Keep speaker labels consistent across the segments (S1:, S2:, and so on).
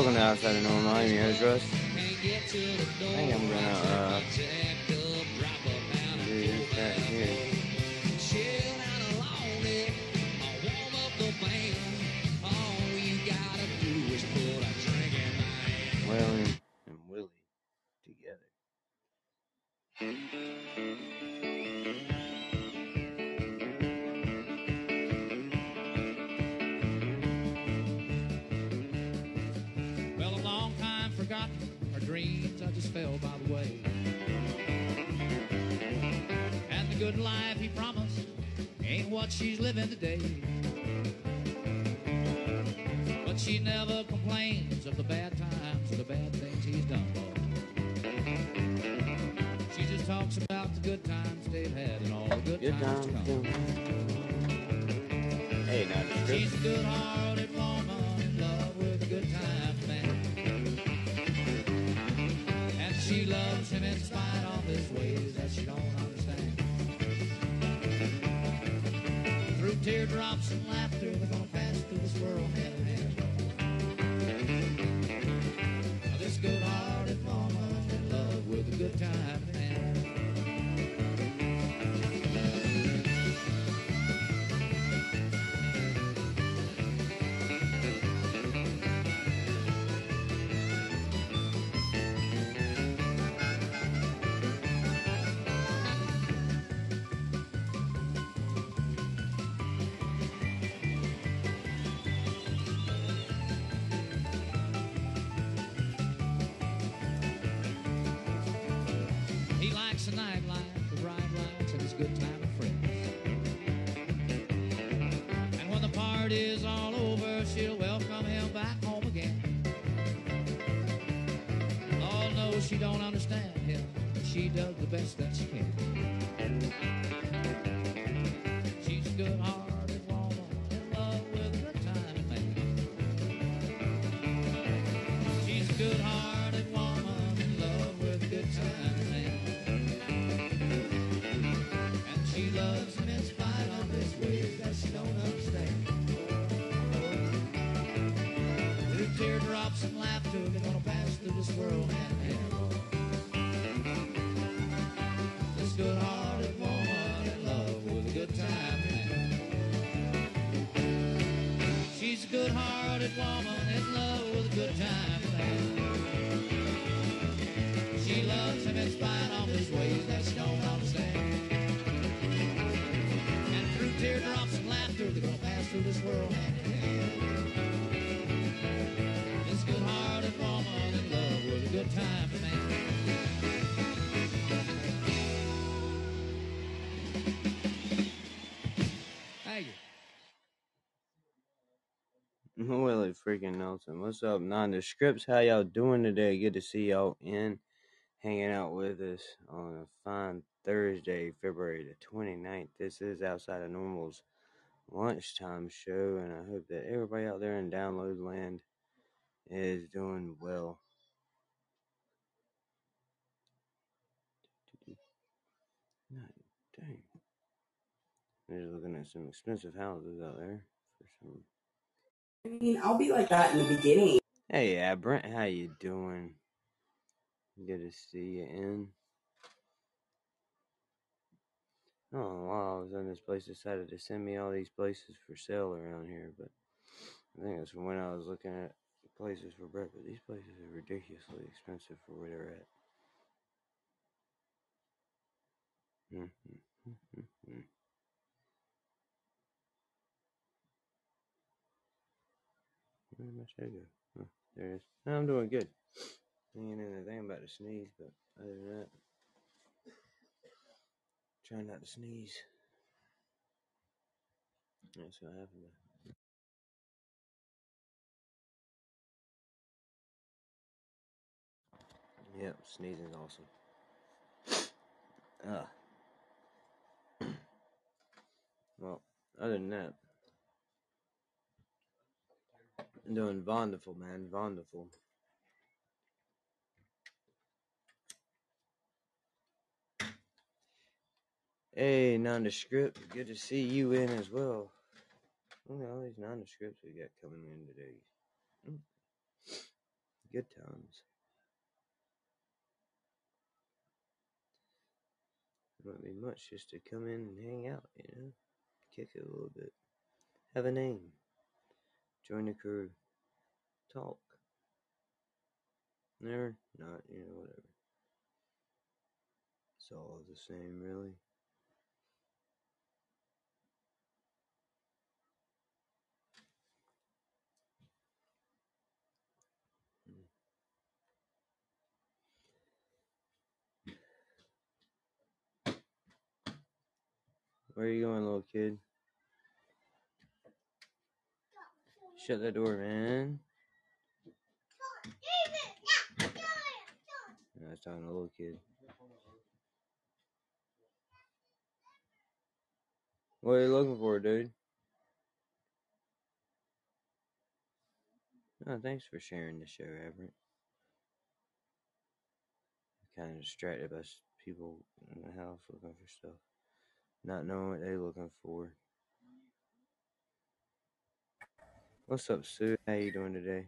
S1: Welcome Outside of Normal. I'm your host, Russ.
S2: Best that she can.
S1: Freaking What's up, nondescripts? How y'all doing today? Good to see y'all in, hanging out with us on a fine Thursday, February the 29th. This is Outside of Normal's lunchtime show, and I hope that everybody out there in download land is doing well. Dang. They're looking at some expensive houses out there for some.
S3: I mean, I'll be like that in the beginning.
S1: Hey, yeah, Brent, how you doing? Good to see you in. I why all of a sudden this place decided to send me all these places for sale around here, but I think it's from when I was looking at places for breakfast. These places are ridiculously expensive for where they're at. Mm-hmm. Where my shade go? Oh, there it is. I'm doing good. Hanging in the thing about to sneeze, but other than that, trying not to sneeze. That's what happened. Yep, sneezing's awesome. Ah. well, other than that, I'm doing wonderful, man. Wonderful. Hey, nondescript. Good to see you in as well. Look at all these nondescripts we got coming in today. Mm. Good times. It wouldn't be much just to come in and hang out, you know? Kick it a little bit. Have a name. Join the crew. Talk. They're not, you know, whatever. It's all the same, really. Hmm. Where are you going, little kid? Shut that door, man. No, I was talking to a little kid. What are you looking for, dude? Oh, thanks for sharing the show, Everett. Kind of distracted by people in the house looking for stuff, not knowing what they're looking for. What's up, Sue? How you doing today?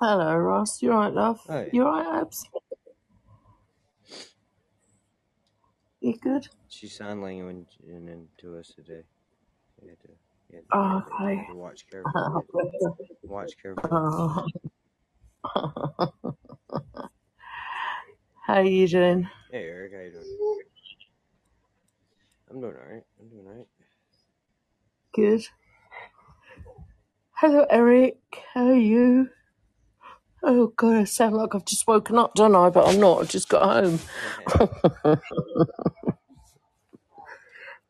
S4: Hello, Ross. You're alright, love?
S1: Hi.
S4: You alright, Abs? You good?
S1: She sign language and then to us today. You had to, you had to,
S4: Oh,
S1: you
S4: okay.
S1: had to watch carefully. You had to watch carefully.
S4: How you doing?
S1: Hey, Eric, how you doing? I'm doing alright. I'm doing alright.
S4: Good. Hello, Eric. How are you? Oh God, I sound like I've just woken up, don't I? But I'm not. I've just got home.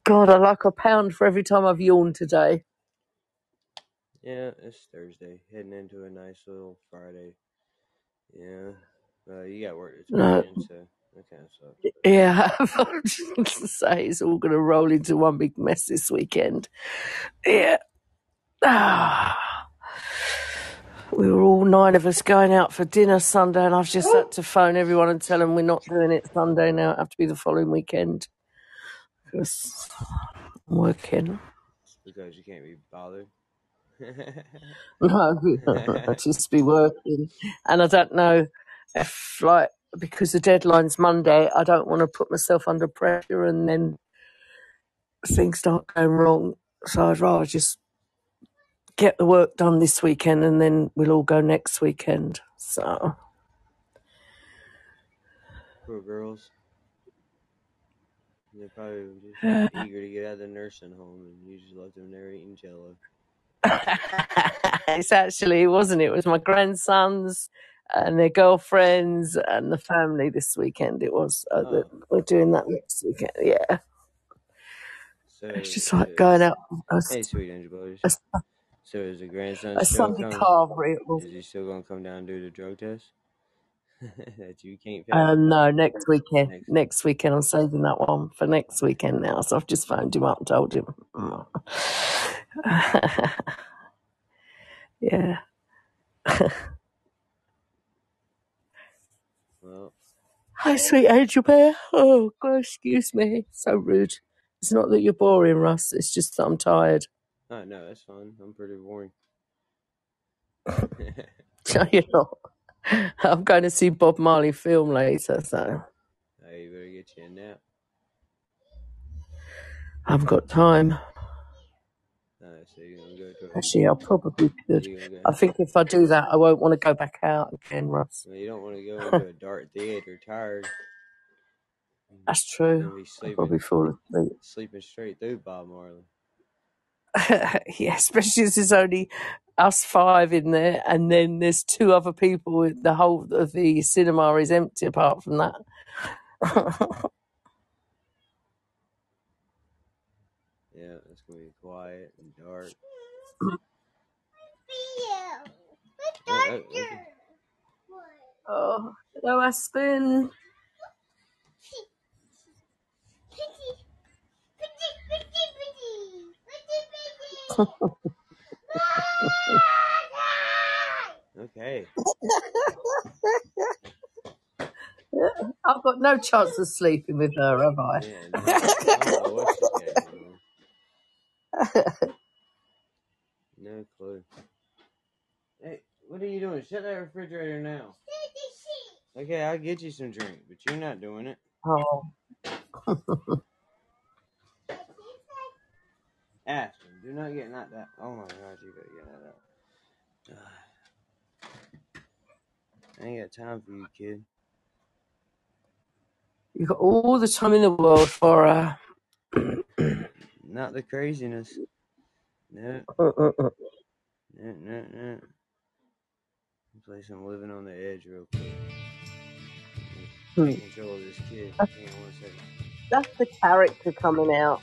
S4: God, I like a pound for every time I've yawned today.
S1: yeah, it's Thursday, heading into a nice little Friday. Yeah, uh, you got work this
S4: No,
S1: weekend, so that kind of sucks. But
S4: yeah, I'm just gonna say it's all going to roll into one big mess this weekend. Yeah. Ah. We were all nine of us going out for dinner Sunday, and I've just had to phone everyone and tell them we're not doing it Sunday now. It have to be the following weekend because I'm working.
S1: because you can't be bothered.
S4: No, I just be working, and I don't know if like because the deadline's Monday, I don't want to put myself under pressure and then things start going wrong. So I'd rather just get the work done this weekend, and then we'll all go next weekend. So
S1: Poor girls. They're probably just eager to get out of the nursing home, and you just left them there eating jello.
S4: it's actually, wasn't it? It was my grandsons and their girlfriends and the family this weekend. It was. Uh,
S1: Oh,
S4: that we're doing that next weekend. Yeah. It's just like going out
S1: hey, sweet Angel Boys. So is the grandson
S4: a
S1: still
S4: Sunday
S1: coming?
S4: It.
S1: Is he still gonna come down and do the drug test that you can't
S4: Uh, no, next weekend.
S1: Next.
S4: Next weekend, I'm saving that one for next weekend now. So I've just phoned him up and told him. Yeah.
S1: Well,
S4: Hi, sweet angel bear. Oh, God, excuse me. So rude. It's not that you're boring, Russ. It's just that I'm tired.
S1: Oh no, that's fine. I'm pretty boring.
S4: No, you're not. I'm going to see Bob Marley film later, so
S1: hey, you better get you a nap.
S4: I haven't got time.
S1: Oh, so you're gonna go to
S4: Actually, I probably could.
S1: gonna
S4: I
S1: go.
S4: think if I do that, I won't want to go back out again, Russ.
S1: Well, you don't want to go into a dark theater tired.
S4: That's
S1: You're
S4: true.
S1: gonna be
S4: I'll
S1: sleeping,
S4: probably fall asleep.
S1: sleeping straight through Bob Marley.
S4: Yeah, especially as there's only us five in there, and then there's two other people. The whole of the cinema is empty apart from that.
S1: Yeah, it's gonna be quiet and dark. Oh, okay.
S4: oh, hello, Aspen.
S1: Okay.
S4: I've got no chance of sleeping with her, have I?
S1: Yeah, no, I don't know what she got going. No clue. Hey, what are you doing, shut that refrigerator now. Okay, I'll get you some drink, but you're not doing it.
S5: Oh,
S1: Ashton, do not get knocked out. Oh my god, you gotta get knocked out. I ain't got time for you, kid.
S5: you got all the time in the world for uh
S1: Not the craziness. No,
S5: uh, uh, uh.
S1: no, no, no. Play some living on the edge real quick.
S5: Hmm.
S1: Control this kid. Hang on one second.
S5: That's the character coming out.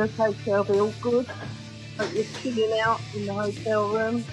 S5: Okay, Shelby? All good? Hope you're chilling out in the hotel room.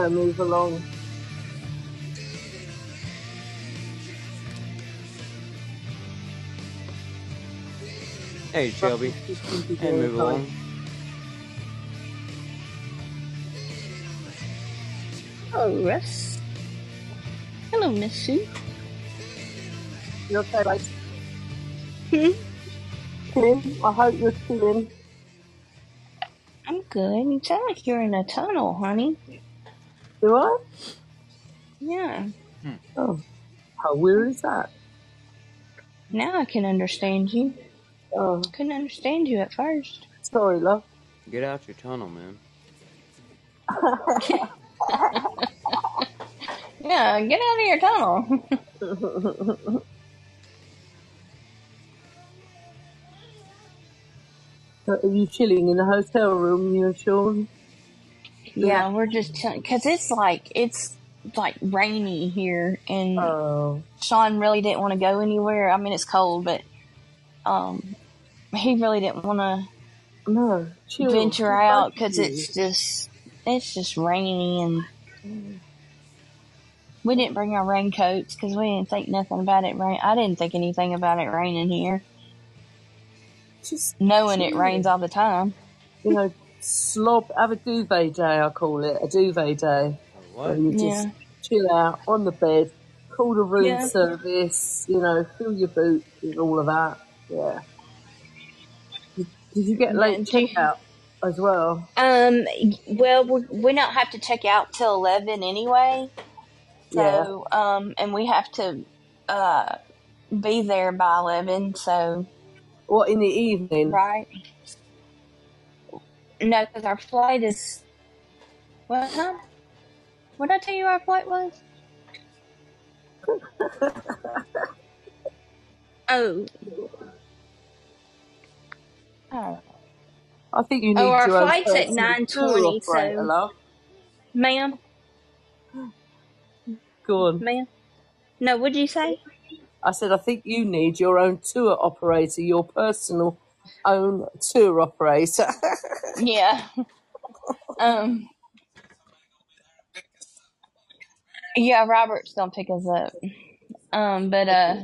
S5: I'm move along.
S1: Hey, Shelby.
S5: Russell's
S1: Hey, move along.
S6: Oh, Russ. Hello, Miss Sue.
S5: You okay, babe?
S6: Hmm?
S5: Chilling? I hope you're chilling.
S6: I'm good. You sound like you're in a tunnel, honey.
S5: Do I?
S6: Yeah. Hmm.
S5: Oh. oh How weird is that?
S6: Now I can understand you.
S5: Oh,
S6: Couldn't understand you at first.
S5: sorry, love.
S1: Get out your tunnel, man.
S6: Yeah, get out of your tunnel.
S4: Are you chilling in the hotel room, you and Sean?
S6: Yeah, we're just chilling because it's like it's like rainy here, and
S4: Oh,
S6: Sean really didn't want to go anywhere. I mean, it's cold, but um, he really didn't want to
S4: no. Chill.
S6: venture out because it's just it's just rainy, and we didn't bring our raincoats because we didn't think nothing about it rain. I didn't think anything about it raining here,
S4: Just
S6: knowing it rains all the time.
S4: You know, slob. Have a duvet day, I call it. A duvet day.
S1: A
S4: Where you just
S6: Yeah,
S4: chill out on the bed, call the room
S6: yeah.
S4: service, you know, fill your boots and all of that. Yeah. Did did you get
S6: Yeah,
S4: late
S6: do you-
S4: checkout as well?
S6: Um, well, we we don't have to check out till eleven anyway.
S4: Yeah.
S6: Um, and we have to uh be there by eleven. So,
S4: What, in the evening?
S6: right? No, because our flight is what time? What did I tell you our flight was? Oh, oh,
S4: I think you need
S6: oh, our
S4: your um, own
S6: flight's at
S4: personal
S6: nine
S4: tour
S6: twenty.
S4: operator,
S6: So,
S4: love.
S6: ma'am,
S4: Go on.
S6: ma'am. No, what'd you say?
S4: I said, I think you need your own tour operator, your personal own tour operator.
S6: Yeah. Um. Yeah, Robert's gonna pick us up. Um, but uh,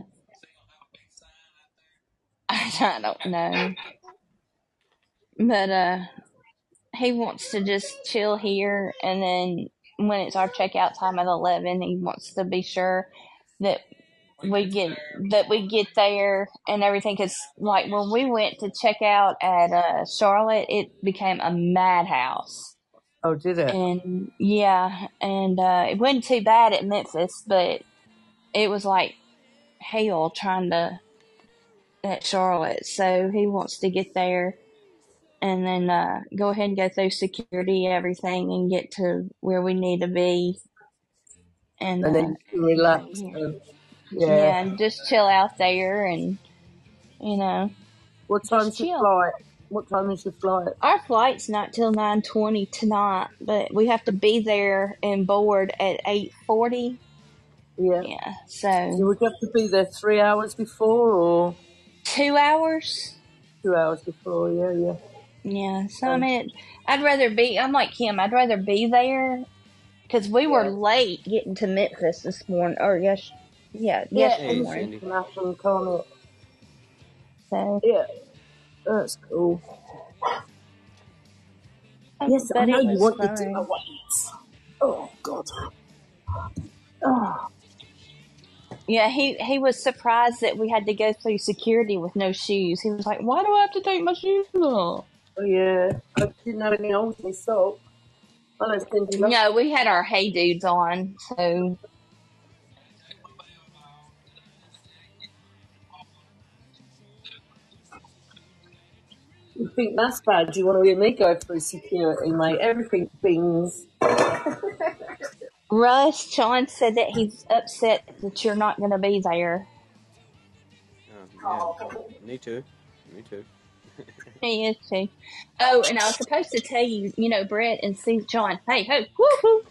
S6: I don't know. But uh, he wants to just chill here, and then when it's our checkout time at eleven, he wants to be sure that we get that we get there and everything. Cause like when we went to check out at uh Charlotte, it became a madhouse.
S4: oh, did it?
S6: And yeah, and uh, it wasn't too bad at Memphis, but it was like hell trying to at Charlotte. So he wants to get there and then uh, go ahead and go through security, everything, and get to where we need to be. And,
S4: And
S6: uh,
S4: then can relax.
S6: yeah.
S4: And,
S6: yeah,
S4: yeah.
S6: and just chill out there, and you know,
S4: What time's your flight? What time is your flight?
S6: Our flight's not till nine twenty tonight, but we have to be there and board at eight forty.
S4: Yeah.
S6: Yeah,
S4: So would have to be there three hours before or
S6: two hours.
S4: two hours before? Yeah, yeah.
S6: Yeah, so I
S4: Um,
S6: mean, I'd rather be. I'm like Kim. I'd rather be there because we were
S4: yeah.
S6: late getting to Memphis this morning. Or yes, yeah,
S4: Yeah,
S6: yesterday
S1: Hey,
S4: and
S6: morning.
S1: Cindy.
S4: can happen.
S6: So,
S4: Yeah, oh, that's cool. Yes, I
S6: but
S4: know
S6: it
S4: you
S6: was
S4: want your dinner
S6: fun.
S4: weights. Oh, God. Oh,
S6: Yeah, he he was surprised that we had to go through security with no shoes. He was like, "Why do I have to take my shoes off?"
S4: oh yeah. I didn't have any holes in my sock. I know Cindy loves
S6: No, we had our hey dudes on, so
S4: You think that's bad? Do you want to hear me go through security, mate? Everything bings.
S6: Russ Sean said that he's upset that you're not going to be there.
S1: Oh, yeah. Me too. Me too.
S6: He is too. Oh, and I was supposed to tell you, you know, Brett and Sue, John. Hey, ho, woo hoo.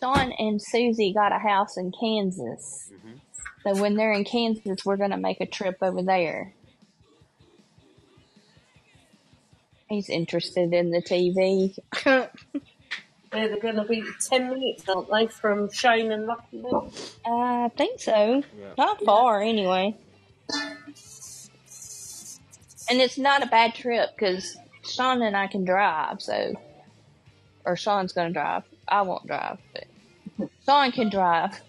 S6: Sean and Susie got a house in Kansas.
S1: hmm
S6: So when they're in Kansas, we're going to make a trip over there. He's interested in the TV.
S4: They're going to be 10 minutes, aren't they, from Shane and Lucky uh, Luke?
S6: I think so.
S1: Yeah.
S6: Not
S4: Yeah.
S6: far, anyway. And it's not a bad trip because Sean and I can drive, so or Sean's gonna drive. I won't drive, but Sean can drive.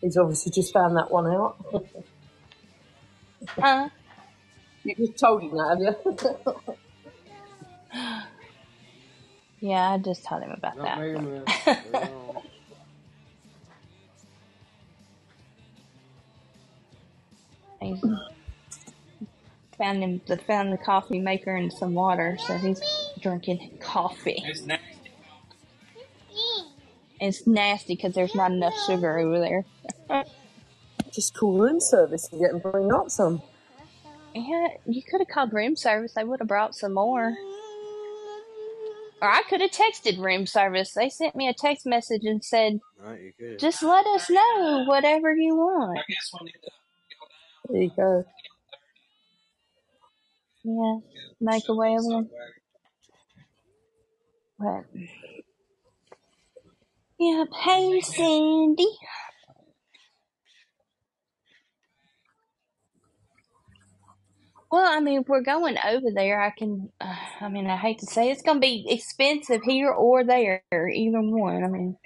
S4: He's obviously just found that one out.
S6: huh?
S4: You just told him that, have you?
S6: Yeah, I just told him about
S1: Not
S6: that.
S1: Mega Man.
S6: but-
S1: Bring.
S6: He's found him the found the coffee maker and some water, so he's drinking coffee. It's nasty because there's not enough sugar over there.
S4: Just call room service and get them to bring up some.
S6: Yeah, you could have called room service. They would have brought some more. Or I could have texted room service. They sent me a text message and said,
S1: Right, you could.
S6: just let us know whatever you want.
S4: There you go.
S6: Yeah, microwave them. But, yep. Hey, Cindy. Well, I mean, if we're going over there, I can. Uh, I mean, I hate to say it's going to be expensive here or there, either one. I mean,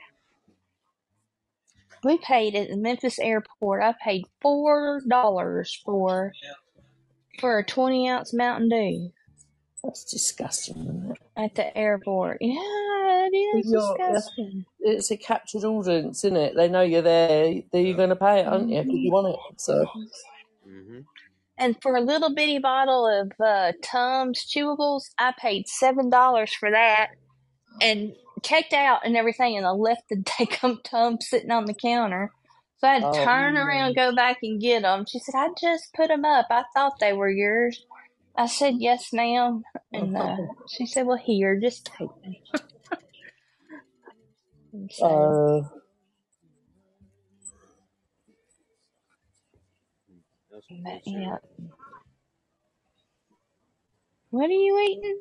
S6: we paid at the Memphis airport. I paid four dollars for for a twenty ounce Mountain Dew
S4: That's disgusting,
S6: at the airport. Yeah, it is
S4: You're- that's-
S6: disgusting.
S4: It's a captured audience, isn't it? They know you're there. Then you're going to pay it, aren't you? Because you want it. So
S1: Mm-hmm.
S6: And for a little bitty bottle of uh, Tums chewables, I paid seven dollars for that, and checked out and everything, and I left the Dacum Tums sitting on the counter. So I had to
S4: Oh,
S6: turn around, go back and get them. She said, "I just put them up. I thought they were yours." I said, "Yes, ma'am." And uh, she said, "Well, here, just take them." So,
S4: uh,
S1: That's some
S6: but, yeah. What are you eating?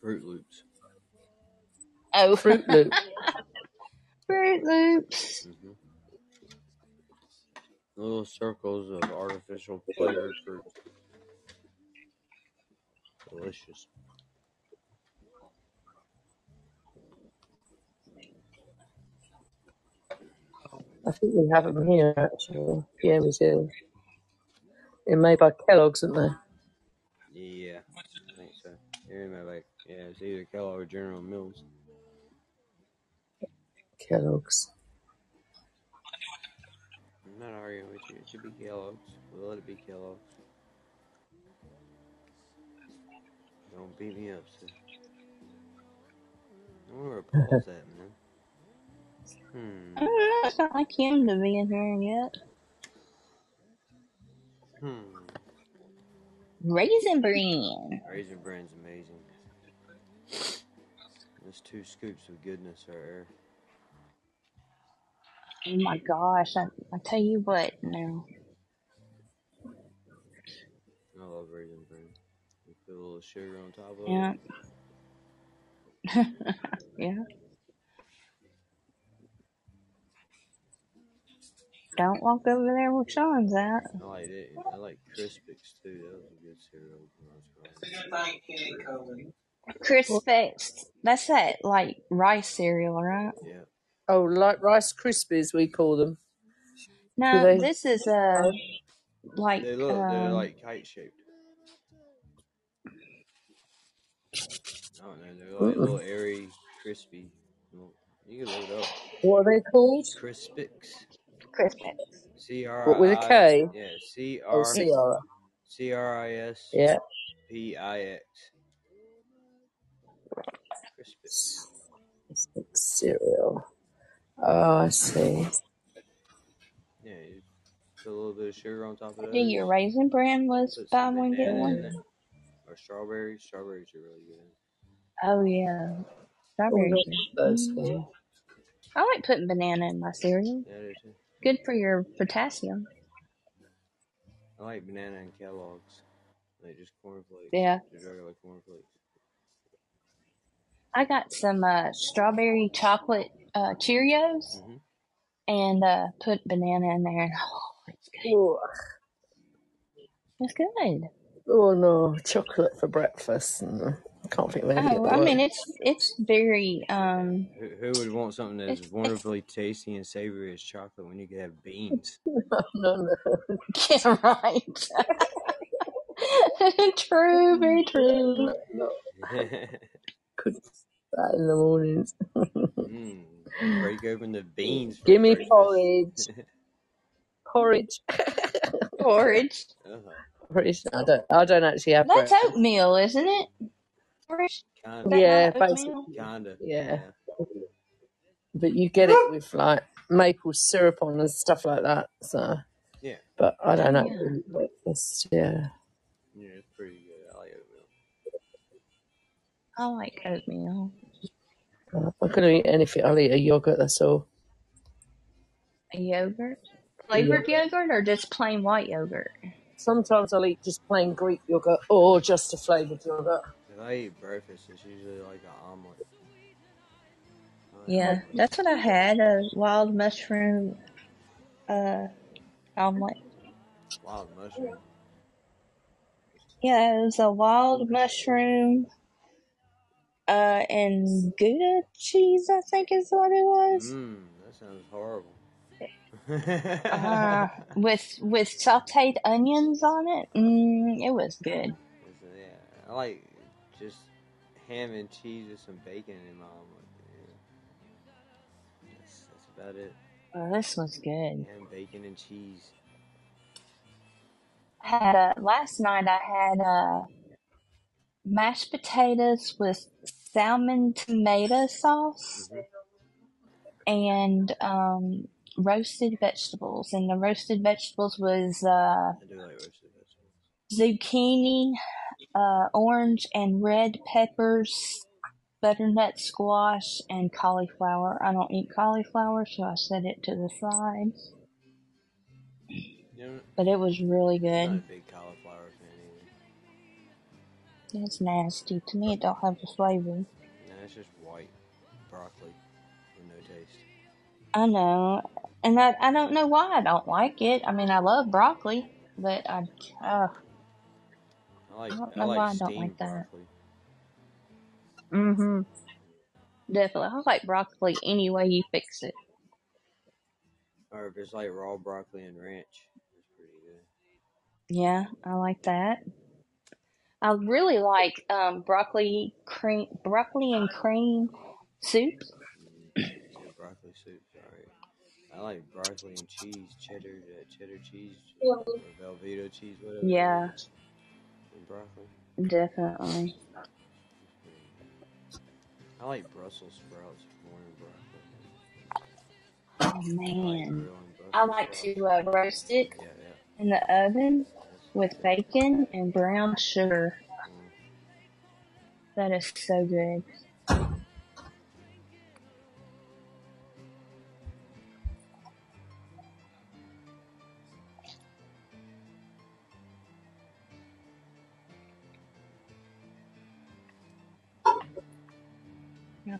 S1: Fruit Loops.
S6: Oh,
S4: Fruit Loop.
S6: Fruit Loops.
S1: Mm-hmm. Little circles of artificial flavored fruit. Delicious.
S4: I think we have them here actually. Yeah, we do. They're made by Kellogg's, aren't they?
S1: Yeah, I think so. Here, my like, yeah, it's either Kellogg or General Mills.
S4: Kellogg's.
S1: I'm not arguing with you. It should be Kellogg's. We'll let it be Kellogg's. Don't beat me up, sis. I wonder where Paul's at, man. Hmm.
S6: I don't know. It's not like him to be in here yet.
S1: Hmm.
S6: Raisin bran.
S1: Raisin Bran's amazing. There's two scoops of goodness right there.
S6: Oh my gosh! I, I tell you what. Now
S1: I love Raisin Bran. You put a little sugar on top of
S6: Yeah.
S1: it.
S6: yeah. Don't walk over there where Sean's at.
S1: I like it. I like Crispix too. That was a good cereal. when I was growing.
S6: Crispix. That's that like rice cereal, right?
S1: Yeah.
S4: Oh, like Rice Krispies, we call them.
S6: No,
S4: they-
S6: this is uh like
S1: They look. They're
S6: um,
S1: like kite shaped. I don't know. They're like
S4: Mm-mm.
S1: little airy, crispy. You can look it up.
S4: What are they called?
S1: Crispix.
S6: Crispix.
S1: C R
S4: What, with a
S1: I-
S4: K?
S1: Yeah. Oh, C
S4: Oh,
S1: R
S4: CR.
S1: C R I S
S4: Yeah.
S1: P I X. Crispix.
S4: Krispix cereal. Oh, I see.
S1: Yeah. You put a little bit of sugar on top of
S6: Do
S1: those.
S6: your raisin bran was
S1: Put
S6: buy
S1: some
S6: one get
S1: banana in
S6: one?
S1: there. Or strawberries. Strawberries are really good.
S6: Oh yeah,
S4: Oh,
S6: strawberries.
S4: those,
S6: are- I like putting banana in my cereal.
S1: Yeah, I do too.
S6: Good for your potassium.
S1: I like banana and Kellogg's. Like just cornflakes.
S6: Yeah.
S1: Just regular cornflakes.
S6: I got some uh, strawberry chocolate uh, Cheerios
S1: hmm
S6: and uh, put banana in there. And, oh, it's good.
S4: Oh,
S6: It's good.
S4: oh no, chocolate for breakfast. No, I can't think of anything.
S6: Oh,
S4: that
S6: I mean,
S4: works.
S6: it's it's very um.
S1: Who, who would want something
S6: It's,
S1: that's
S6: it's
S1: wonderfully tasty and savory as chocolate when you could have beans?
S4: no, no.
S6: yeah, right. true, very true.
S4: no, no. Couldn't that in the mornings.
S1: mm, break open the beans for
S4: Give me
S1: breakfast.
S4: porridge. Porridge.
S6: Porridge.
S1: uh,
S4: porridge. I don't. I don't actually have
S6: That's
S4: breakfast.
S6: oatmeal, isn't it? Porridge.
S1: Kinda.
S4: Yeah, basically.
S1: Kinda.
S4: Yeah.
S1: Yeah.
S4: But you get it with like maple syrup on and stuff like that. So,
S1: Yeah.
S4: but I don't know.
S6: Yeah.
S4: really breakfast. Yeah.
S1: Yeah, it's pretty good. I like oatmeal.
S6: I like oatmeal.
S4: Uh, If I'm gonna eat anything, I'll eat a yogurt. That's all.
S6: A yogurt?
S4: A
S6: Flavored
S4: yogurt.
S6: yogurt or just plain white yogurt?
S4: Sometimes I'll eat just plain Greek yogurt or just a flavored yogurt.
S1: If I eat breakfast, it's usually like an omelet. Like
S6: Yeah, that's what I had, a wild mushroom uh omelet.
S1: Wild mushroom.
S6: Yeah, it was a wild mushroom uh and Gouda cheese, I think is what it was.
S1: Mmm, that sounds horrible.
S6: Uh with with sauteed onions on it. Mm, it was good.
S1: Yeah, I like just ham and cheese with some bacon in my omelet. That's, that's about it.
S6: Oh, this was good.
S1: Ham, bacon, and cheese.
S6: I had uh last night I had uh mashed potatoes with salmon tomato sauce
S1: hmm
S6: and um roasted vegetables and the roasted vegetables was uh
S1: I do like roasted vegetables.
S6: zucchini uh orange and red peppers butternut squash and cauliflower. I don't eat cauliflower so i set it to the side.
S1: You know,
S6: but it was really
S1: I'm not
S6: good.
S1: a big cauliflower fan either.
S6: it's nasty to me. It don't have the flavor.
S1: No, it's just white broccoli with no taste.
S6: i know. And I, I don't know why i don't like it. I mean i love broccoli but i uh,
S1: I like
S6: I don't
S1: I
S6: know
S1: like
S6: why I don't like that.
S1: broccoli.
S6: hmm Definitely. I like broccoli any way you fix it.
S1: Or if it's like raw broccoli and ranch, it's pretty good.
S6: Yeah, I like that. I really like um, broccoli cream, broccoli and cream soup.
S1: Broccoli soup, sorry. I like broccoli and cheese, cheddar, uh, cheddar cheese, or Velveeta cheese, whatever
S6: Yeah,
S1: broccoli.
S6: definitely.
S1: It's pretty good. I like Brussels sprouts more than broccoli.
S6: Oh
S1: I like
S6: man, I like to uh, roast it
S1: Yeah, yeah.
S6: in the oven with bacon and brown sugar.
S1: mm,
S6: That is so good.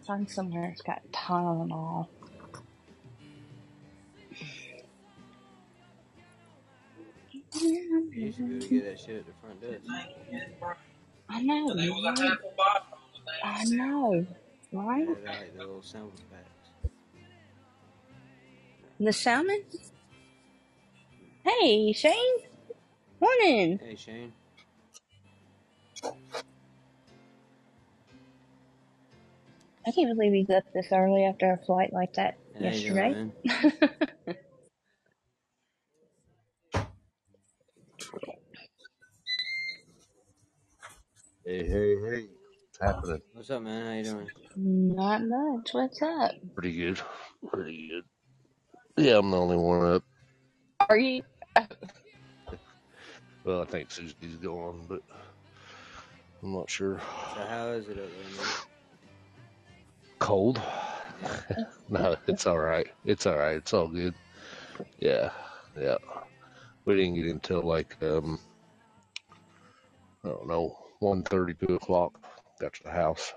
S6: I'll find somewhere It's got Tylenol.
S1: you used to be get that shit at the front desk.
S6: I know, right? I know, right?
S1: had like the little sample packs.
S6: The salmon? Hey, Shane. Morning.
S1: Hey Shane,
S6: I can't believe he's up this early after a flight like that
S1: how you
S6: yesterday.
S1: man?
S7: Hey, hey, hey. What's happening?
S1: What's up, man? How you doing?
S6: Not much. What's up?
S7: Pretty good. Pretty good. Yeah, I'm the only one up.
S6: Are you?
S7: Well, I think Susie's gone, but I'm not sure.
S1: So how is it up there, man?
S7: Cold? No, it's all right. It's all right. It's all good. Yeah, yeah. We didn't get until like um, I don't know, one thirty, two o'clock. Got to the house.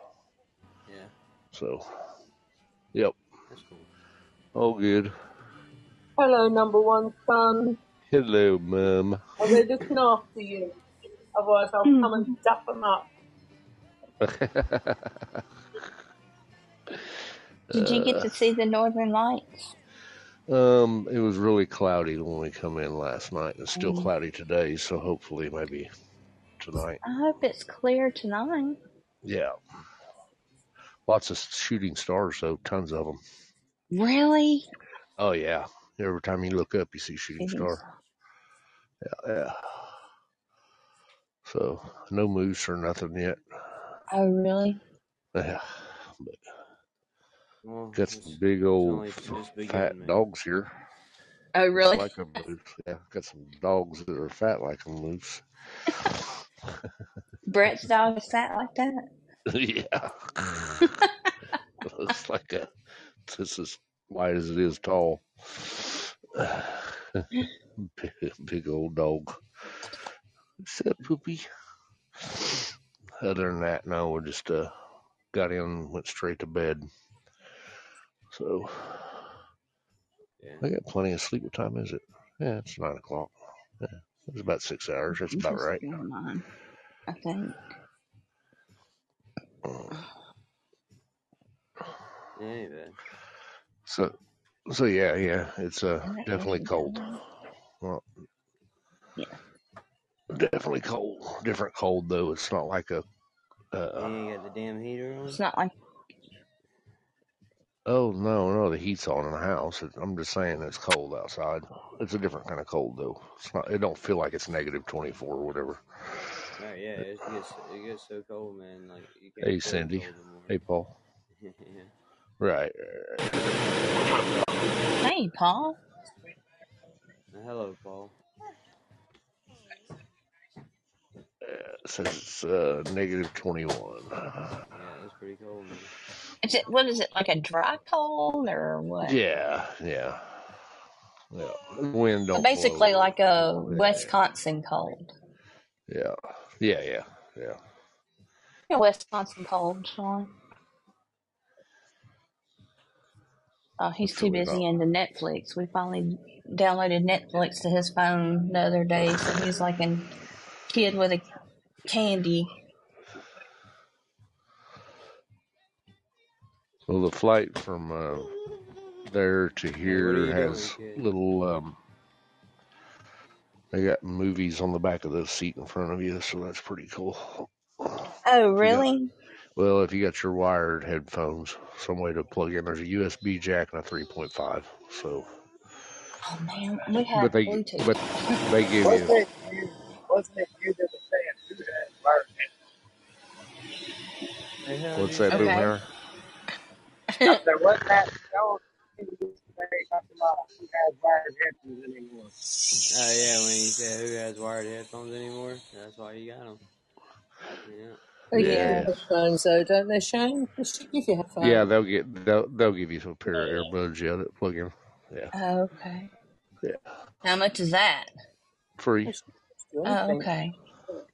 S1: Yeah,
S7: So, yep,
S1: that's cool.
S7: all good.
S4: Hello, number one son.
S7: Hello, mum.
S4: Are they looking after you? Otherwise, I'll come and dap them up.
S6: Did you get
S7: uh,
S6: to see the northern lights?
S7: Um, it was really cloudy when we come in last night. It's still
S6: Mm.
S7: cloudy today, so hopefully maybe tonight.
S6: I hope it's clear tonight.
S7: Yeah, lots of shooting stars though, tons of them.
S6: Really?
S7: Oh yeah, every time you look up, you see shooting
S6: Jeez.
S7: star. Yeah, yeah. So no moose or nothing yet.
S6: Oh, really?
S7: Yeah, but
S1: Well,
S7: got some big old f- fat
S1: beginning, man.
S7: dogs here.
S6: Oh, really?
S7: like a moose. Yeah, got some dogs that are fat like a moose.
S6: Brett's dog is fat like that?
S7: yeah, looks like a. It's as wide as it is tall. big, big old dog. What's up, Poopy? Other than that, no, we just uh, got in, went straight to bed. So
S1: Yeah.
S7: I got plenty of sleep. What time is it? Yeah, it's nine o'clock. Yeah, it's about six hours. That's about right.
S6: going on, I think.
S1: Yeah, ain't.
S7: So, so yeah, yeah, it's uh definitely cold. Well,
S6: Yeah.
S7: definitely cold. Different cold though. It's not like a.
S1: You
S7: Uh,
S1: ain't got the damn heater on?
S6: It's not like
S7: oh no, no, the heat's on in the house. It, I'm just saying it's cold outside. It's a different kind of cold though. It's not. It don't feel like it's negative 24 or whatever.
S1: Right, yeah, it gets it gets so cold, man. Like you can't
S7: Hey Cindy. Hey Paul.
S1: yeah.
S7: Right.
S6: Hey, Paul.
S1: Uh, Hello, Paul.
S7: It says it's uh, negative 21.
S1: Yeah, it's pretty cold, man.
S6: Is it what is it like a dry cold or what?
S7: Yeah, yeah, yeah. Wind
S6: So basically,
S7: blow.
S6: like a
S7: Yeah,
S6: Wisconsin cold.
S7: yeah, yeah, yeah, yeah.
S6: Yeah, Wisconsin cold, Sean. Oh, he's too busy into Netflix. We finally downloaded Netflix to his phone the other day, so he's like a kid with a candy.
S7: Well, the flight from uh, there to
S1: Hey, what are
S7: here
S1: you doing,
S7: has
S1: kid?
S7: little. Um, they got movies on the back of the seat in front of you, so that's pretty cool.
S6: Oh,
S7: If you got
S6: really?
S7: well, if you got your wired headphones, some way to plug in. There's a USB jack and a 3.5. So,
S6: Oh man, we have
S7: but they
S6: Bluetooth.
S7: but they give
S8: Wasn't
S7: you
S8: it you? Wasn't it you that was saying who had wired
S1: Hey, how
S7: what's that,
S1: say?
S6: Okay.
S7: Boomhauer?
S8: I said, wasn't that Jones? He used to say who has wired headphones anymore.
S1: Oh yeah, when you say who has wired headphones anymore, that's why you got them. Yeah.
S4: They
S7: Yeah,
S4: you
S6: Yeah.
S7: yeah,
S4: headphones though, don't they, Shane? They should give you
S7: yeah.
S4: headphones.
S7: They'll get they'll they'll give you some pair of earbuds, yeah, that plug in. Yeah,
S6: Oh, okay.
S7: yeah.
S6: How much is that?
S7: Free,
S6: Oh, okay.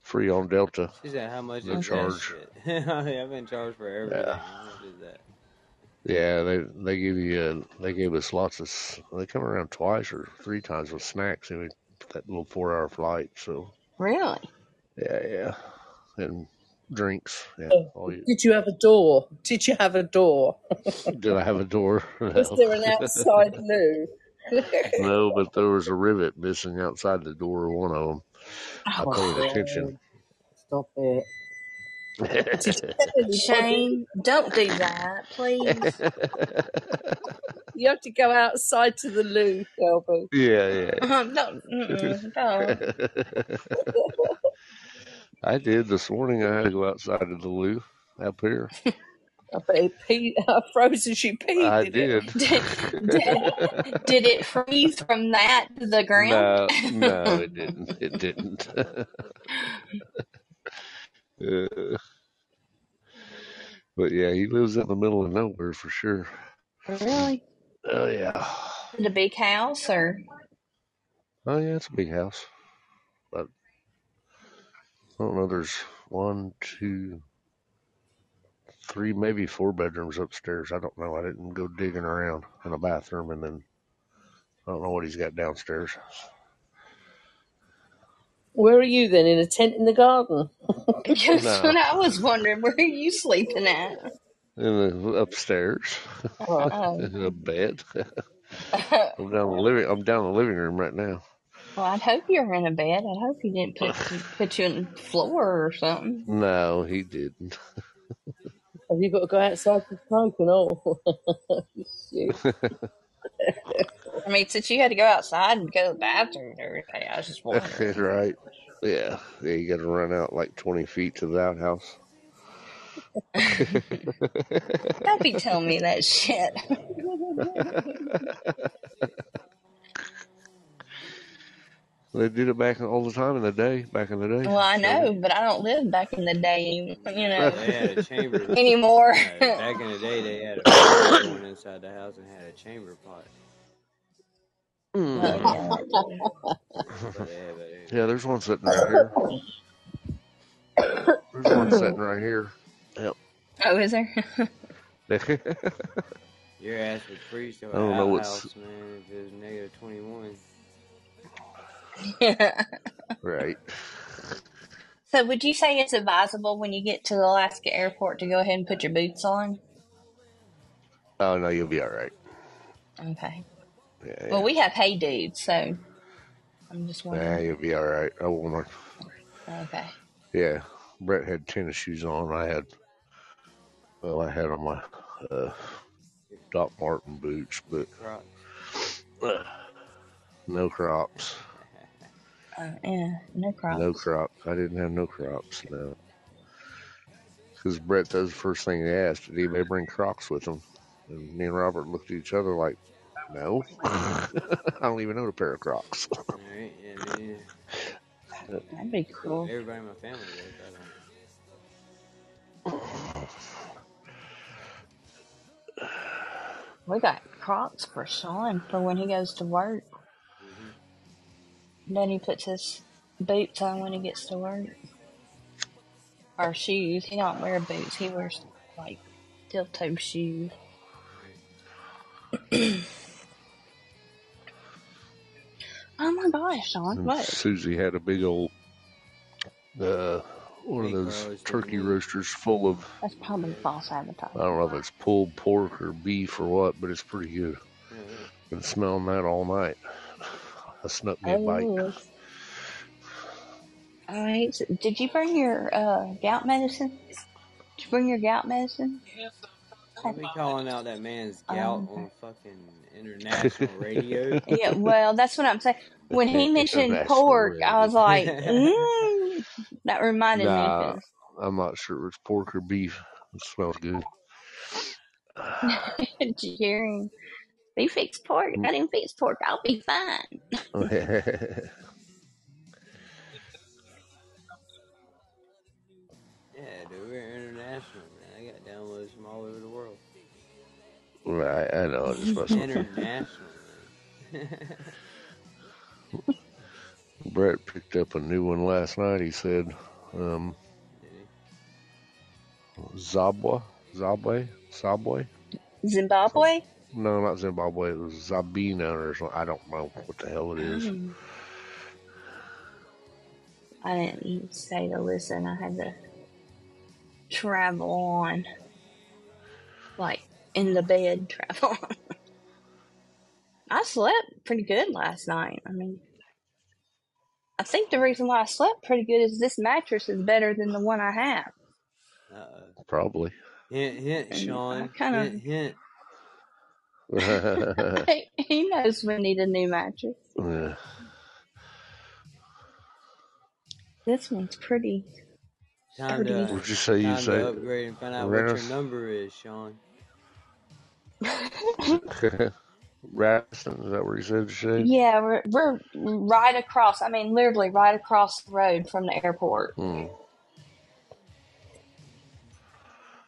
S7: free on Delta.
S1: She said, "How much
S7: No
S1: is that
S7: charge.
S1: shit?" I've been charged for everything.
S7: Yeah.
S1: How much is that?
S7: Yeah, they they give you uh, they gave us lots of they come around twice or three times with snacks in that little four hour flight. So
S6: Really?
S7: yeah, yeah, and drinks. Yeah,
S4: Oh,
S7: all you.
S4: Did you have a door? Did you have a door?
S7: Did I have a door?
S4: Was
S7: No,
S4: there an outside loo?
S7: no, but there was a rivet missing outside the door of one of them. I
S6: Oh,
S7: paid
S4: God,
S7: attention.
S4: stop it. Did you tell anybody?
S6: Shane, don't do that, please.
S4: You have to go outside to the loo, Shelby.
S7: yeah, yeah.
S6: Don't, mm-mm, don't.
S7: I did this morning. I had to go outside of the loo up here.
S4: I bet it peed, I froze as you peed,
S7: I
S4: did it?
S7: did.
S6: Did, did, did it freeze from that to the ground?
S7: no, no, it didn't. It didn't. Uh, but yeah, he lives in the middle of nowhere for sure.
S6: really?
S7: Oh yeah.
S6: Is it a big house or?
S7: Oh yeah, it's a big house. But I don't know. There's one, two, three, maybe four bedrooms upstairs. I don't know. I didn't go digging around in a bathroom, and then I don't know what he's got downstairs.
S4: Where are you then? In a tent in the garden?
S6: That's
S7: No,
S6: what I was wondering. Where are you sleeping at?
S7: in the upstairs
S4: Oh,
S7: in a bed. I'm down the living. I'm down the living room right now.
S6: well, I'd hope you're in a bed. I'd hope he didn't put put you in the floor or something.
S7: No, he didn't.
S4: have you got to go outside to smoke and all? Shit.
S6: I mean, since you had to go outside and go to the bathroom and everything, I was just wondering.
S7: right. Yeah. Yeah. You got to run out like 20 feet to the outhouse.
S6: Don't be telling me that shit.
S7: they did it back all the time in the day. Back in the day.
S6: Well, I know,
S7: So-
S6: but I don't live back in the day, you know,
S1: They had a chamber.
S6: anymore.
S1: back in the day, they had a going inside the house and had a chamber pot.
S7: Mm.
S1: But they had, but they-
S7: Yeah, there's one sitting right here. There's one sitting right here. Yep.
S6: oh, is there?
S1: Your ass would freeze to
S7: I don't know what's-
S1: outhouse, man, if it was negative 21.
S7: right.
S6: so, would you say it's advisable when you get to the Alaska airport to go ahead and put your boots on?
S7: Oh no, you'll be all right.
S6: Okay.
S7: Yeah.
S6: Well, we have hay dudes, so I'm just
S7: yeah,
S6: wondering.
S7: you'll be all right. I won't.
S6: Okay.
S7: Yeah, Brett had tennis shoes on. I had, well, I had on my uh, Doc Martin boots, but uh, no crops.
S6: Uh, yeah, no crops.
S7: No Crocs. I didn't have no crops. No. Because Brett, that was the first thing he asked. Did anybody bring Crocs with them? And me and Robert looked at each other like, no. I don't even own a pair of Crocs.
S1: Alright, yeah, me.
S6: That'd be cool.
S1: Everybody in my family does. I don't.
S6: We got Crocs for Sean for when he goes to work. Mm-hmm. Then he puts his boots on when he gets to work. Or shoes. He don't wear boots. He wears like steel toe shoes. oh my gosh, Sean!
S7: And
S6: What?
S7: Susie had a big old, uh, one of those turkey roasters full of,
S6: That's probably false advertising.
S7: I don't know if it's pulled pork or beef or what, but it's pretty good.
S1: Yeah, yeah.
S7: Been smelling that all night. I snuck me a bite.
S6: Oh. Alright, so did you bring your uh, gout medicine? Did you bring your gout medicine?
S1: Don't be calling out that man's gout
S6: Um,
S1: on fucking international radio.
S6: Yeah, well, that's what I'm saying. When he mentioned
S7: International
S6: pork, I was like,
S1: radio.
S6: mm, that reminded
S7: Nah.
S6: me.
S7: I'm not sure it's pork or beef. It smells good.
S6: Did you hear him? He fixed pork. I didn't fix pork. I'll be fine.
S1: Yeah, dude, we're international, man. I got downloads from all over the world.
S7: Right, I know. I just messing with.
S1: International.
S7: Brett picked up a new one last night. He said, um,
S1: Did?
S7: Zabwa, Zabwe, Zabwe.
S6: Zimbabwe?
S7: No, not Zimbabwe. It was Zabina or something. I don't know what the hell it is.
S6: I didn't even stay to listen. I had to travel on. Like, in the bed travel. I slept pretty good last night. I mean, I think the reason why I slept pretty good is this mattress is better than the one I have.
S1: Uh-oh.
S7: Probably.
S1: Hint, hint, Sean.
S6: Kinda-
S1: Hint, hint.
S6: He, he knows we need a new mattress. This one's pretty.
S1: Time to,
S6: What'd
S7: What'd you say? You
S1: time to
S7: say
S1: upgrade and find out what your number is, Sean.
S7: Radisson? Is that where you said you said?
S6: Yeah, we're, we're right across. I mean, literally right across the road from the airport.
S7: Hmm.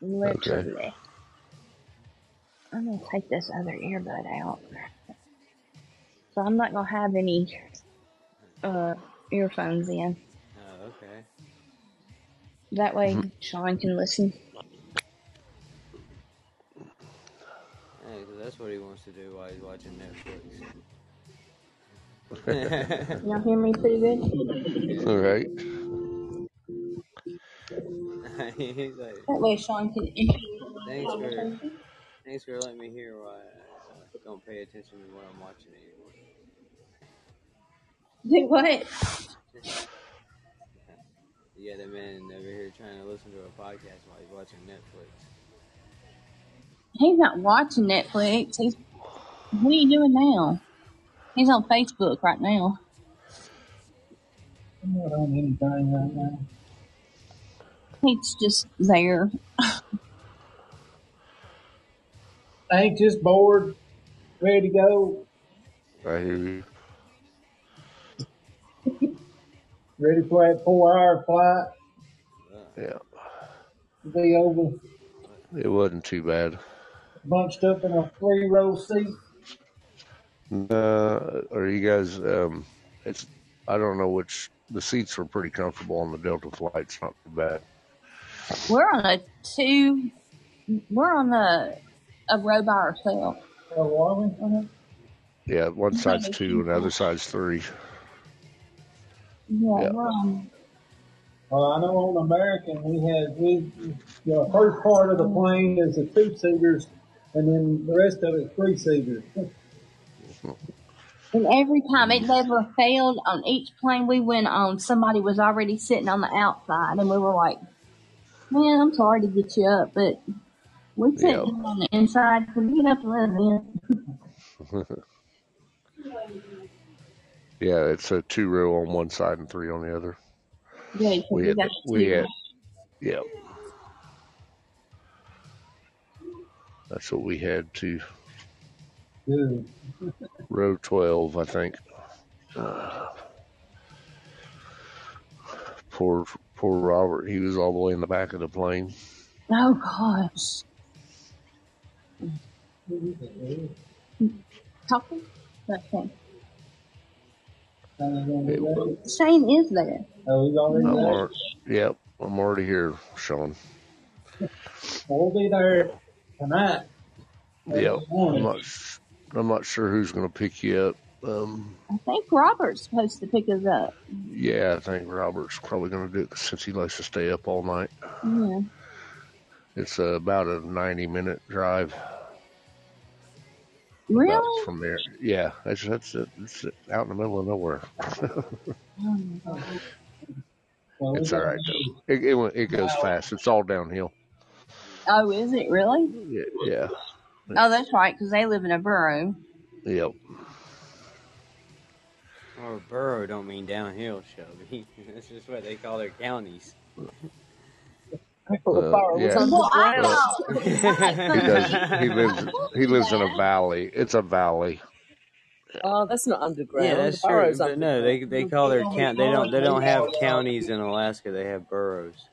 S6: Literally. I'm gonna take this other earbud out. So I'm not gonna have any uh earphones in.
S1: Oh, okay.
S6: That way Sean can listen.
S1: Yeah, 'cause that's what he wants to do while he's watching Netflix.
S6: Y'all hear me pretty good?
S7: All right.
S1: he's like,
S6: That way Sean can
S1: thanks for, thanks for letting me hear why I uh, don't pay attention to what I'm watching anymore.
S6: do what?
S1: Yeah, that man over here trying to listen to a podcast while he's watching Netflix.
S6: He's not watching Netflix. He's what are you doing now? He's on Facebook right now.
S8: I'm not on anything right now.
S6: He's just there.
S8: Anxious, bored, ready to go,
S7: I hear you.
S8: ready for that four-hour flight
S7: Yeah,
S8: to be over,
S7: it wasn't too bad.
S8: Bunched up in a three-row seat.
S7: Uh, are you guys? Um, it's I don't know which. The seats were pretty comfortable on the Delta flights. Not too bad.
S6: We're on a two. We're on a a row by ourselves.
S8: Oh, are?
S7: Yeah, one side's two and the other side's three.
S6: Yeah,
S7: Yeah.
S6: we're on.
S8: Well, I know on American we had we the first part of the plane is the two seaters, and then the rest of it free seaters.
S6: And every time it never failed on each plane we went on, somebody was already sitting on the outside, and we were like, "Man, I'm sorry to get you up, but we sit
S7: Yep.
S6: down on the inside, so get up and let us in."
S7: Yeah, it's a two row on one side and three on the other.
S6: Yeah, 'cause
S7: We
S6: we
S7: had
S6: got
S7: we
S6: two.
S7: had yeah. That's what we had to
S8: Good.
S7: row twelve, I think. Uh, poor poor Robert, he was all the way in the back of the plane.
S6: Oh gosh, talking. Okay.
S7: It,
S6: Shane is there.
S8: Oh, he's already
S7: I'm
S8: there.
S7: already, yep, I'm already here, Sean.
S8: We'll be there tonight.
S7: Yep. I'm
S8: Morning.
S7: not s- I'm not sure who's gonna pick you up. Um
S6: I think Robert's supposed to pick us up.
S7: yeah, I think Robert's probably gonna do it since he likes to stay up all night.
S6: Yeah.
S7: It's uh, about a 90 minute drive. about
S6: Really?
S7: from there. Yeah, that's that's it. It's out in the middle of nowhere.
S8: Well,
S7: It's all
S8: got-
S7: right though. It, it it goes fast. It's all downhill.
S6: Oh, is it really?
S7: Yeah, yeah,
S6: Oh, that's right, because they live in a borough.
S7: yep.
S1: Or borough don't mean downhill, Shelby. That's just what they call their counties.
S4: I thought the
S7: Uh, yeah.
S6: Well, I
S4: underground.
S7: He does. He lives. He lives in a valley. It's a valley.
S4: Oh, that's not underground.
S1: yeah, that's
S4: the
S1: true. But no, they they call their count. They don't they don't have counties in Alaska. They have boroughs.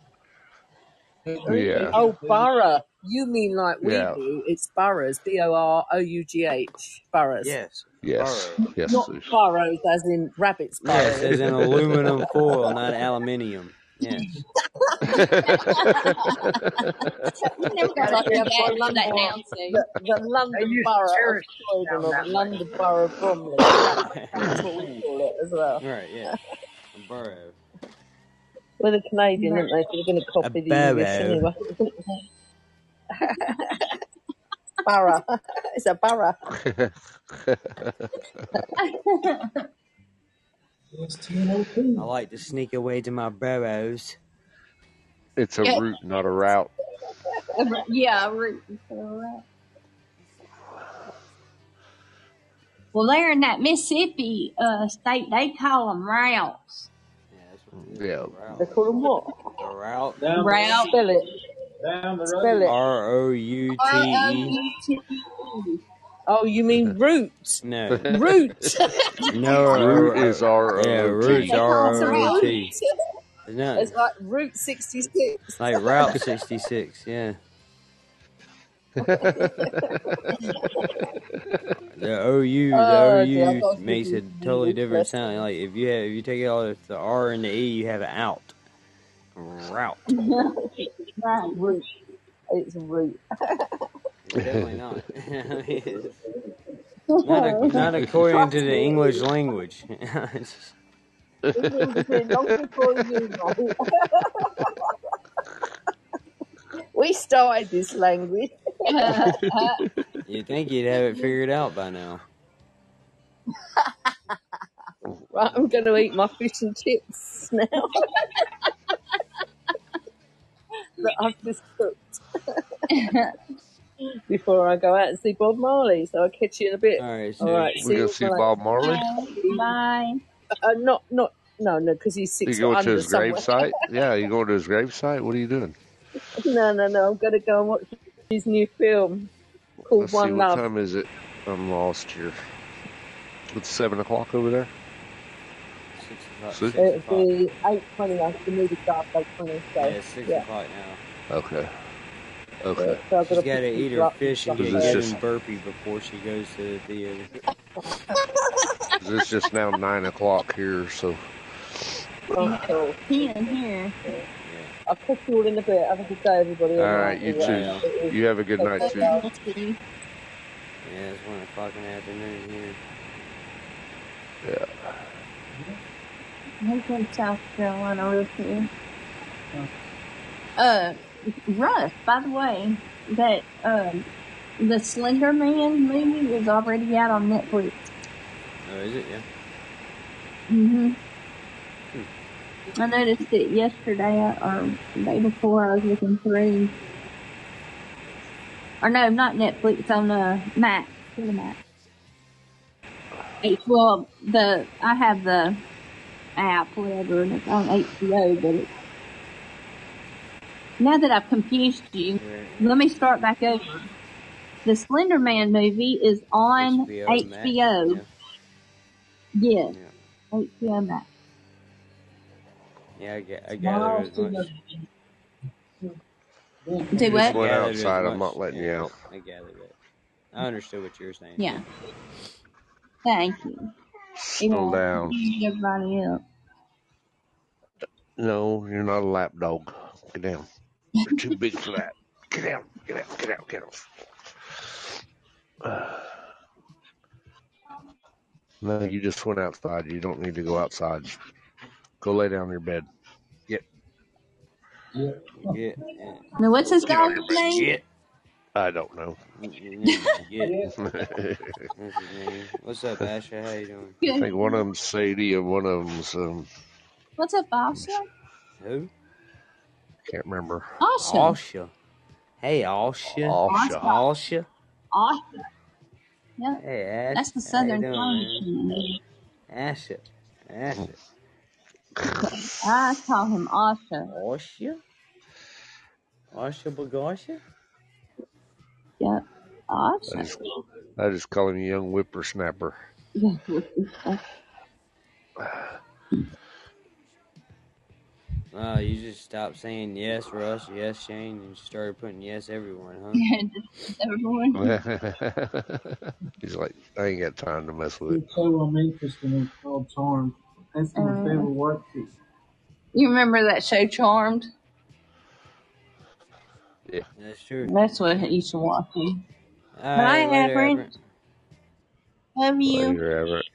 S7: Yeah,
S4: Oh, borough. You mean like we
S7: Yeah.
S4: do? It's boroughs. B O R O U G H. Boroughs.
S1: Yes.
S7: yes,
S1: Borough.
S7: yes.
S4: Not
S7: Suze.
S4: burrows as in rabbits
S1: Yes,
S4: burrows.
S1: as in aluminum foil, not aluminium. Yes.
S6: You never got to
S4: we
S6: your
S4: have
S6: dad that now, Sue.
S4: the, the
S8: They
S4: London
S8: used
S4: borough of
S8: cherish
S4: Croydon or
S8: that
S4: the
S8: way.
S4: London borough of Bromley. That's what we call it as well.
S1: right. Yeah. A borough.
S4: We're the Canadian, aren't they? So we're going to
S1: A
S4: copy the English
S1: borough.
S4: anyway. borough. it's a borough.
S8: It's 10:02.
S1: I like to sneak away to my burrows.
S7: it's a
S6: Yeah,
S7: route, not a route.
S6: yeah, root. Well, they're in that Mississippi uh, state. They call them routes.
S1: Yeah, that's what it is.
S7: Yeah,
S1: A route.
S4: They call them what?
S1: A route.
S8: Down the
S6: Route.
S4: Spell it.
S8: down the
S4: Spell
S8: road.
S4: it.
S1: R O U
S6: R
S1: T
S6: O
S1: E.
S6: U T E.
S4: Oh, you mean root?
S1: No.
S4: Root.
S1: No. or-
S7: route
S1: or-
S7: is R
S1: Yeah,
S7: O O
S1: roots
S7: T.
S6: They call
S1: R
S6: us
S1: O
S6: a
S1: U
S6: route.
S1: T. No,
S4: It's like Route 66.
S1: like Route 66. Yeah. The OU, the
S4: Oh, I
S1: OU makes a totally different sound. Like if you have, if you take it all the the R and the E, you have an out. Route.
S6: right.
S4: Root. It's root.
S1: Definitely not. not, a, not according to the English language.
S4: We started this language.
S1: You'd think you'd have it figured out by now.
S4: Right, I'm going to eat my fish and chips now that I've just cooked before I go out and see Bob Marley. So I'll catch you in a bit.
S1: All right,
S4: All
S1: so
S4: right, see
S7: We go
S4: you
S7: see
S4: later.
S7: Bob Marley.
S6: Bye.
S4: Uh, not not No, no, because he's
S7: You
S4: six
S7: going
S4: foot
S7: to
S4: under
S7: his
S4: somewhere.
S7: gravesite? yeah, you going to his gravesite? What are you doing?
S4: No, no, no. I'm gonna go and watch his new film called
S7: Let's see,
S4: One
S7: what time is it? I'm lost here. It's seven o'clock over there.
S1: Six o'clock.
S7: See?
S1: Six
S4: It'll be eight twenty after the movie starts eight twenty.
S1: Yeah, it's six
S4: yeah,
S1: o'clock now.
S7: Okay. Okay.
S4: So I've got to
S1: got to
S4: pick
S1: eat her fish and
S4: stuff.
S7: Is
S1: get
S7: this
S1: good
S7: just
S1: and burpy before she goes to the theater.
S7: is this just now nine o'clock here? So
S4: Oh, cool.
S6: Ten here.
S1: Yeah.
S4: I'll catch you all in a bit. Have a good day, everybody.
S7: all
S4: and
S7: right, you too.
S1: Right
S7: You have a good night too.
S4: care.
S6: Let's see.
S1: Yeah, it's one o'clock in the afternoon here.
S7: Yeah.
S6: He's in South Carolina real soon. Uh, Russ, by the way, that um, the Slender Man movie is already out on Netflix.
S1: Oh, is it? Yeah.
S6: Hmm. I noticed it yesterday uh, or the day before. I was looking through, or no, not Netflix on the Max. What am I? H well, the I have the app, whatever, and it's on HBO. But it, now that I've confused you, let me start back over. The Slender Man movie is on
S1: HBO
S6: HBO.
S1: Yeah.
S6: Yes,
S1: Yeah.
S6: HBO Max.
S1: Yeah, I, ga- I
S8: Tomorrow,
S1: gathered as much.
S6: Do what?
S7: just went outside. I'm not letting you out.
S1: I gathered it. I understood what you were saying.
S6: Yeah. Thank you.
S7: Settle
S6: Yeah.
S7: down.
S6: Everybody else.
S7: No, you're not a lap dog. Get down. You're too big for that. Get down. Get out. Get out. Get out. No, you just went outside. You don't need to go outside. Go lay down in your bed. Get.
S8: Yeah.
S1: Get, yeah.
S6: Now, what's this
S7: Get on
S6: guy's
S7: your bed.
S6: name?
S1: Get.
S7: I don't know.
S1: Get. What's his name? What's up, Asher? How you doing?
S7: I think one of them's Sadie and one of them's um
S6: What's up, Asha?
S1: Who?
S7: can't remember.
S6: Asha.
S1: Asha. Hey, Asha.
S7: Alsha.
S1: Asha.
S6: Asha. Yeah,
S1: Hey, Ash.
S6: that's the
S1: How you
S6: southern
S1: doing, man?
S6: tongue.
S1: Asha. Asha.
S6: I call him Asha.
S1: Asha? Asha Bagasha?
S6: Yeah.
S7: I
S6: Asha.
S7: just I just call him a young whippersnapper.
S6: Yeah, what is?
S1: Oh, you just stopped saying yes, Russ, yes, Shane, and you started putting yes, everyone, huh?
S6: Yeah, just everyone.
S7: He's like, I ain't got time to mess with it.
S8: Good show I'm interested in called Charmed. That's my
S6: Uh,
S8: favorite work. piece.
S6: you remember that show Charmed?
S7: Yeah.
S1: That's true.
S6: That's what he used to watch. it.
S1: All
S6: Bye,
S1: right, later,
S6: Everett.
S1: Everett.
S6: Love you.
S7: Later, Everett.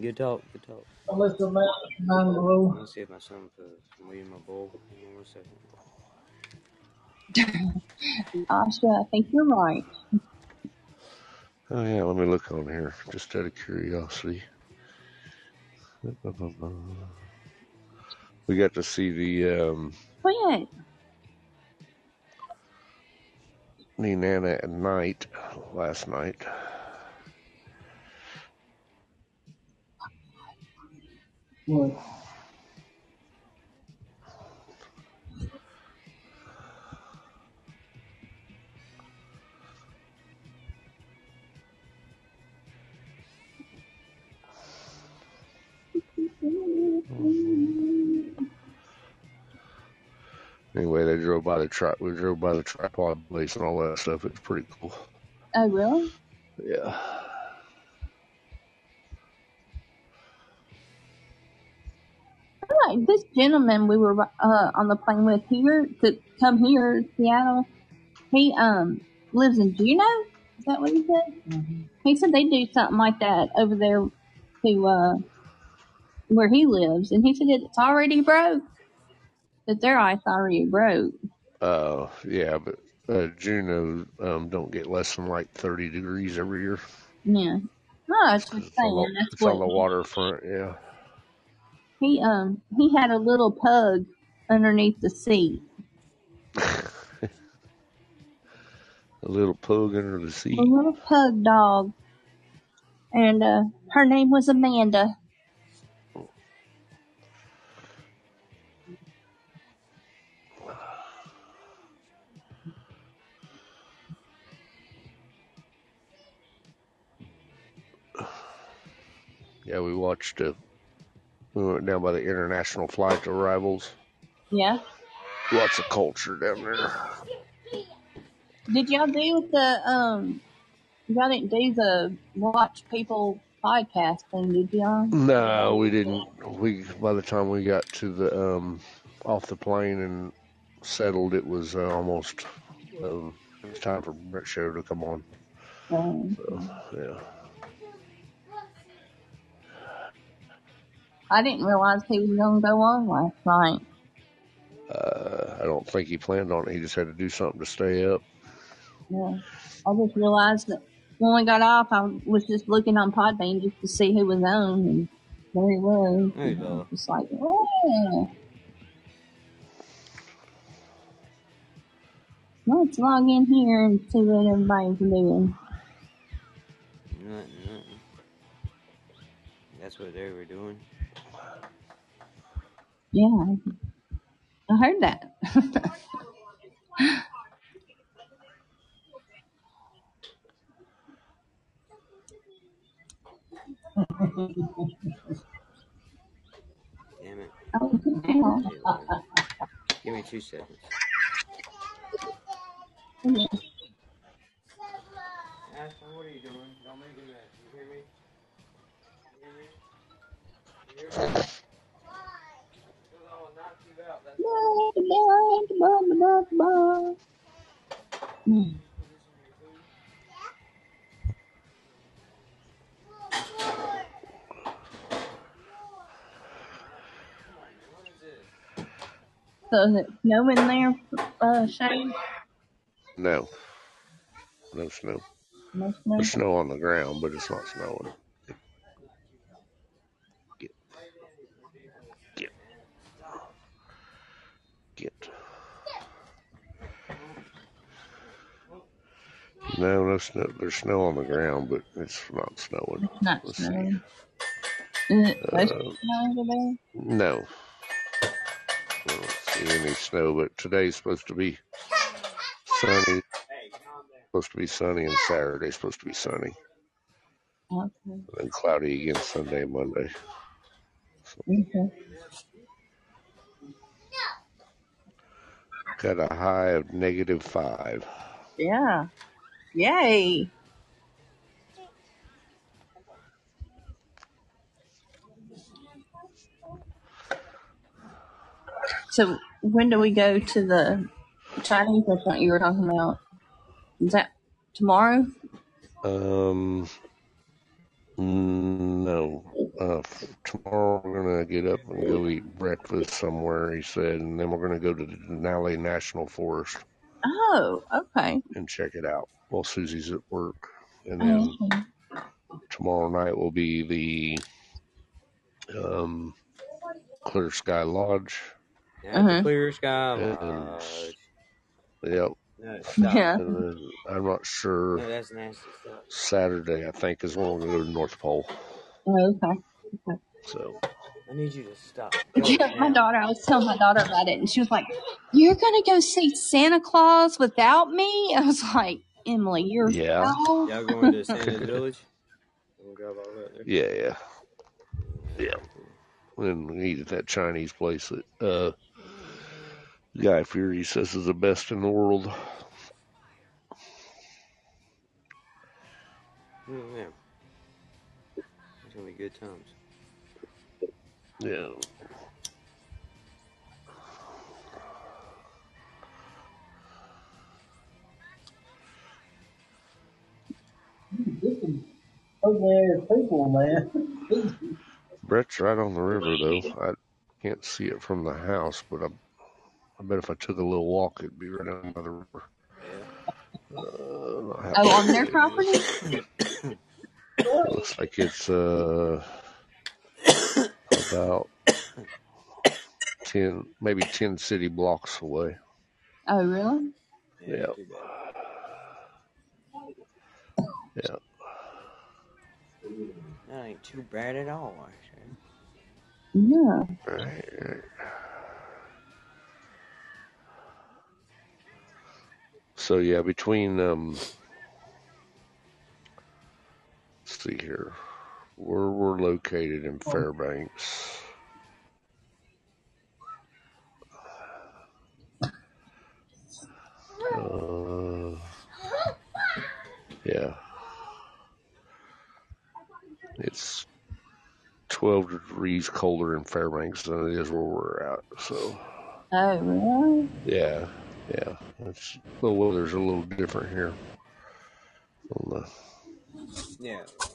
S1: Good talk, good talk.
S8: Alyssa Matt, nine below.
S1: Let me see if my son put some weed in my bowl. Hang on one second.
S6: Asha, I think you're right.
S7: Oh yeah, let me look on here, just out of curiosity. We got to see the um,
S6: Quit.
S7: Nenana at night last night.
S8: What?
S7: Anyway, they drove by the tri- we drove by the tripod place and all that stuff. It's pretty cool.
S6: Oh, really?
S7: Yeah.
S6: Like this gentleman we were uh, on the plane with here to come here, Seattle. He um lives in Juneau. Is that what he said?
S8: Mm-hmm.
S6: He said they do something like that over there to uh where he lives, and he said it's already broke. That their ice already broke.
S7: Uh, yeah, but uh, Juneau um, don't get less than like 30 degrees every year.
S6: Yeah. No, I was just
S7: It's on the,
S6: saying that's
S7: it's on the waterfront. Yeah.
S6: he um he had a little pug underneath the seat.
S7: A little pug under the seat.
S6: A little pug dog. And uh her name was Amanda.
S7: Yeah, we watched. Uh, we went down by the international flight arrivals.
S6: Yeah.
S7: Lots of culture down there.
S6: Did y'all do the um? Y'all didn't do the watch people podcast thing, did y'all?
S7: No, we didn't. We by the time we got to the um off the plane and settled, it was uh, almost um, it was time for Brett Show to come on.
S6: Um,
S7: So yeah,
S6: I didn't realize he was gonna go on last night.
S7: uh, I don't think he planned on it. He just had to do something to stay up.
S6: Yeah. I just realized that when we got off, I was just looking on Podbean just to see who was on, and there he was.
S1: There you go.
S6: was just like, oh. Let's log in here and see what everybody's doing.
S1: Nothing, nothing. That's what they were doing.
S6: Yeah, I heard that.
S1: Damn it.
S6: oh,
S1: Hey, Lord. Give me two seconds. Ashton, what are you doing? Don't make me mad. You hear me? You hear me? You hear me? Because I will knock you out. That's
S6: Mm.
S1: what is this?
S6: So is it snowing there, uh, Shane?
S7: No, no snow.
S6: No snow.
S7: There's snow on the ground, but it's not snowing. No, no snow. There's snow on the ground, but it's not snowing.
S6: It's not
S7: Let's see.
S6: snowing. Is it supposed to
S7: Uh,
S6: snow there?
S7: no, I don't see any snow. But today's supposed to be sunny. Supposed to be sunny, and Saturday's supposed to be sunny,
S6: Okay.
S7: and then cloudy again Sunday and Monday. So
S6: Okay.
S7: got a high of negative five.
S6: Yeah. Yay. So when do we go to the Chinese restaurant you were talking about? Is that tomorrow?
S7: Um, no. Uh, tomorrow we're gonna get up and go eat breakfast somewhere. He said, and then we're gonna go to the Denali National Forest
S6: Oh, okay.
S7: and check it out while Susie's at work. And then
S6: Okay.
S7: tomorrow night will be the um, Clear Sky Lodge.
S1: At
S6: Uh-huh.
S1: Clear Sky
S7: And
S1: Lodge.
S7: yep,
S1: No.
S6: Yeah.
S7: and then I'm not sure.
S1: No, that's nasty stuff.
S7: Saturday, I think, is when we're gonna go to North Pole.
S6: Oh, okay. Okay.
S7: So
S1: I need you to stop.
S6: Yeah, my daughter, I was telling my daughter about it, and she was like, You're going to go see Santa Claus without me? I was like, Emily, you're
S7: yeah,
S6: how?
S1: Y'all going to Santa's Village? We'll drive all that there.
S7: yeah, yeah, yeah. And we eat at that Chinese place that uh, Guy Fieri says is the best in the world.
S1: Mm, yeah. It's gonna be good times.
S7: Yeah.
S8: Get some ugly ass people, man.
S7: Brett's right on the river though. I can't see it from the house, but I, I bet if I took a little walk, it'd be right on by the river. Uh,
S6: Oh, on their property?
S7: Looks like it's uh about ten, maybe ten city blocks away.
S6: Oh, really?
S1: Yeah,
S7: Yeah,
S1: not too bad.
S7: yeah.
S1: That ain't too bad at all, actually.
S6: Yeah.
S7: Right, right. So yeah, between um, let's see here, We're we're located in Fairbanks. Uh, yeah. It's 12 degrees colder in Fairbanks than it is where we're at. So,
S6: Oh, really?
S7: yeah, yeah. It's, the weather's a little different here. On the,
S1: Yeah, yeah.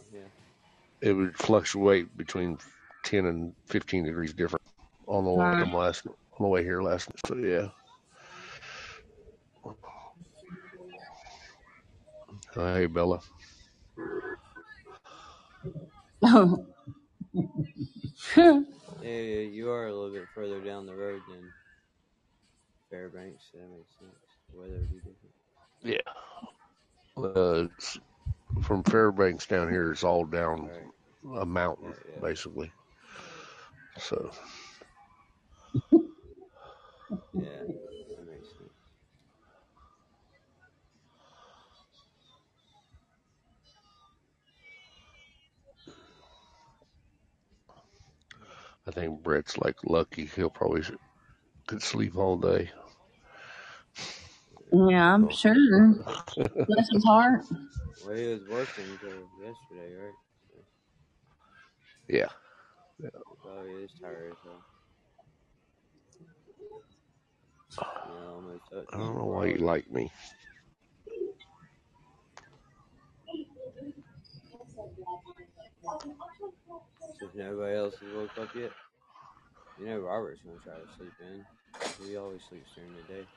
S7: It would fluctuate between 10 and 15 degrees different on the way
S6: Wow.
S7: last on the way here last night. So yeah. Uh, hey Bella.
S6: Oh.
S1: Yeah, yeah, you are a little bit further down the road than Fairbanks. so That makes sense. The weather would be different.
S7: Yeah. Uh, it's, from Fairbanks down here, it's all down
S1: Right.
S7: A mountain
S1: Yeah, yeah.
S7: basically. So
S1: Yeah, that makes sense.
S7: I think Brett's like lucky. He'll probably s- could sleep all day.
S6: Yeah, I'm
S7: So,
S6: sure. Bless his heart.
S1: Well, he was working until yesterday, right?
S7: Yeah.
S1: Oh, he is tired. Yeah,
S7: I don't know why you like me.
S1: If nobody else has woke up yet, you know Robert's gonna try to sleep in. He always sleeps during the day.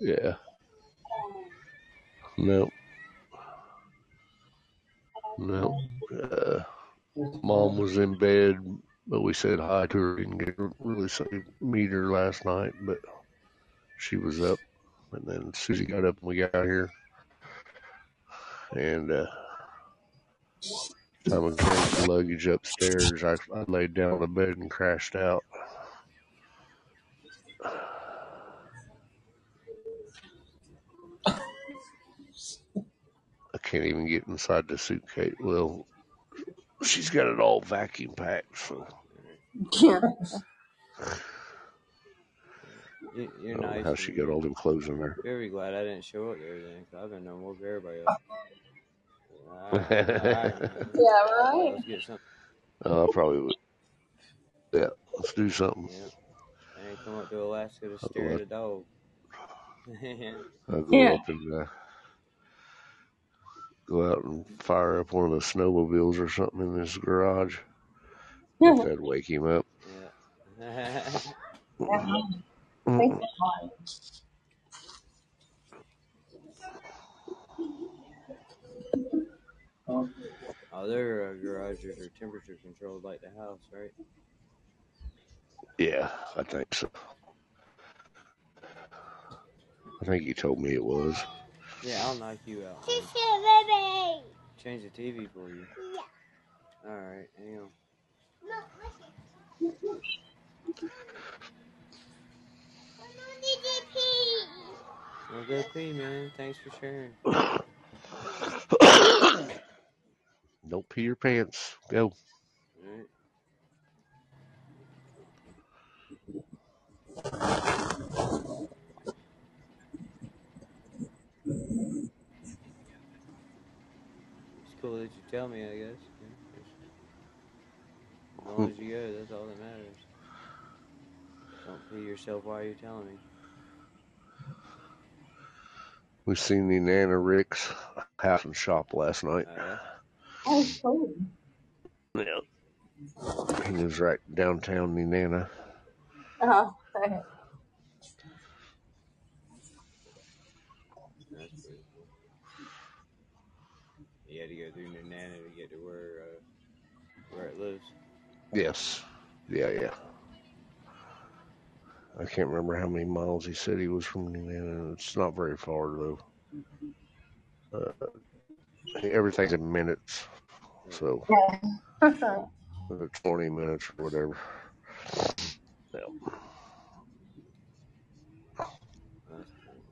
S7: Yeah. No. No. Uh, mom was in bed, but we said hi to her. Didn't get really say, meet her last night, but she was up. And then Susie got up and we got here. And uh, time we carried the luggage upstairs, I, I laid down on the bed and crashed out. I can't even get inside the suitcase. Well, she's got it all vacuum packed, so
S6: Yeah.
S1: You,
S7: I
S1: you're
S7: don't know how she got all them clothes in there.
S1: Very glad I didn't show up there then, 'cause I've been no more everybody else. Alright, alright.
S6: Yeah,
S1: Yeah,
S6: right?
S1: let's get something.
S7: uh, I probably would. Yeah, let's do something.
S1: Yeah. I ain't come up to Alaska to
S7: I'll
S1: stare at a dog.
S7: I'll go
S6: Yeah.
S7: up and uh, go out and fire up one of the snowmobiles or something in this garage. If that'd wake him up.
S1: yeah. Oh, their uh, garages are temperature controlled like the house, right?
S7: Yeah, I think so. I think you told me it was.
S1: Yeah, I'll knock you out. man. Change the TV for you. Yeah. Alright, hang on. Well, go pee, man. Thanks for sharing.
S7: Don't pee your pants. Go.
S1: Alright. It's cool that you tell me, I guess. Yeah, As long as you go, that's all that matters. Don't pee yourself while you're telling me.
S7: We seen the Nana Rick's house and shop last night.
S1: Oh, yeah?
S6: Oh, cool.
S7: Yeah. He lives right downtown Nenana.
S6: Uh-huh.
S1: That's pretty cool. You had to go through Nenana to get to where where it lives.
S7: Yes. Yeah, yeah. I can't remember how many miles he said he was from Nenana. It's not very far though. Uh, everything's in minutes, so
S6: Yeah.
S7: 20 minutes or whatever. Yeah.
S1: That's cool.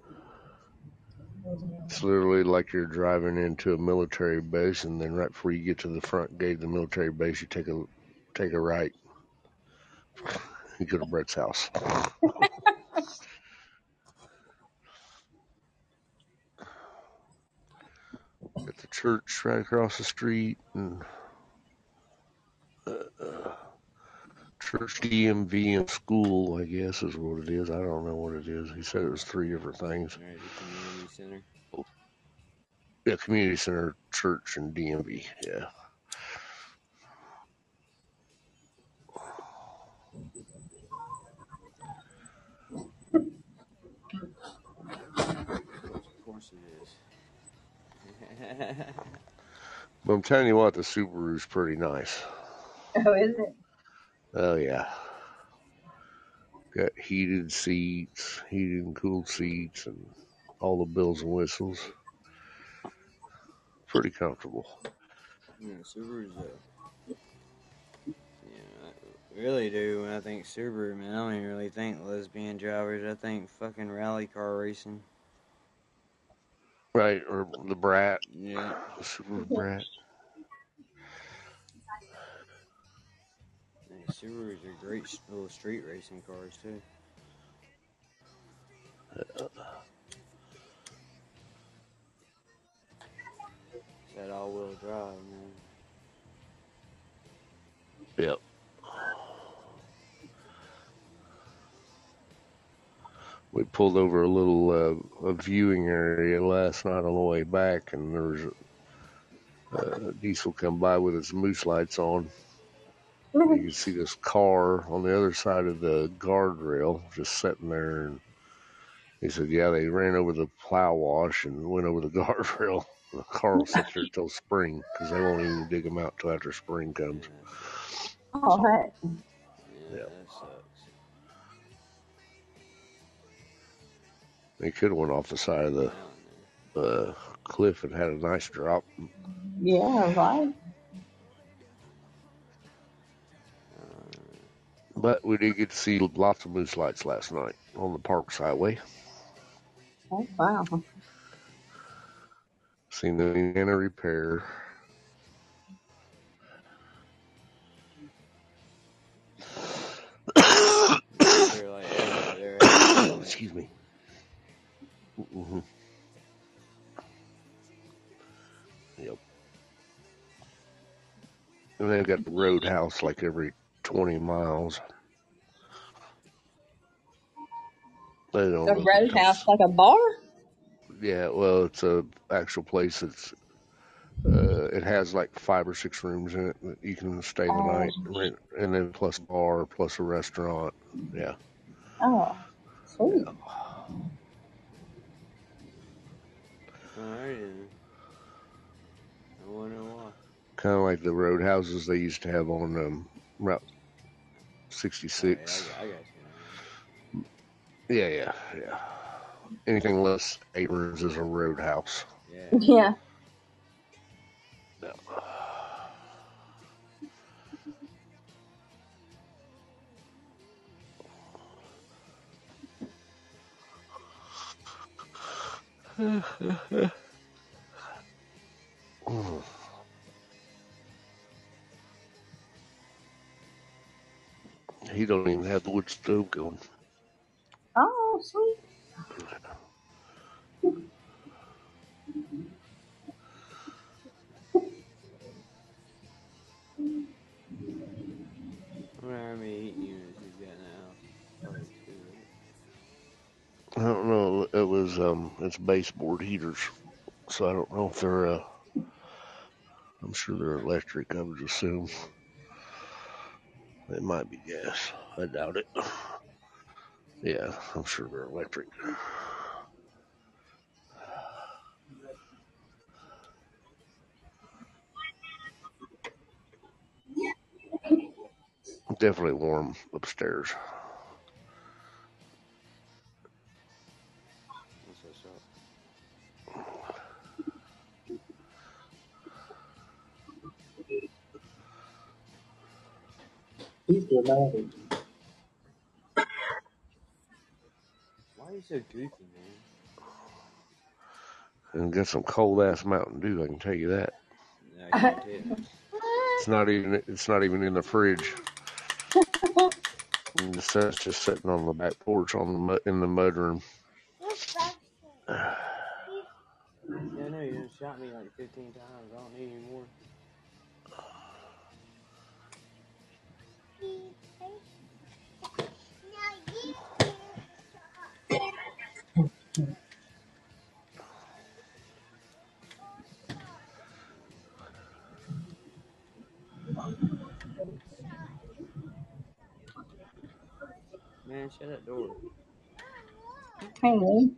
S7: It's literally like you're driving into a military base, and then right before you get to the front gate of the military base, you take a take a right. You go to Brett's house. Got the church right across the street, and uh, uh, church DMV and school, I guess is what it is. I don't know what it is. He said it was three different things.
S1: Right, the community center.
S7: Yeah, community center, church, and DMV. Yeah.
S1: Of course it is.
S7: But I'm telling you what, the Subaru's pretty nice.
S9: Oh, is it?
S7: Oh yeah. Got heated seats, heated and cooled seats, and all the bells and whistles. Pretty comfortable.
S1: yeah, Subaru's a. Yeah, I really do. When I think Subaru, man, I don't even really think lesbian drivers. I think fucking rally car racing.
S7: Right, or the Brat,
S1: Yeah.
S7: the Subaru Brat.
S1: Subarus are great little street racing cars too. That all-wheel drive, man.
S7: Yep. We pulled over a little uh, a viewing area last night on the way back, and there was a, a diesel come by with its moose lights on. You can see this car on the other side of the guardrail just sitting there. And he said, Yeah, they ran over the plow wash and went over the guardrail. The car will sit there till spring because they won't even dig them out till after spring comes.
S1: that's-
S9: Oh, heck.
S1: yeah,
S7: Yeah.
S1: that sucks.
S7: They could have went off the side of the uh, cliff and had a nice drop.
S9: Yeah, right.
S7: But we did get to see lots of moose lights last night on the Parks Highway.
S9: Oh, wow.
S7: Seen the Indiana repair.
S1: they're like everywhere. They're like,
S7: Excuse me. hmm Yep. And they've got the roadhouse like every 20 miles. They don't
S9: The
S7: open
S9: roadhouse, like a bar?
S7: Yeah, well, it's a actual place. It's uh, it has like five or six rooms in it that you can stay the
S9: Oh,
S7: night, rent, and then plus bar, plus a restaurant. Yeah,
S9: oh, sweet.
S7: yeah.
S1: Alright. I wonder why.
S7: Kind of like the roadhouses they used to have on um, Route
S1: Oh yeah, I,
S7: 66.
S1: I.
S7: Yeah, yeah, yeah. Anything less eight rooms is a roadhouse.
S1: Yeah.
S9: Yeah.
S7: Yeah. even have stove going.
S9: Oh, sweet.
S1: I wonder how many heat units he's got in the house. Probably two, right?
S7: I don't know. It was um, it's baseboard heaters, so I don't know if they're. Uh, I'm sure they're electric. I would assume It might be gas. I doubt it. Yeah, I'm sure they're electric. Definitely warm upstairs.
S8: He's dramatic.
S1: Why are you so goofy, man?
S7: and get some cold ass Mountain Dew. I can tell you that. It's not even it's not even in the fridge. And the just sitting on the back porch on the in the mudroom.
S1: Yeah, I know you shot me like 15 times. Shut that door.
S6: Hang.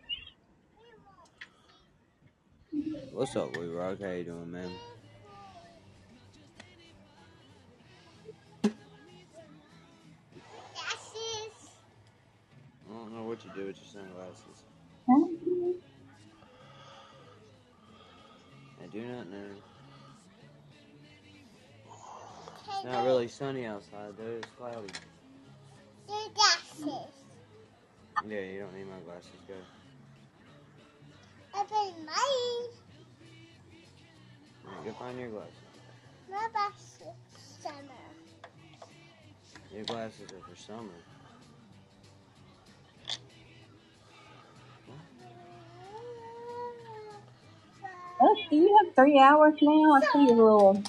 S1: What's up, Wee Rock? How you doing, man? I don't know what you do with your sunglasses. I do not know. It's not really sunny outside, though. It's cloudy. Yeah, you don't need my glasses. Go. Alright, go find your glasses. My glasses summer. Your glasses are for summer.
S6: Oh, do you have three hours now? I see your little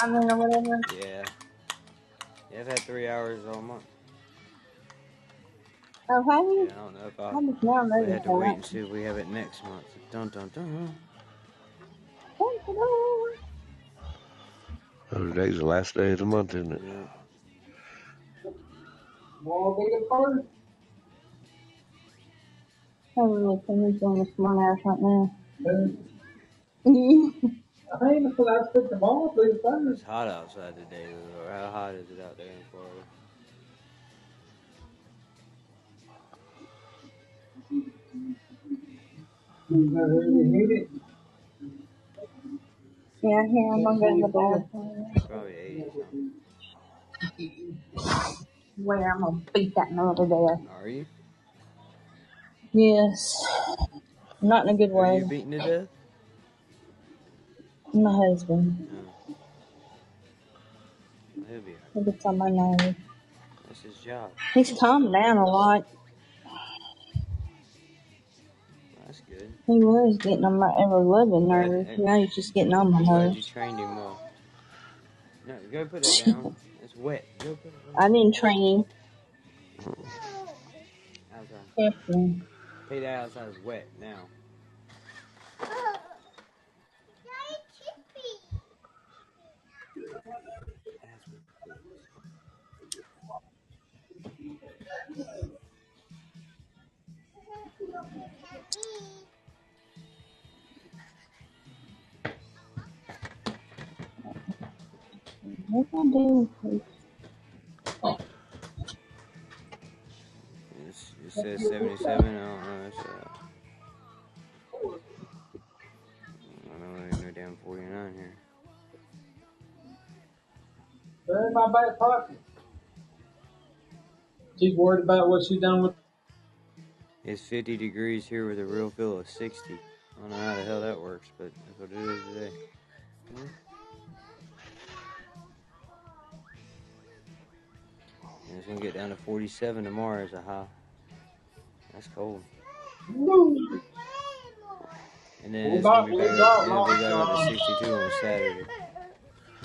S6: diamond or whatever.
S1: Yeah. Yeah, I've had three hours all month.
S6: Oh, have
S1: Yeah,
S6: you?
S1: I don't know if
S6: I
S1: I.
S6: just now
S1: We
S6: noticed
S1: had to wait and see if we have it next month. Dun dun dun.
S7: Oh, today's the last day of the month, isn't it?
S1: Yeah.
S8: Won't be the first.
S6: I'm really finished doing the smart ass right now.
S8: I ain't until I spent the ball through the first.
S1: It's hot outside today. Or how hot is it out there in Florida?
S8: You know, really hit it.
S6: yeah, here I'm gonna go to the bathroom.
S1: Probably 80 something.
S6: Where I'm gonna beat that mother to death.
S1: Are you?
S6: Yes. Not in a good
S1: Are you
S6: way.
S1: beaten to death?
S6: My husband.
S1: No. He'll be alright.
S6: He gets on my nerves.
S1: That's his job.
S6: He's calmed down a lot. He was getting on my ever loving nerves.
S1: eh,
S6: Now he's just getting on my
S1: I'm glad you
S6: nerves.
S1: trained him well. No, go put it down. It's wet. Go put it
S6: I
S1: down.
S6: didn't train him.
S1: Outside.
S6: Carefully.
S1: Hey, that outside is wet now. That's ridiculous.
S6: What I do?
S1: It's, it says 77. I don't know. It's, uh, I don't know. There's no damn 49 here.
S8: They're in my back pocket. She's worried about what she's done with.
S1: It's 50 degrees here with a real feel of 60. I don't know how the hell that works, but that's what it is today. And it's gonna get down to 47 tomorrow as a high. That's cold. And then it's gonna be back up, it'll be
S8: lots
S1: back up to 62 on Saturday.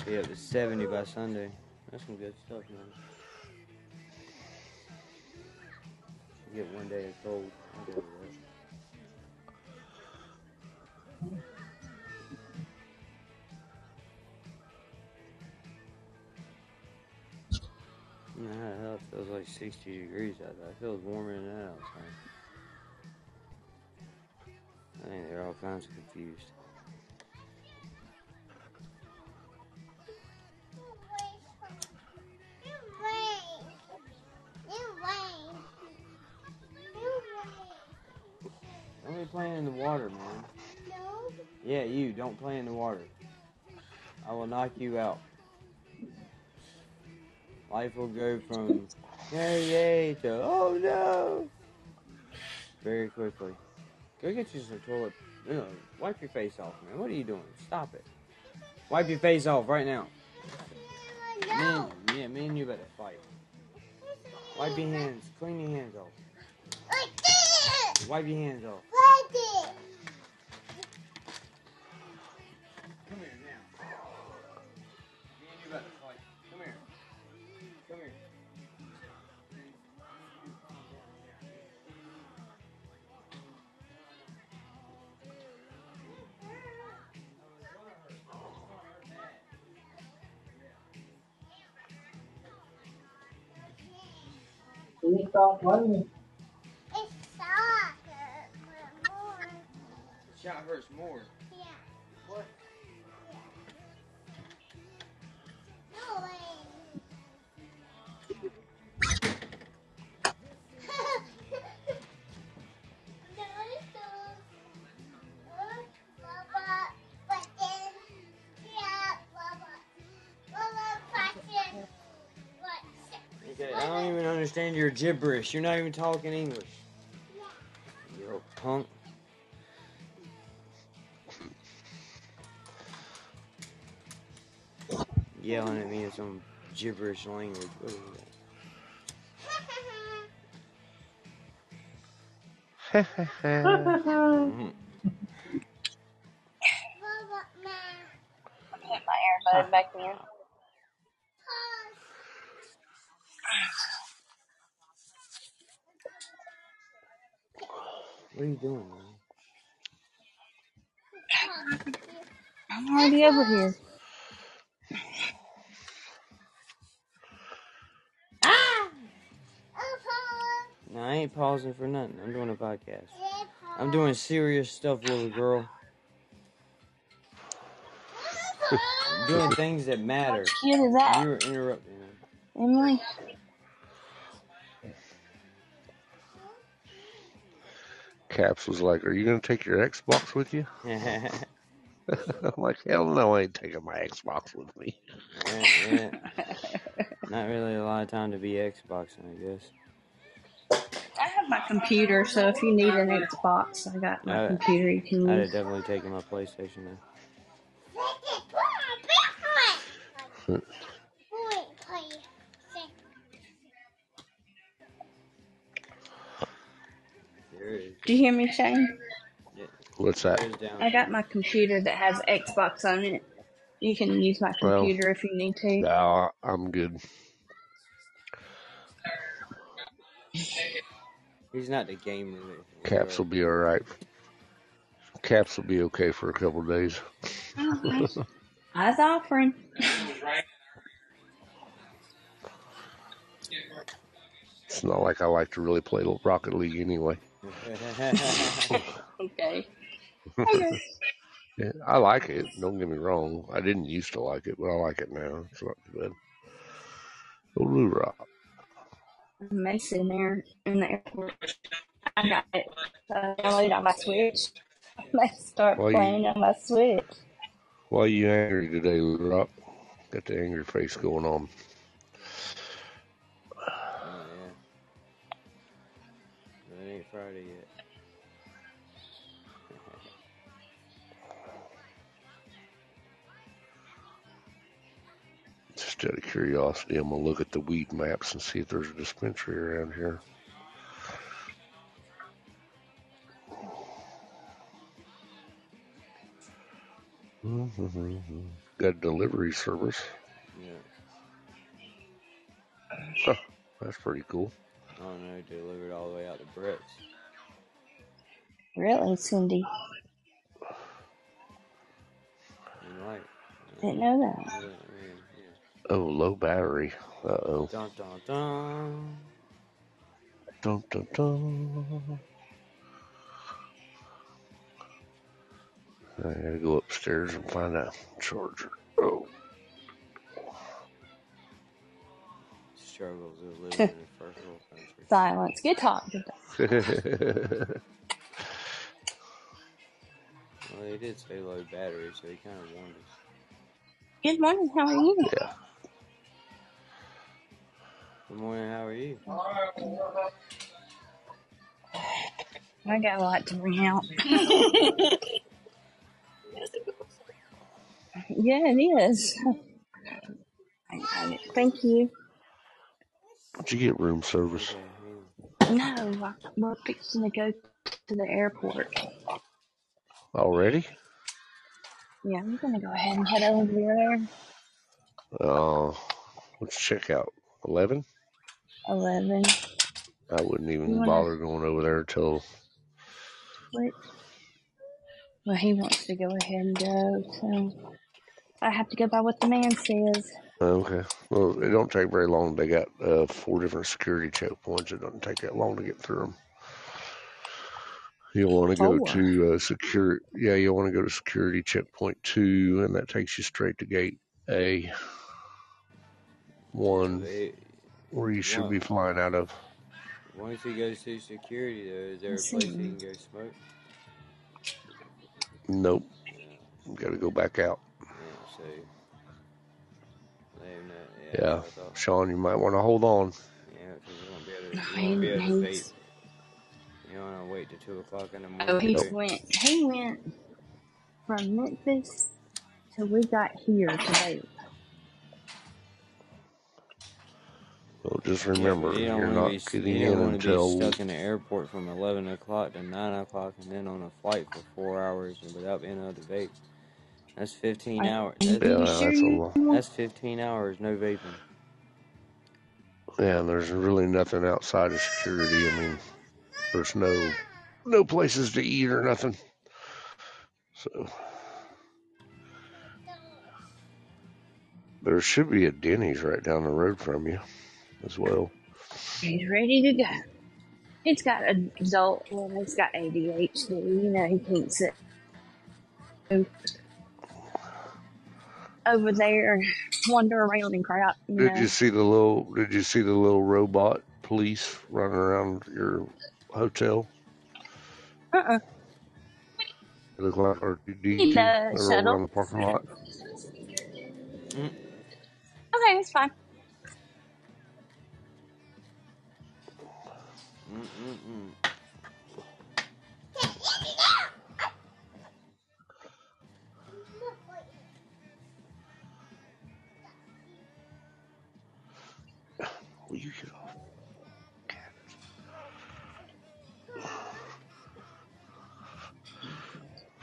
S1: Be up to 70 by Sunday. That's some good stuff, man. Get one day of cold. I'm good with know how the it feels like 60 degrees out there. It feels warmer than that outside. I think they're all kinds of confused. Don't be playing in the water, man. No. Yeah, you, don't play in the water. I will knock you out. Life will go from yay yay to oh no very quickly. Go get you some toilet No, wipe your face off, man. What are you doing? Stop it. Wipe your face off right now. Me and, yeah, me and you better fight. Wipe your hands. Clean your hands off. Wipe your hands off. You
S8: stop playing.
S1: The shot hurts more. What? Don't even understand your gibberish. You're not even talking English. You little punk. Yelling at me in some gibberish language. What is that? Mhm.
S6: Put my earbud back in.
S1: What are you doing, man?
S6: I'm already over here.
S1: No, I ain't pausing for nothing. I'm doing a podcast. I'm doing serious stuff, little girl. I'm doing things that matter.
S6: Cute is that,
S1: You're interrupting.
S6: Emily?
S7: Caps was like, "Are you gonna take your Xbox with you?" I'm like, "Hell no, I ain't taking my Xbox with me."
S1: yeah. Not really a lot of time to be Xboxing, I guess.
S6: I have my computer, so if you need an Xbox, I got my
S1: Uh,
S6: computer you can
S1: I'd have definitely taken my PlayStation then.
S6: Do you hear me, Shane?
S1: Yeah,
S7: What's that?
S6: I got my computer that has Xbox on it. You can use my
S7: Well,
S6: computer if you need to.
S7: nah, I'm good.
S1: He's not the gamer. that-
S7: Caps will be all right. Caps will be okay for a couple days.
S6: Okay. I was offering.
S7: It's not like I like to really play Rocket League anyway.
S6: Okay.
S7: Yeah, I like it. Don't get me wrong. I didn't used to like it, but I like it now. It's not too bad. Oh, Lou Rock.
S6: Mason in there in the airport. I got it uh, downloaded on my Switch. Let's start
S7: Why you
S6: playing on my Switch.
S7: Why are you angry today, Lou Rock? Got the angry face going on.
S1: Friday yet.
S7: Just out of curiosity, I'm gonna look at the Weedmaps and see if there's a dispensary around here. Mm-hmm. Got a delivery service.
S1: yeah.
S7: Huh, that's pretty cool.
S1: I don't know. Delivered all the way out to Brett's.
S6: Really, Cindy?
S1: And like,
S6: Didn't know that.
S1: yeah, yeah, yeah.
S7: Oh, low battery. Uh oh.
S1: Dun dun dun.
S7: Dun dun dun. I gotta go upstairs and find a charger. Oh.
S1: Struggles of living in a first world country.
S6: Silence. Good talk. Good talk.
S1: Well, they did say low battery, so he kind of warned us.
S6: Good morning. How are you?
S7: yeah.
S1: Good morning. How are you?
S6: I got a lot to bring out. yeah, it is. I, I, thank you.
S7: Did you get room service?
S1: Okay, hang on.
S6: No, we're fixing to go to the airport.
S7: Already?
S6: Yeah, I'm gonna go ahead and head over there.
S7: Oh, uh, let's check out 11?
S6: Eleven.
S7: I wouldn't even
S6: wanna
S7: bother going over there until.
S6: wait? Well, he wants to go ahead and go, so I have to go by what the man says.
S7: Okay. Well, it don't take very long. They got uh, four different security checkpoints. It doesn't take that long to get through them. You'll want to go
S6: Four.
S7: to uh, secure. Yeah, you'll want to go to security checkpoint two, and that takes you straight to gate A one,
S1: But
S7: where you should
S1: Wow.
S7: be flying out of.
S1: once he goes through security, though, is there a place he can go smoke?
S7: Nope. Got to go back out.
S1: yeah, so let him. Yeah,
S7: Yeah,
S1: that's what I thought.
S7: Sean, you might want to hold on.
S1: Yeah, because you won't be able to, you won't be
S6: he,
S1: able to vape. You don't want to wait till two o'clock in the
S6: oh
S1: morning.
S6: he
S1: to
S6: went he went from Memphis till we got here today. vape.
S7: So just remember,
S1: but you don't
S7: you're not
S1: be
S7: getting
S1: you
S7: in
S1: don't want be
S7: until.
S1: stuck in the airport from eleven o'clock to nine o'clock, and then on a flight for four hours without being able to vape. That's fifteen
S6: Are,
S1: hours. That's
S7: Yeah, that's a lot.
S1: that's fifteen hours no vaping.
S7: Yeah, and there's really nothing outside of security. I mean, there's no no places to eat or nothing. So there should be a Denny's right down the road from you as well.
S6: He's ready to go. He's got a adult. Well, he's got ADHD. You know, he can't sit over there and wander around and crap. You
S7: Did you see the little Did you see the little robot police running around your hotel?
S6: Uh-uh.
S7: They look like
S6: He
S7: R2D2. They're around
S6: shuttle.
S7: the parking lot.
S1: Mm,
S6: Okay, it's fine.
S1: mm,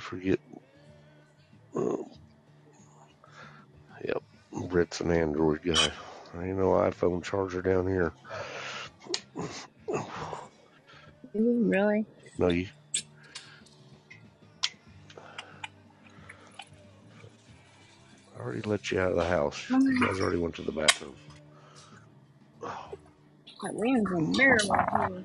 S7: Forget. Um, yep, Brett's an Android guy. There ain't no iPhone charger down here.
S6: Really?
S7: No, you. I already let you out of the house. You guys already went to the bathroom.
S6: That wind's unbearable here.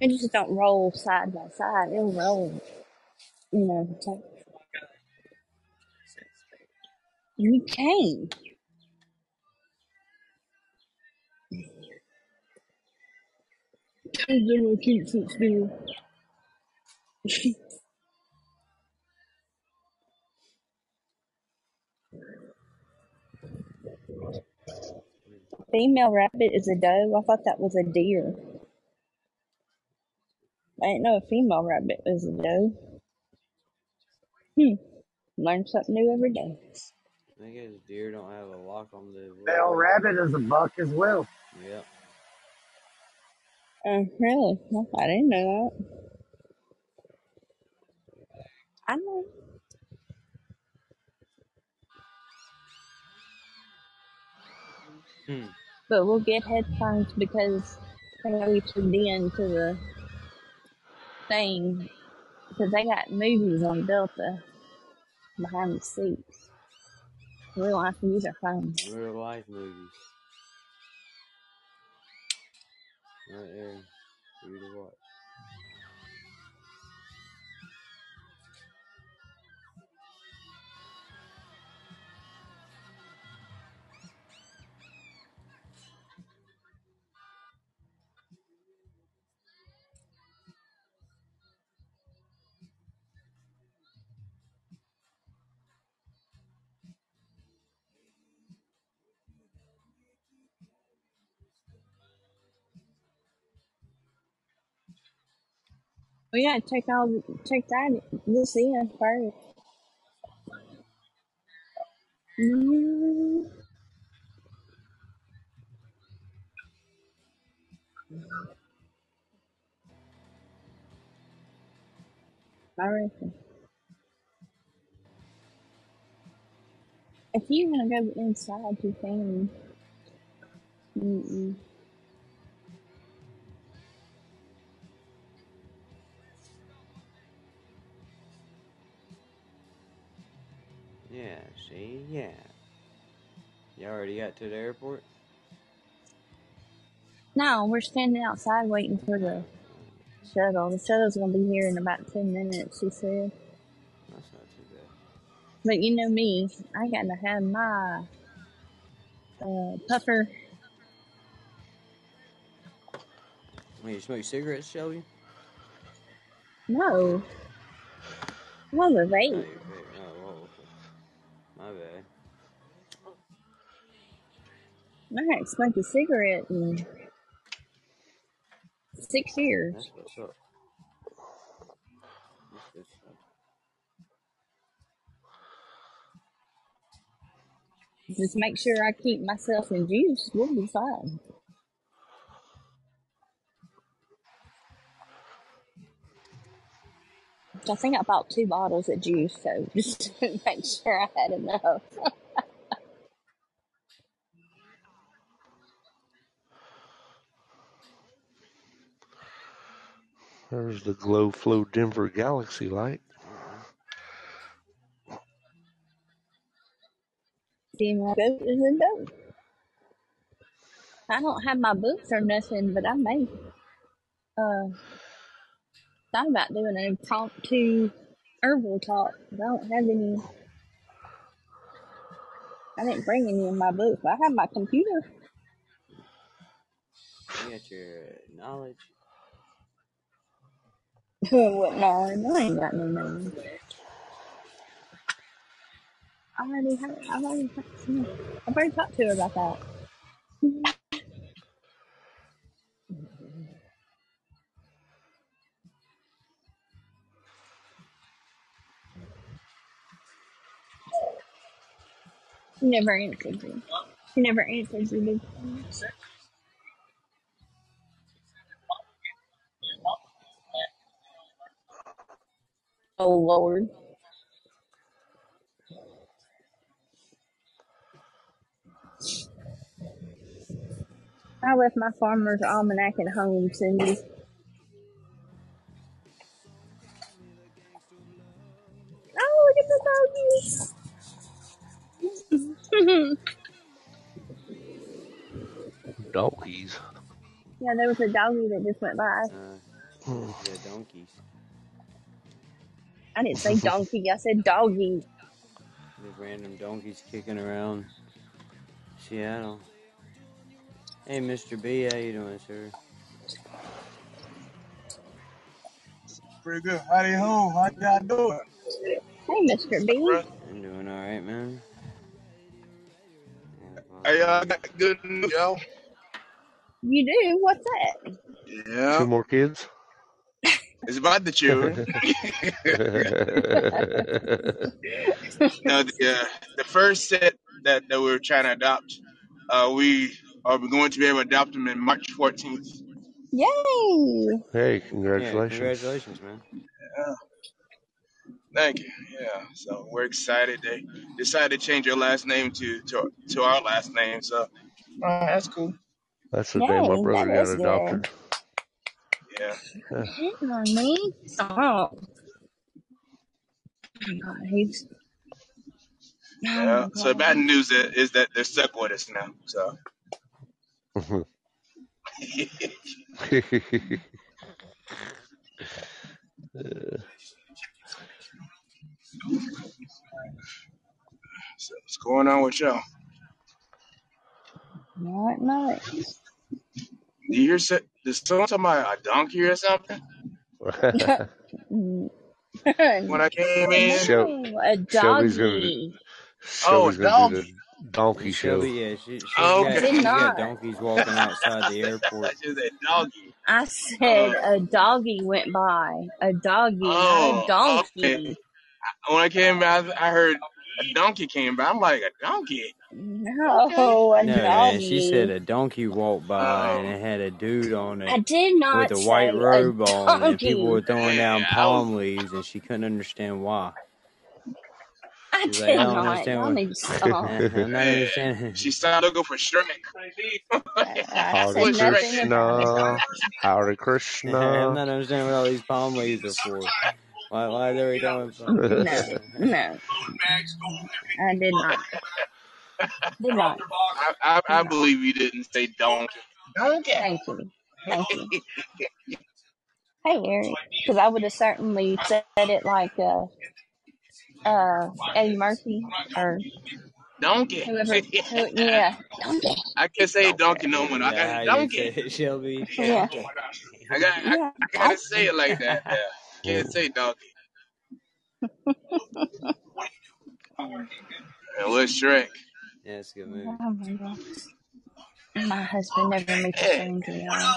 S1: It
S6: just don't roll side by side. It'll roll, you know. It's like, you can. Hey, Zero keeps it still. Female rabbit is a doe. I thought that was a deer. I didn't know a female rabbit was a doe. Hmm. Learn something new every day.
S1: I guess deer don't have a lock on the
S10: Bell rabbit is a buck as well.
S1: Yep.
S6: Uh, really? I didn't know that. I know.
S1: Hmm.
S6: But we'll get headphones because they know we tuned in to the thing because they got movies on Delta behind the seats. Have to use our phones.
S1: Real life movies. Right there. For you to watch.
S6: We gotta check all check that this in first. Mm, I reckon. If you wanna go inside, you can. Mm-mm.
S1: Got to the airport?
S6: No, we're standing outside waiting for the shuttle. The shuttle's gonna be here in about ten minutes. She said.
S1: That's not too bad.
S6: But you know me, I gotta have my uh, puffer.
S1: When you smoke cigarettes, Shelby?
S6: No, a
S1: Oh,
S6: vape. I haven't smoked a cigarette in six years.
S1: That's what's up. That's good stuff.
S6: Just make sure I keep myself in juice. We'll be fine. I think I bought two bottles of juice, so just to make sure I had enough.
S7: There's the Glow Flow Denver Galaxy light.
S6: See, my boat is a boat. I don't have my boots or nothing, but I may. Uh, thought about doing an impromptu herbal talk. but I don't have any. I didn't bring any of my books. But I have my computer.
S1: You got your knowledge.
S6: what? No, I ain't got no name. I already have. I've already. I've already talked to her about that. She never answered you. She never answered you. Did? Oh Lord. I left my farmer's almanac at home, Cindy. Oh, look at the doggies.
S7: Doggies.
S6: yeah, there was a doggie that just went by.
S1: Uh, the donkeys.
S6: I didn't say donkey. I said doggy.
S1: Just random donkeys kicking around Seattle. Hey, Mr. B, how you doing, sir?
S10: Pretty good. Howdy ho. How y'all doing?
S6: Hey, Mr. B.
S10: Bruh?
S1: I'm doing all right, man. Yeah,
S10: Hey, y'all got good news, y'all.
S6: You do? What's that?
S10: Yeah.
S7: Two more kids.
S10: It's about the children. now, the, uh, the first set that, that we are trying to adopt, uh, we are going to be able to adopt them in March 14th.
S6: Yay!
S7: hey,
S1: yeah,
S7: congratulations.
S1: congratulations, man.
S10: Yeah. Thank you. Yeah. So we're excited. They decided to change your last name to to, to our last name. So uh, that's cool.
S7: That's the day my brother got
S6: adopted. good.
S7: Adopted.
S10: Yeah.
S7: Yeah.
S6: On me? Stop. Oh my God, he's.
S10: Yeah.
S6: my
S10: So the bad news is, is that they're stuck with us now. So So what's going on with y'all?
S6: Not much.
S10: Do you hear so- did someone talk about a donkey or something when I came in?
S7: Shel-
S6: a
S7: Shelby's gonna.
S10: Oh, a
S7: Shelby's gonna do
S10: donkey.
S7: the donkey show.
S1: Shelby, yeah, she, she's
S10: Oh,
S1: got
S10: okay.
S1: she's got donkeys walking outside the airport.
S10: Just a doggy.
S6: I said oh. a doggy went by. A doggy, not a
S10: Oh, okay.
S6: donkey.
S10: When I came back, I heard a donkey came by. I'm like, a donkey? Okay.
S6: No,
S1: No, man, she said a donkey walked by and
S10: Oh,
S1: it had a dude on it.
S6: I
S1: it
S6: did
S1: with a
S6: say
S1: white
S6: a
S1: robe on, and people
S6: donkey.
S1: were throwing down
S10: yeah, I was.
S1: palm leaves, and she couldn't understand why.
S6: I
S1: She's like, I
S6: did
S1: don't
S6: not.
S1: understand
S6: Y'all
S1: what.
S6: need.
S1: I'm not understanding.
S10: She started looking for Shrek.
S6: I, I
S7: Hare
S6: said
S10: What's Shrek?
S6: nothing
S7: Krishna,
S1: I'm not understanding what all these palm leaves are for. Why, why are they coming from?
S6: No, no. I did not. Did not.
S10: I, I, I believe you didn't say donkey. Donkey.
S6: Thank you. Thank you. Hey, Eric. Because I would have certainly said it like uh, uh, Eddie Murphy or
S10: donkey.
S6: whoever. Who, yeah. Donkey.
S10: I can't say donkey no more. I got
S1: you
S10: donkey.
S1: say it, Shelby?
S6: Yeah.
S1: Donkey.
S10: I got. I,
S6: Yeah.
S10: I gotta say it like that. Yeah. Can't say donkey. And what's Shrek?
S1: Yeah, it's a good movie.
S6: Oh my god. My husband never meets a stranger, y'all.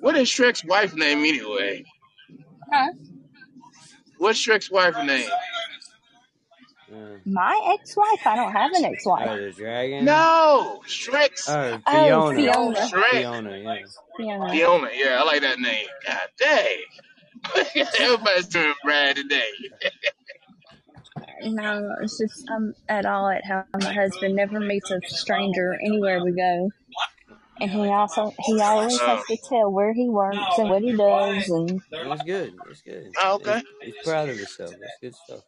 S10: what is Shrek's wife name anyway?
S6: Huh?
S10: What's Shrek's wife name?
S1: Uh,
S6: My ex-wife? I don't have an ex-wife.
S1: oh, the dragon?
S10: No, Shrek's
S1: Oh,
S6: Oh,
S1: Fiona.
S6: Fiona.
S10: Shrek.
S1: Fiona, yeah.
S6: Fiona.
S10: Fiona. Yeah, I like that name. God dang. Everybody's doing Brad today.
S6: No, it's just I'm at all at how my husband never meets a stranger anywhere we go. And he also he always has to tell where he works and what he does and
S1: That's good. That's good.
S10: oh, okay.
S1: He's, he's proud of himself. That's good stuff.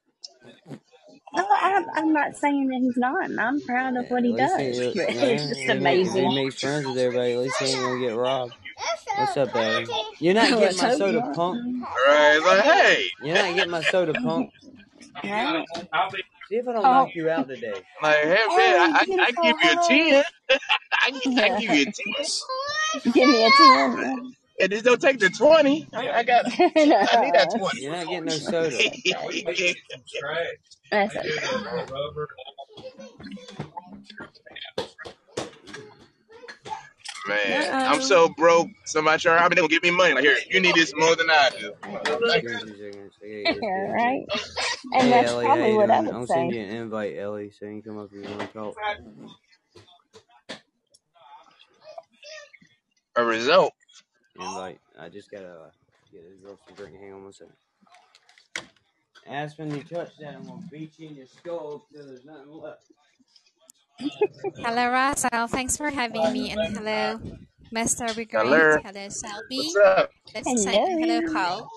S6: no, I'm, I'm not saying that he's not. I'm proud of
S1: Yeah,
S6: what he
S1: least
S6: does.
S1: he,
S6: But
S1: yeah,
S6: it's just
S1: he, makes, he
S6: amazing.
S1: makes friends with everybody. At least he ain't gonna get robbed. What's up, Ellie? You're not getting my soda
S6: not.
S1: punk.
S10: Right. Like, hey,
S1: You're not getting my soda punk.
S6: Right?
S1: See if I don't
S6: Oh,
S1: knock you out today.
S10: like, hey, man,
S6: oh,
S10: I, I, I give you a
S6: Hello.
S10: 10. I, I give you a 10.
S6: Give me a ten.
S10: And just don't take the 20. I, I got, I need that
S6: no,
S10: 20.
S1: You're not getting no soda.
S6: okay. That's okay.
S10: Man, I'm so broke. Somebody try, I mean, they gonna give me money. Like, here, you need this more than I do.
S1: Give me two seconds. I gotta get this
S6: Yeah, right? And
S1: Hey,
S6: that's
S1: Ellie,
S6: probably
S1: you
S6: what I
S1: doing?
S6: would
S1: I'm
S6: say.
S1: sending you an invite, Ellie, so you can come up if you want to talk.
S10: A result.
S1: Invite. I just gotta uh, get this girl some drink. Hang on one second. Aspen, you touch that, I'm gonna beat you in your skull till there's nothing left.
S11: Hello, Russell. Thanks for having me. And hello, Mr. Be Great.
S10: Hello.
S11: Hello, Shelby.
S10: What's up?
S11: Let's hello,
S6: Hello.
S11: Paul.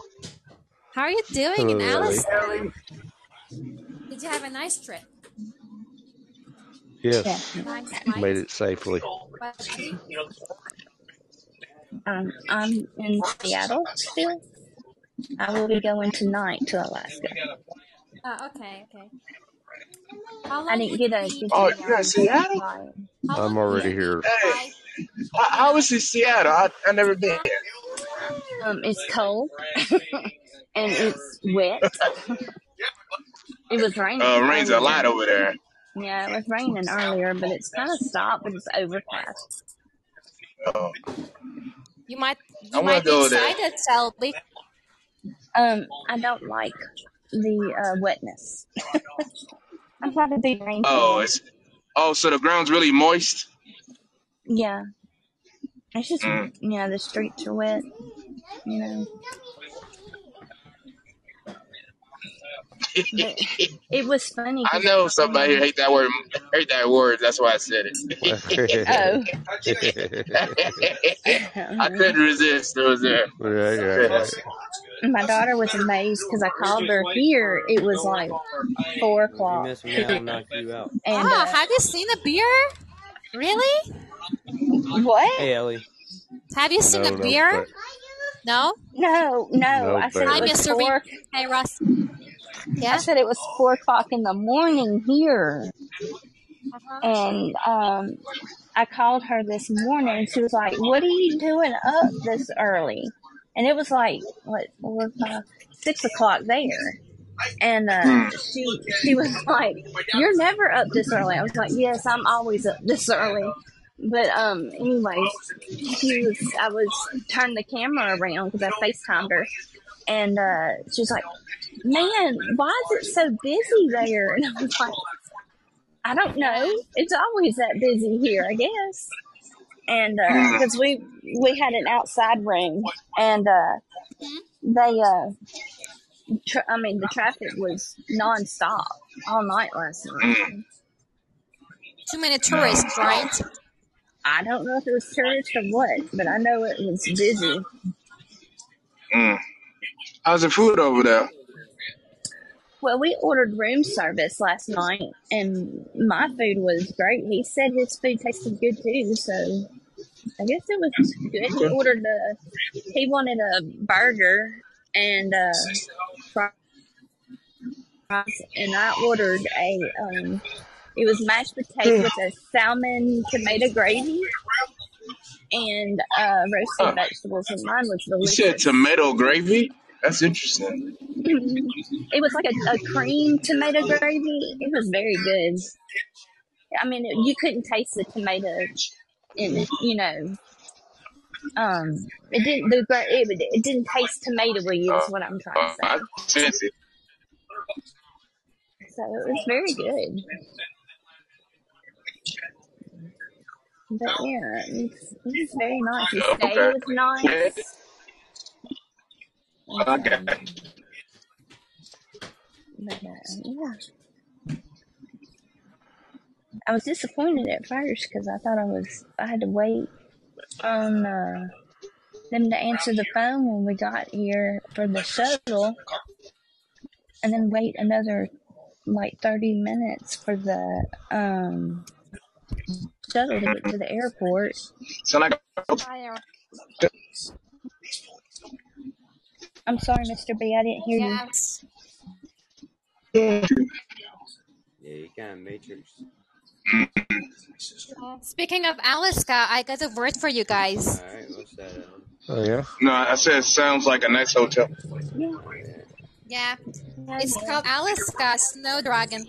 S11: How are you doing in
S7: Hello, Ellie.
S11: Alice? Did you have a nice trip?
S6: Yeah.
S7: Yes,
S11: Nice
S7: made it safely.
S6: Um, I'm in Seattle still. I will be going tonight to Alaska.
S11: Oh, okay, okay. How
S6: I didn't
S11: would
S6: get a
S11: be
S10: Oh,
S6: the
S10: you're in Seattle?
S7: I'm already here.
S11: the
S10: Hey,
S11: flight?
S10: how,
S11: You
S10: how
S11: know,
S10: was in Seattle? I I never been
S6: Um, it's cold and it's wet. It was raining
S10: Uh, rains a lot over there.
S6: Yeah, it was raining earlier, but it's kind of stopped, but it's overcast.
S10: Oh,
S11: you might
S10: I
S11: you
S10: want
S11: might
S10: to
S11: be excited, Shelby.
S6: Um, I don't like the uh, wetness. I'm trying to be
S10: Oh, it's oh, so the ground's really moist.
S6: Yeah, it's just
S10: Mm.
S6: you know the streets are wet. You know, but it was funny
S10: I know somebody hate that word. Hate that word. That's why I said it.
S6: oh,
S10: I couldn't resist. It was there.
S7: right, right, right.
S6: my daughter was amazed because I called her here. It was like four o'clock,
S1: mess with me, I'll you out.
S11: Oh,
S6: uh,
S11: have you seen a beer? Really?
S6: what?
S1: Hey, Ellie.
S11: Have you seen
S7: No,
S11: a
S7: no,
S11: beer?
S7: but
S11: No.
S6: No, no,
S7: no
S6: I said
S11: Hi,
S6: it was
S11: Mr.
S6: Four.
S11: Hey, Russ.
S6: I said it was four o'clock in the morning here.
S11: Uh-huh.
S6: And um, I called her this morning and she was like, What are you doing up this early? And it was like, what, six o'clock there. And uh,
S10: Hmm.
S6: she she was like, You're never up this early. I was like, Yes, I'm always up this early. But um, anyways, she was. I was turned the camera around because I Facetimed her, and uh, she was like, "Man, why is it so busy there?" And I was like, "I don't know. It's always that busy here, I guess." And because we we had an outside room, and uh, they uh, tra- I mean the traffic was nonstop all night last night.
S11: Too many tourists, right?
S6: I don't know if it was tourists or what, but I know it was busy.
S10: Mm. How's the food over there?
S6: Well, we ordered room service last night, and my food was great. He said his food tasted good too, so I guess it was good. He ordered a, he wanted a burger and uh, fries, and I ordered a, um, it was mashed potatoes with a salmon tomato gravy and uh, roasted vegetables, and mine was delicious.
S10: You said tomato gravy? That's interesting.
S6: It was like a, a cream tomato gravy. It was very good. I mean, it, you couldn't taste the tomato in it, you know. Um, it didn't. The it, it didn't taste tomatoey. Is what I'm trying to say.
S10: it.
S6: So it was very good. But yeah, it's, it's very nice. The stay was nice. And,
S10: Okay.
S6: but uh, yeah, I was disappointed at first because I thought I was I had to wait on uh, them to answer the phone when we got here for the shuttle, and then wait another like thirty minutes for the um shuttle to get to the airport.
S10: Sound like
S11: Fire.
S6: I'm sorry, Mr. B, I didn't hear you.
S11: Yes.
S1: Yeah, you can, matrix.
S11: Uh, speaking of Alaska, I got a word for you guys.
S1: All right, what's that? Ellen?
S7: Oh yeah.
S10: no, I said it sounds like a nice hotel.
S6: Yeah.
S1: Yeah.
S11: Yeah, it's called Alaska Snow Dragon.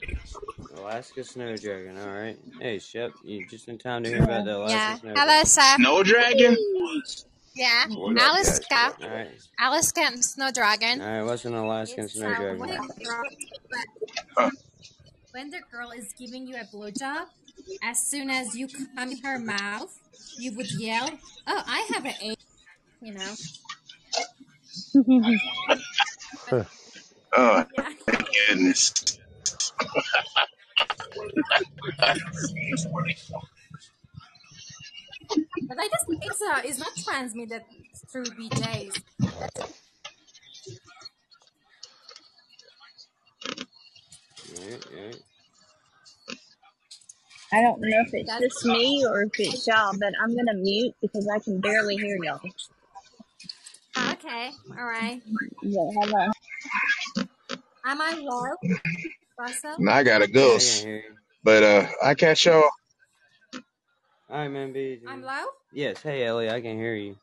S1: Alaska Snow Dragon. All right. Hey, Shep, you just in time to hear about the Alaska
S11: Yeah,
S1: Snow Dragon.
S11: Alaska.
S10: Snow dragon?
S11: Yeah,
S10: What up, guys?
S11: Alaska.
S1: All right.
S11: Alaskan Snow Dragon.
S1: All right. What's an Alaskan
S11: It's
S1: Snow
S11: uh,
S1: Dragon?
S11: when the girl,
S10: Huh.
S11: when the girl is giving you a blowjob, as soon as you come in her mouth, you would yell, "Oh, I have an A," you know.
S10: Oh,
S11: Yeah.
S10: goodness.
S11: But I guess it's uh, it's not transmitted through BJ's.
S1: All right, all right.
S6: I don't know if it's
S11: That's
S6: just me or if it's y'all, but I'm gonna mute because I can barely hear y'all.
S11: okay. All right.
S6: Yeah, hold on.
S11: Am I low, Russell?
S10: Now I gotta
S1: Yeah,
S10: go,
S1: I can hear you.
S10: but uh, I catch y'all.
S1: All right, man. Be
S11: I'm
S1: easy.
S11: low.
S1: Yes. Hey, Ellie, I can hear you.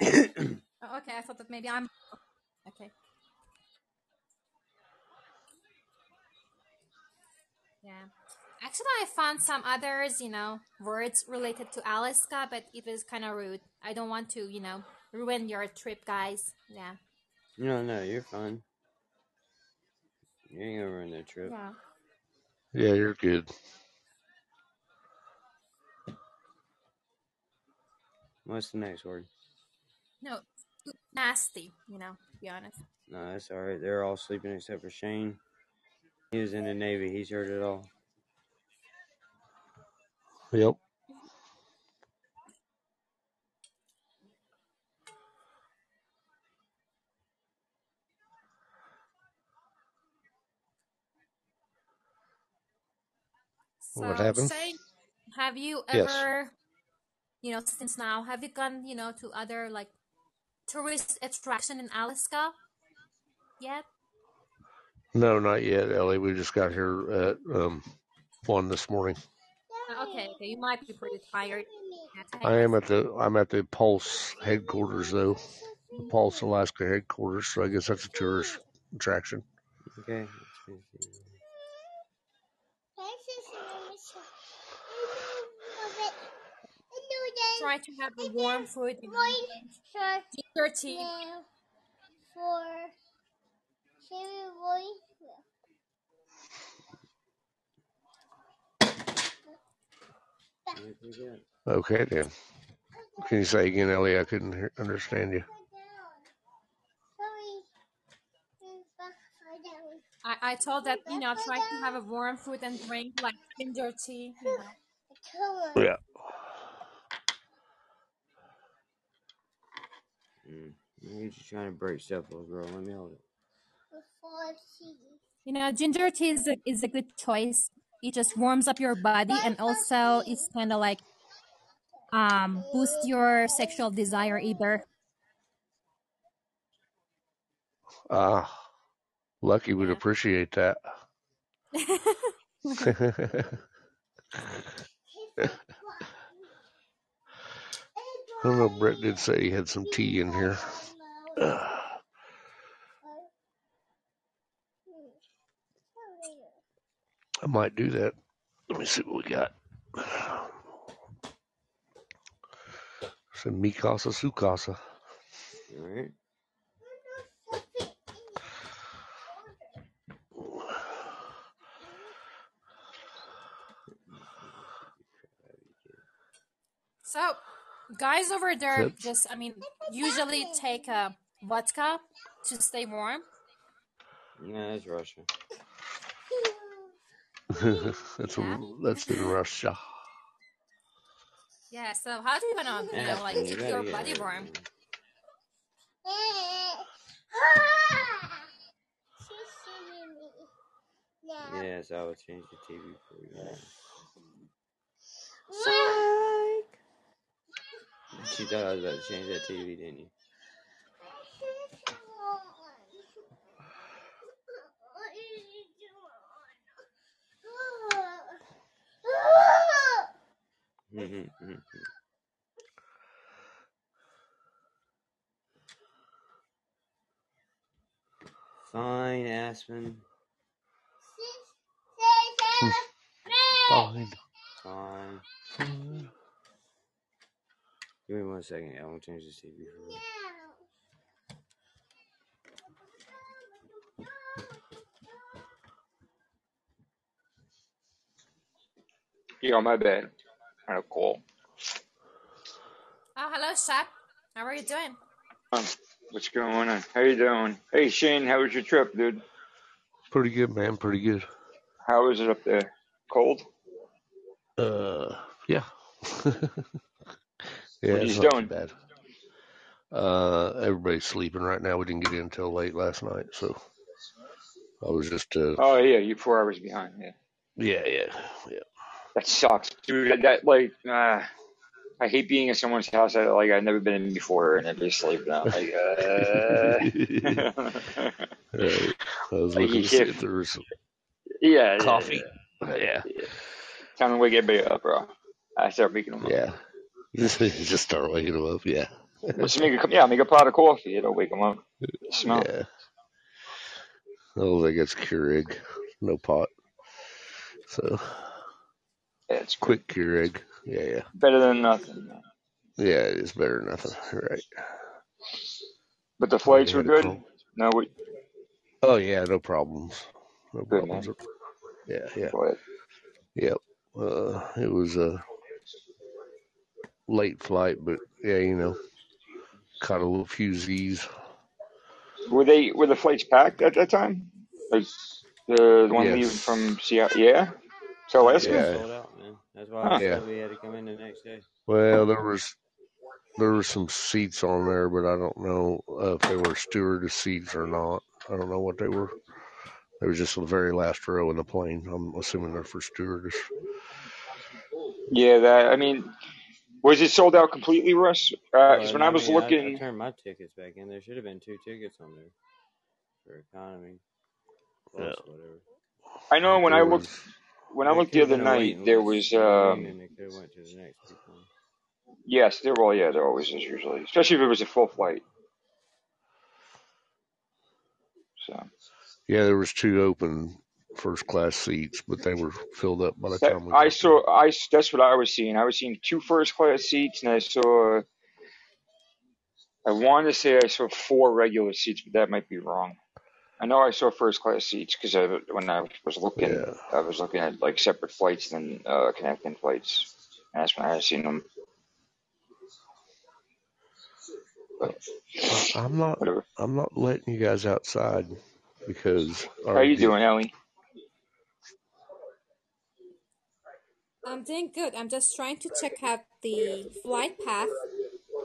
S11: Oh, okay, I thought that maybe I'm okay. Yeah. Actually, I found some others, you know, words related to Alaska, but it was kind of rude. I don't want to, you know, ruin your trip, guys. Yeah.
S1: No, no, you're fine. You ain't gonna ruin that trip.
S11: Yeah.
S7: Yeah, you're good.
S1: What's the next word?
S11: No, nasty, you know, to be honest.
S1: No, that's all right. They're all sleeping except for Shane. He was in the Navy. He's heard it all.
S7: Yep. What happened?
S11: Shane, have you
S7: Yes.
S11: Ever, you know, since now, have you gone, you know, to other like tourist attraction in Alaska yet?
S7: No, not yet, Ellie. We just got here at um one this morning.
S11: Uh, Okay, okay, you might be pretty tired.
S7: I am at the I'm at the Pulse headquarters though. The Pulse Alaska headquarters, so I guess that's a tourist attraction.
S1: Okay. let's see.
S11: Try to have a warm food, you know, ginger tea.
S1: Pretty good.
S7: Okay then. Can you say again, Ellie? I couldn't hear, understand you.
S11: I, I told that, you know, try to have a warm food and drink like ginger tea, you know.
S7: Yeah.
S1: Mm. You're just trying to break stuff, little girl. Let me hold it.
S11: You know, ginger tea is a, is a good choice. It just warms up your body and also it's kind of like um boost your sexual desire either.
S7: Ah, Lucky would appreciate that. I don't know. Brett did say he had some tea in here. I might do that. Let me see what we got. Some Mikasa Sukasa.
S1: All right.
S11: So, guys over there
S7: That's-
S11: just, I mean, usually take a vodka to stay warm.
S1: Yeah, that's Russia.
S7: that's
S11: Yeah.
S7: that's in Russia.
S11: Yeah, so how do you want to, you know, like
S1: Aspen, you
S11: keep
S1: gotta
S11: your body
S1: it,
S11: warm?
S1: man. Yes, I will change the TV for you. now. She thought I was about to change that TV, didn't you? Mhm, mhm. Fine, Aspen.
S7: Fine.
S1: Fine. Give me one second. I won't change the TV for you.
S12: Yo, my bad. Kind of cool.
S11: Oh, hello, Shep. How are you doing?
S12: Um, what's going on? How you doing? Hey, Shane, how was your trip, dude?
S7: Pretty good, man. Pretty good.
S12: How is it up there? Cold?
S7: Uh, yeah. yeah,
S12: What you doing?
S7: bad. Uh, everybody's sleeping right now. We didn't get in until late last night, so I was just uh,
S12: Oh, yeah, you're four hours behind. Yeah,
S7: yeah, yeah, yeah.
S12: that sucks, dude. That, like, uh, I hate being in someone's house that like I've never been in before, and they're just sleeping out. Like, uh...
S7: Right. I was
S12: Like,
S7: looking to see if there was some
S12: yeah, yeah,
S7: coffee.
S12: Yeah.
S7: Yeah,
S12: Time to wake everybody up, bro. I start waking them up.
S7: yeah. just start waking them up. Yeah,
S12: Just make a yeah, make a pot of coffee. It'll wake them up. The smell.
S7: yeah. Oh, I guess Keurig, no pot. So
S12: Yeah, it's good.
S7: quick Keurig. Yeah, yeah,
S12: better than nothing. man.
S7: yeah. It's better than nothing. Right.
S12: But the flights were good. No, we,
S7: Oh yeah, no problems. No
S12: good man.
S7: problems. Yeah, yeah. Yep. Uh, it was a late flight, but yeah, you know, caught a little few Z's.
S12: Were they were the flights packed at that time? Like the, the one leaving from Seattle? Yeah, to Alaska.
S7: Yeah.
S1: Sold out, man. That's why
S12: Huh.
S1: I
S7: Yeah.
S1: said we had to come in the next day.
S7: Well, there was there were some seats on there, but I don't know uh, if they were stewardess seats or not. I don't know what they were. They were just the very last row in the plane. I'm assuming they're for stewardess.
S12: Yeah, that. I mean, was it sold out completely, Russ? Because
S1: Well,
S12: when I
S1: I
S12: was
S1: mean, I, I
S12: looking,
S1: turned my tickets back in. There should have been two tickets on there for economy
S7: Yeah.
S1: whatever.
S12: I know when I
S7: There
S12: looked when I looked the other night, there was
S1: You know what I mean?
S12: um
S1: And they could have went to the next
S12: yes, there well yeah, there always is usually, especially if it was a full flight. So
S7: yeah, there was two open first class seats, but they were filled up by the
S12: That,
S7: time we
S12: I saw. I that's what I was seeing. I was seeing two first class seats, and I saw. I want to say I saw four regular seats, but that might be wrong. I know I saw first class seats because I, when I was looking,
S7: Yeah.
S12: I was looking at like separate flights than uh, connecting flights. And that's when I seen them. But.
S7: I'm not.
S12: whatever.
S7: I'm not letting you guys outside because
S12: How you doing, Ellie?
S11: I'm doing good. I'm just trying to check out the flight path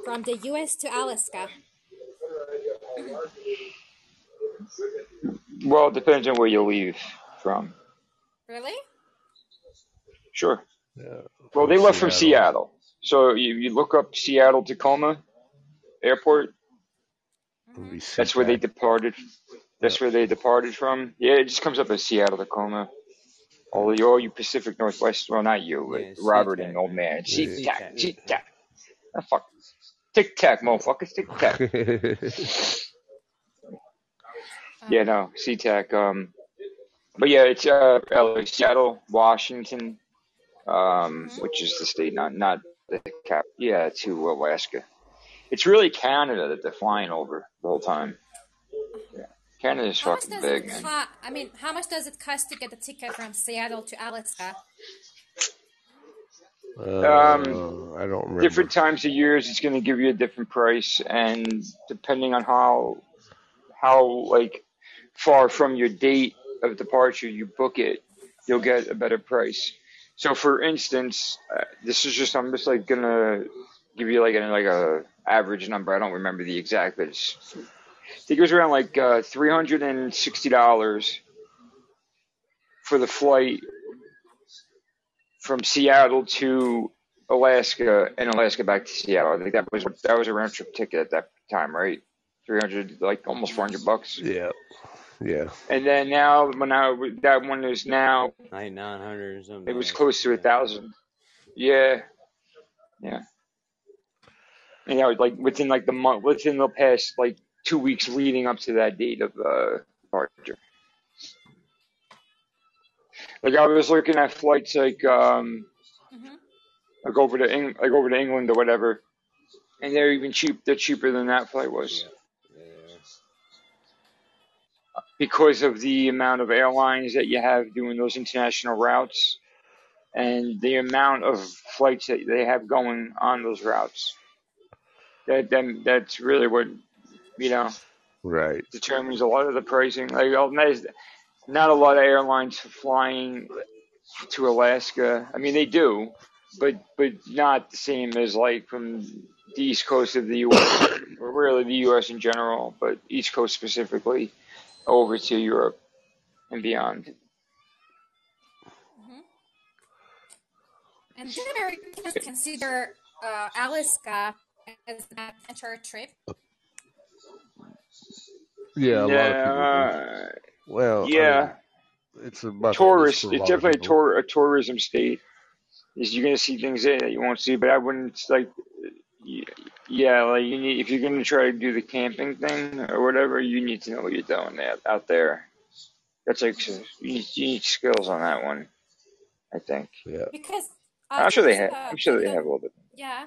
S11: from the US to Alaska.
S12: Well, it depends on where you leave from.
S11: Really?
S12: Sure.
S7: yeah,
S12: Well, they left from
S7: Seattle.
S12: Seattle, so you, you look up Seattle Tacoma Airport.
S7: Would be mm-hmm.
S12: That's where they departed. That's
S7: Yep.
S12: where they departed from. Yeah, it just comes up as Seattle Tacoma. All you, all you Pacific Northwest. Well, not you,
S1: Yeah,
S12: Robert and old
S1: man.
S12: man.
S7: Yeah.
S12: Tic tac,
S1: SeaTac.
S12: tic tac. Ah, fuck. Tic tac, motherfuckers. Tic tac. Yeah, no, SeaTac. Um, but yeah, it's uh, LA, Seattle, Washington, um, which is the state, not not the cap. Yeah, to Alaska. It's really Canada that they're flying over the whole time. Yeah, Canada's
S11: How much
S12: fucking
S11: does it
S12: big,
S11: cost? I mean, how much does it cost to get a ticket from Seattle to Alaska?
S12: Um,
S7: uh, I don't remember.
S12: different times of years, it's going to give you a different price, and depending on how how like far from your date of departure you book it, you'll get a better price. So, for instance, uh, this is just I'm just like gonna give you like a like a average number. I don't remember the exact, but it's, I think it was around like uh, three hundred and sixty dollars for the flight from Seattle to Alaska and Alaska back to Seattle. I think that was that was a round trip ticket at that time, right? Three hundred, like almost four hundred bucks.
S7: Yeah, yeah.
S12: And then now, when I that one is now,
S1: Like 900 or something.
S12: it was close to a thousand. Yeah, yeah. You know, like within like the month, within the past like two weeks leading up to that date of uh, departure. Like I was looking at flights like um
S11: hmm
S12: like over to Eng- like over to England or whatever, and they're even cheap. They're cheaper than that flight was
S1: Yeah. Yeah.
S12: because of the amount of airlines that you have doing those international routes and the amount of flights that they have going on those routes. That then that's really what you know
S7: Right.
S12: determines a lot of the pricing. Like oh, not a lot of airlines flying to Alaska. I mean, they do, but but not the same as like from the east coast of the U.S. or really the U.S. in general, but East Coast specifically over to Europe and beyond.
S11: hmm And did Americans consider uh, Alaska as an adventure trip?
S7: Yeah, a lot of people do.
S12: Yeah,
S7: Well, I
S12: yeah.
S7: mean, it's a
S12: Tourist. It's definitely a tour a tourism state. Is you're gonna see things there that you won't see, but I wouldn't like. Yeah, like you need if you're gonna try to do the camping thing or whatever, you need to know what you're doing there, out there. That's like you need, you need skills on that one. I think.
S7: Yeah.
S11: Because
S12: I'm sure they have.
S11: uh,
S12: I'm sure they have a little bit.
S11: yeah,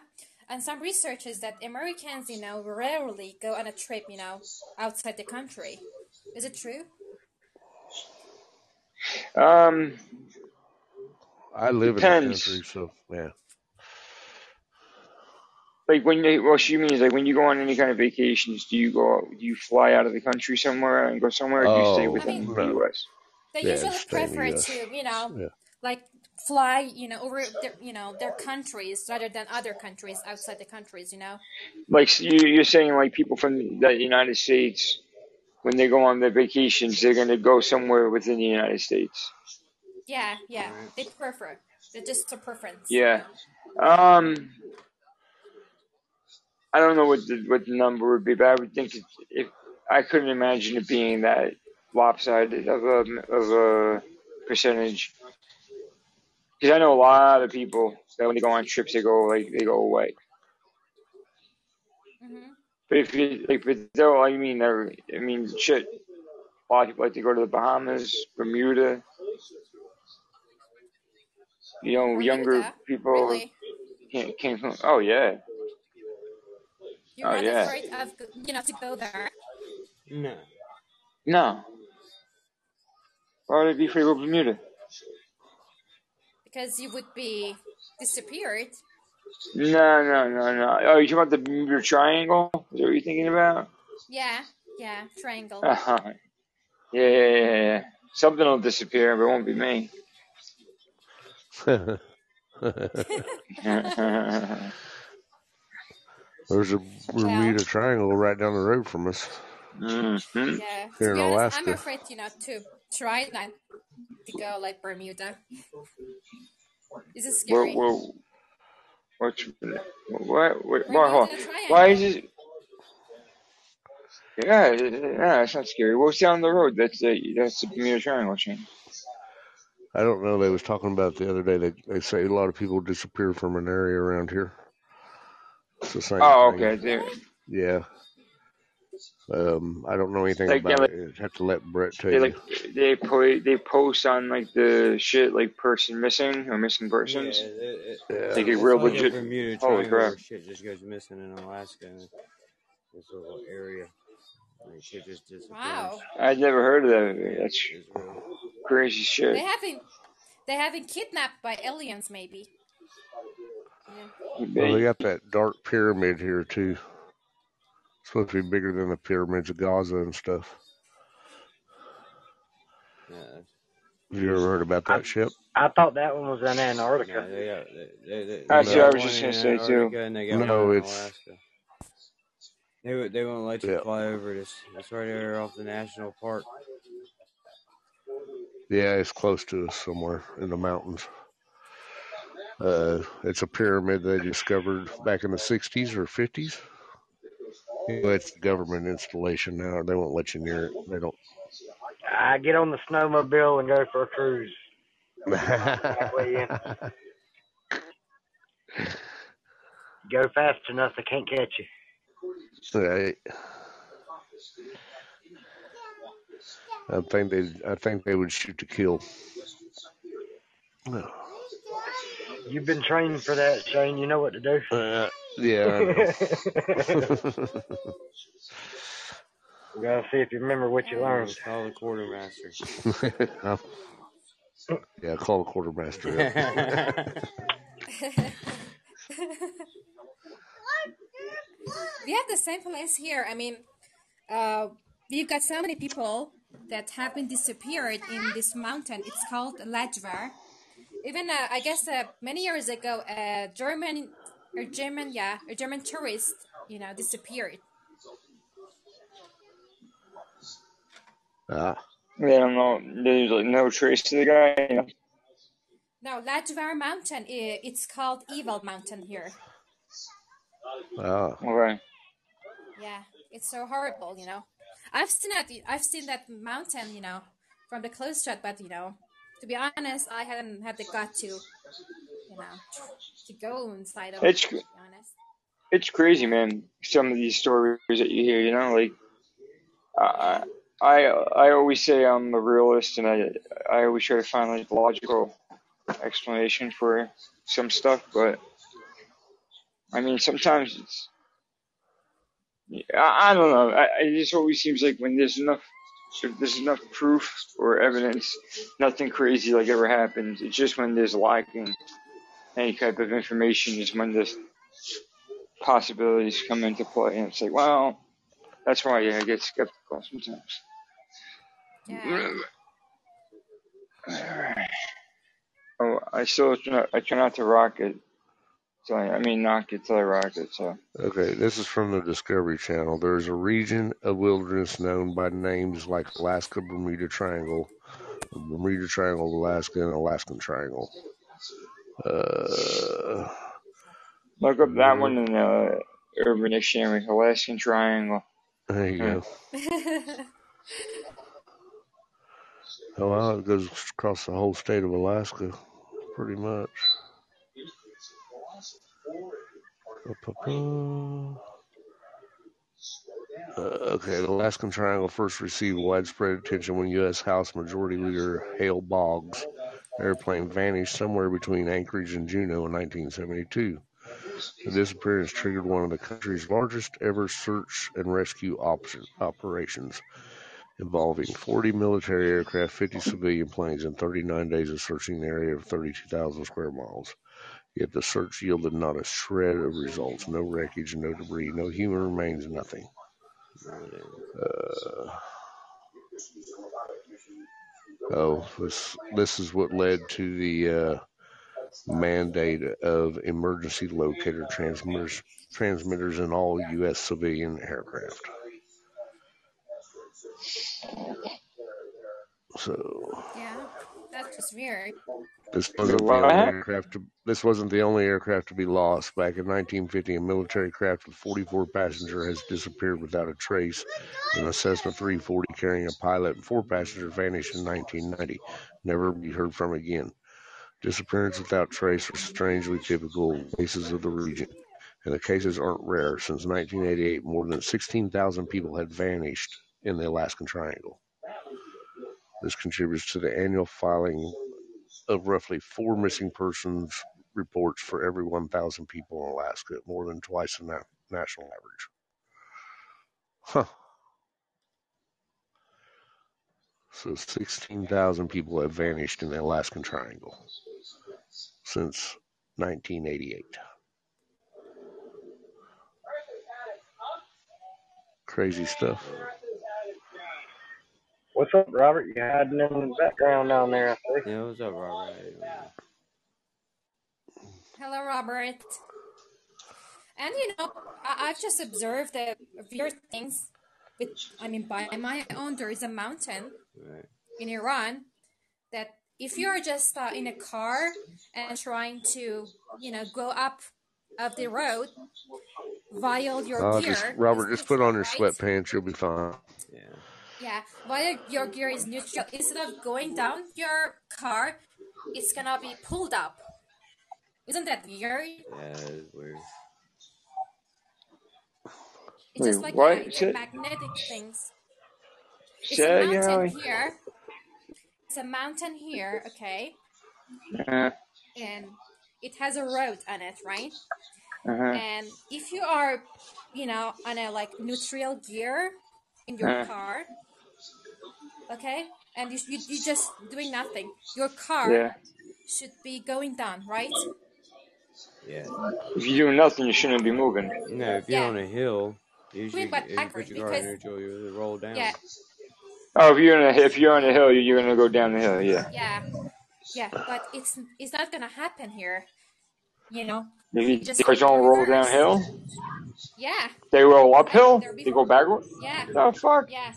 S11: and some research is that Americans, you know, rarely go on a trip, you know, outside the country. Is it true?
S12: Um,
S7: I live in the country, so yeah.
S12: Like when you, well, she means like when you go on any kind of vacations, do you go, do you fly out of the country somewhere and go somewhere, or do you stay
S7: Oh
S11: I
S12: within
S11: mean,
S12: the. U.S.?
S11: they
S7: Yeah,
S11: usually
S7: stay in the
S11: prefer
S7: U.S.
S11: to, you know,
S7: Yeah.
S11: like fly, you know, over their, you know, their countries rather than other countries outside the countries, you know.
S12: Like you, you're saying, like people from the United States, when they go on their vacations, they're gonna go somewhere within the United States.
S11: Yeah, yeah, they prefer. It's just a preference,
S12: Yeah. Um, I don't know what the what the number would be, but I would think it, if I couldn't imagine it being that lopsided of a of a percentage. Because I know a lot of people that when they go on trips, they go like they go away.
S11: hmm
S12: But if you like, but though I mean, they're- I mean, shit. A lot of people like to go to the Bahamas, Bermuda. You know, younger people
S11: Really?
S12: came, came from. Oh yeah,
S11: You're
S12: oh
S11: not
S12: yeah.
S11: afraid of you know to go there?
S1: No.
S12: No, why would I be afraid of Bermuda?
S11: Because you would be disappeared.
S12: No, no, no, no. Oh, you talking about the Bermuda Triangle? Is that what you're thinking about?
S11: Yeah, yeah, triangle.
S12: Uh-huh. Yeah, yeah, yeah, yeah. Something will disappear, but it won't be me.
S7: There's a Bermuda Triangle right down the road from us.
S12: hmm
S11: Yeah.
S7: Here
S11: to
S7: in
S11: be honest, I'm afraid, you know, to try not to go like Bermuda. Is it
S12: What,
S11: scary?
S12: what, what's, what, what, what,
S11: Bermuda
S12: hold on. Why is it? Yeah, yeah, it's not scary. What's down the road? That's the that's the Bermuda Triangle chain.
S7: I don't know. They was talking about it the other day. They they say a lot of people disappear from an area around here. It's the same
S12: Oh,
S7: thing.
S12: okay. They,
S7: Yeah. Um, I don't know anything
S12: like they
S7: about
S12: like
S7: it. I'd have to let Brett tell
S12: they
S7: you.
S12: like they po- they post on like the shit like person missing or missing
S1: Yeah,
S12: persons.
S1: it, it,
S7: Yeah.
S12: They get real
S1: like
S12: legit.
S1: Bermuda
S12: Holy crap!
S1: shit just goes missing in Alaska. This little area. Like shit just disappears.
S11: Wow.
S12: I'd never heard of that. That's
S1: It's real.
S12: crazy
S11: They haven't they haven't kidnapped by aliens maybe. Yeah.
S7: Well, they
S12: They,
S7: got that dark pyramid here too. It's supposed to be bigger than the pyramids of Gaza and stuff.
S1: Yeah.
S7: Have you ever heard about
S13: I
S7: that ship?
S13: I thought that one was in
S1: No,
S13: Antarctica.
S1: they got they, they, they, they
S12: I was just gonna say too.
S1: Antarctica and they
S7: No, it's
S1: Alaska. They would they won't let you
S7: yeah,
S1: fly over this. It's right there off the national park.
S7: yeah. It's close to us somewhere in the mountains. Uh, it's a pyramid they discovered back in the '60s or '50s. Well, it's a government installation now. They won't let you near it. They don't.
S13: I get on the snowmobile and go for a cruise. Go fast enough, they can't catch you.
S7: Right. I think they. I think they would shoot to kill.
S13: You've been training for that, Shane. You know what to do.
S7: Uh, yeah, I know.
S13: we gotta see if you remember what you learned.
S1: call the quartermaster.
S7: yeah, call the quartermaster
S11: we have the same place here. I mean, uh, we've got so many people that have been disappeared in this mountain. It's called Lajvar. Even uh, I guess uh, many years ago, a German, a German, yeah, a German tourist, you know, disappeared.
S7: ah,
S12: They don't know. There's like no trace to the guy. You know?
S11: No, Lajvar Mountain. It's called Evil Mountain here.
S7: ah,
S12: Okay.
S11: Yeah, it's so horrible, you know. I've seen that. I've seen that mountain, you know, from the close shot. But you know, to be honest, I hadn't had the gut to, you know, to go inside of it.
S12: It's
S11: To be honest.
S12: it's crazy, man. Some of these stories that you hear, you know, like I I I always say I'm a realist, and I I always try to find like logical explanation for some stuff, but I mean sometimes it's I, I don't know. I, it just always seems like when there's enough if there's enough proof or evidence, nothing crazy like ever happens. It's just when there's lacking any type of information is when the possibilities come into play, and it's like, well, that's why I get skeptical sometimes.
S11: Yeah.
S12: Oh, I still try, I try not to rock it. So I, I mean, knock it till I rock it. So
S7: okay. This is from the Discovery Channel. There is a region of wilderness known by names like Alaska Bermuda Triangle, Bermuda Triangle, Alaska, and Alaskan Triangle. Uh,
S12: look up that one in the Urban Dictionary, Alaskan Triangle.
S7: there you go. Oh, well, it goes across the whole state of Alaska, pretty much. Uh, okay, the Alaskan Triangle first received widespread attention when U.S. House Majority Leader Hale Boggs' airplane vanished somewhere between Anchorage and Juneau in 1972. The disappearance triggered one of the country's largest ever search and rescue op- operations, involving 40 military aircraft, 50 civilian planes, and 39 days of searching an area of 32,000 square miles. Yet the search yielded not a shred of results no wreckage, no debris, no human remains, nothing. Uh, this, this is what led to the uh, mandate of emergency locator transmitters, transmitters in all U.S. civilian aircraft. So
S11: Yeah, that's just weird.
S7: this wasn't the only aircraft. To, this wasn't the only aircraft to be lost. Back in 1950, a military craft with 44 passengers has disappeared without a trace. An Cessna 340 carrying a pilot and four passengers vanished in 1990, never to be heard from again. Disappearance without trace are strangely typical cases of the region, and the cases aren't rare. Since 1988, more than 16,000 people had vanished in the Alaskan Triangle. This contributes to the annual filing of roughly four missing persons reports for every 1,000 people in Alaska, more than twice the na- national average. Huh. So 16,000 people have vanished in the Alaskan Triangle since 1988. Crazy stuff.
S13: What's up, Robert? You hiding in the background down there, I see.
S1: Yeah, what's up, Robert? How?
S11: Hello, Robert. And you know, I- I've just observed the weird things. Which I mean, by my own, there is a mountain
S1: Right.
S11: in Iran that if you're just uh, in a car and trying to, you know, go up of the road while your
S7: Uh,
S11: gear
S7: just Robert, just put on your
S11: right?
S7: sweatpants. You'll be fine.
S1: Yeah.
S11: Yeah, while your gear is neutral, instead of going down your car, it's gonna be pulled up. Isn't that weird?
S1: Yeah, is weird.
S11: It's just like
S12: what? Say-
S11: magnetic things. It's
S12: Say
S11: a mountain here. It's a mountain here, okay,
S12: Uh,
S11: and it has a road on it, right?
S12: uh-huh.
S11: And if you are, you know, on a like neutral gear in your
S12: Uh.
S11: car, okay, and you you you just doing nothing, your car
S12: Yeah.
S11: should be going down, right?
S1: Yeah.
S12: If you're doing nothing, you shouldn't be moving.
S1: No, if you're
S11: Yeah.
S1: on a hill, you should you put your car in neutral. You roll down.
S11: Yeah.
S12: Oh, if you're on a if you're on a hill, you're gonna go down the hill. Yeah.
S11: yeah, yeah. But it's it's not gonna happen here. You know.
S12: If you,
S11: Just
S12: the cars don't roll downhill,
S11: Yeah,
S12: they roll uphill. They
S11: before.
S12: go backward.
S11: yeah,
S12: The fuck?
S11: yeah,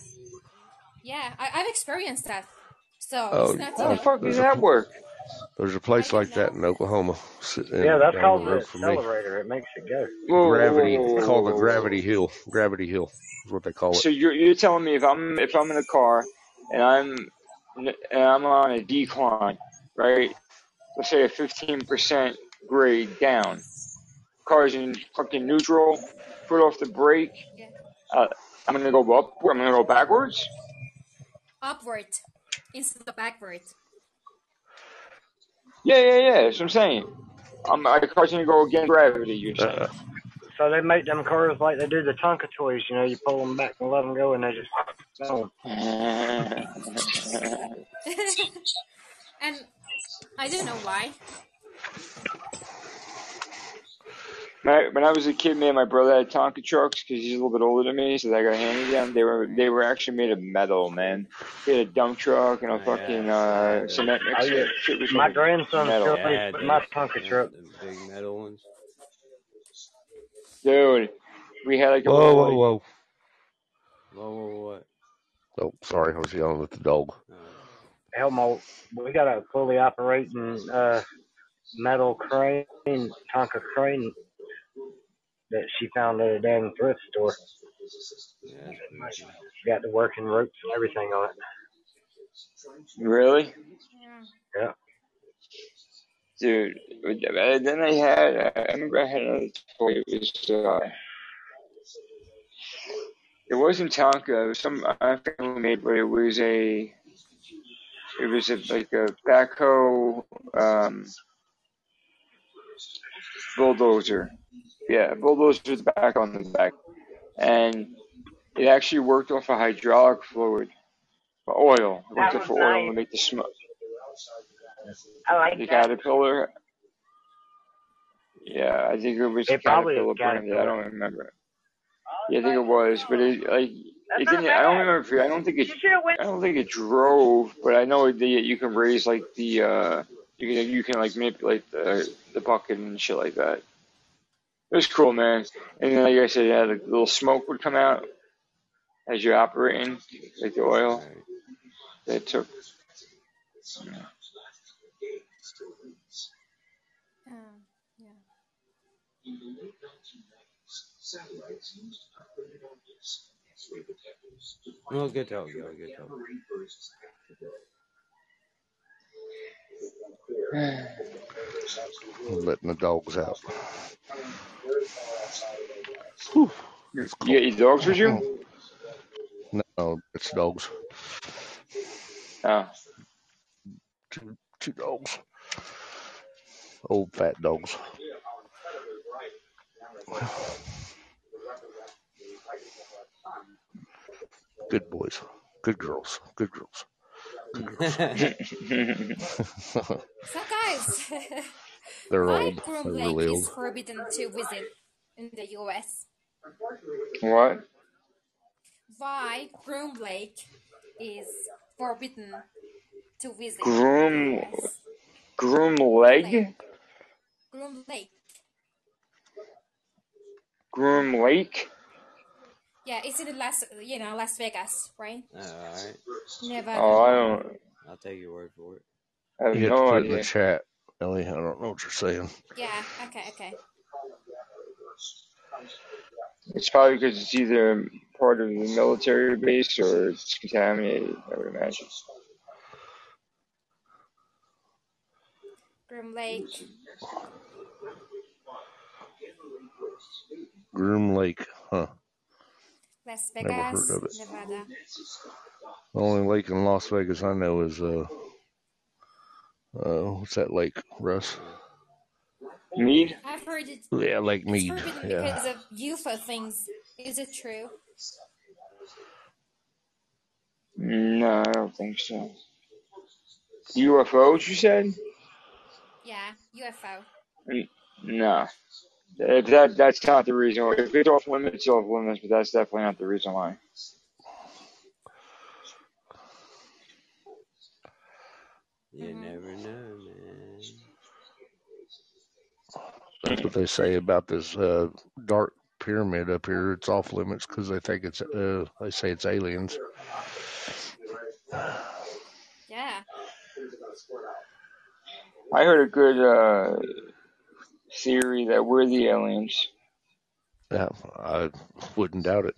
S11: yeah. I, I've experienced that. So
S7: Oh,
S11: it's not
S12: How the
S11: know.
S12: fuck does that work?
S7: There's a place like
S11: don't
S7: that in Oklahoma, sitting
S13: Yeah, that's called
S7: the
S13: the
S7: me.
S13: accelerator. It makes it go.
S12: Whoa, whoa,
S7: Gravity,
S12: whoa, whoa, whoa,
S7: called the
S12: whoa, whoa.
S7: Gravity Hill. Gravity Hill is what they call it.
S12: So you're you're telling me if I'm if I'm in a car and I'm and I'm on a decline, right? Let's say a 15% grade down. Car's in fucking neutral. Put off the brake. Uh, I'm gonna go up. I'm gonna go backwards.
S11: Upward instead of backward.
S12: Yeah, yeah, yeah. That's what I'm saying. I'm, my car's gonna go against gravity. You're saying.
S7: Uh,
S13: So they make them cars like they do the Tonka toys. You know, you pull them back and let them go, and they just go.
S11: and I don't know why.
S12: When I, when I was a kid, me and my brother had Tonka trucks because he's a little bit older than me, so I got handed down. They were they were actually made of metal, man. They had a dump truck and a fucking
S1: I
S12: uh,
S1: had
S12: cement
S13: Oh
S12: mixer.
S13: yeah,
S12: Shit was
S13: my grandson
S12: metal.
S13: still
S1: Yeah, I
S13: needs
S1: had
S13: to put my. Tonka
S1: Yeah,
S13: truck.
S1: the big metal ones.
S12: Dude, we had like a
S7: whoa,
S12: little
S7: whoa,
S12: like
S7: whoa.
S1: Whoa, whoa, what?
S7: Oh, sorry, I was yelling at the dog.
S1: Uh,
S13: Elmo, we got a fully operating uh, metal crane, Tonka crane that she found at a dang thrift store.
S1: yeah.
S13: Got the working ropes and everything on it.
S12: really,
S11: Yeah.
S13: Yeah.
S12: dude. Then I had I remember I had another toy. It was uh, It wasn't Tonka. It was some uh, family made, but it was a. It was a, like a backhoe um, bulldozer. Yeah, bulldozer with the back on the back, and it actually worked off of hydraulic fluid, oil. It worked off
S13: was
S12: of oil to make the smoke.
S13: I like
S12: The
S13: that.
S12: Caterpillar. Yeah, I think it was
S13: It probably
S12: Caterpillar
S13: was
S12: branded. I don't remember. Yeah, I think it was, but it like
S13: That's
S12: it didn't. I don't remember. I don't think it.
S13: You should have went.
S12: I don't think it drove, but I know that you can raise like the. uh You can you can like manipulate the the bucket and shit like that. It was cool, man. And then, like I said, yeah, the little smoke would come out as you're operating, like the oil that took.
S11: Um, yeah.
S1: Well, good y'all. Good talk.
S7: letting the dogs out.
S12: You got your dogs with you?
S7: No, it's dogs.
S12: Oh.
S7: Two, two dogs. Old fat dogs. Good boys. Good girls. Good girls.
S11: So, guys,
S7: They're
S11: why
S7: old.
S11: Groom
S7: They're
S11: Lake
S7: really
S11: is forbidden to visit in the U.S.?
S12: what?
S11: Why Groom Lake is forbidden to visit
S12: Groom
S11: in
S12: groom leg?
S11: Groom Lake.
S12: Groom lake?
S11: Yeah, it's in Las, you know, Las Vegas, right?
S1: All right.
S11: Nevada.
S12: Oh, I don't.
S1: I'll take your word for it.
S12: I have
S7: You have to
S12: no
S7: put it in the chat, Ellie. I don't know what you're saying.
S11: Yeah. Okay. Okay.
S12: It's probably because it's either part of the military base or it's contaminated. I would imagine.
S11: Groom Lake.
S7: Groom Lake, huh?
S11: Las
S7: Never heard of it.
S11: Nevada.
S7: The only lake in Las Vegas I know is uh, uh, what's that lake, Russ?
S12: Mead?
S11: I've heard it.
S7: Yeah, Lake Mead.
S11: forbidden
S7: Yeah.
S11: because of UFO things. Is it true?
S12: No, I don't think so. UFOs, you said?
S11: Yeah, UFO.
S12: No. If that that's not the reason. If it's off limits, it's off limits, but that's definitely not the reason why.
S1: You
S11: Mhm.
S1: never know, man.
S7: That's what they say about this uh, dark pyramid up here. It's off limits because they think it's uh, they say it's aliens.
S11: Yeah.
S12: I heard a good uh, theory that we're the aliens.
S7: Yeah, I wouldn't doubt it.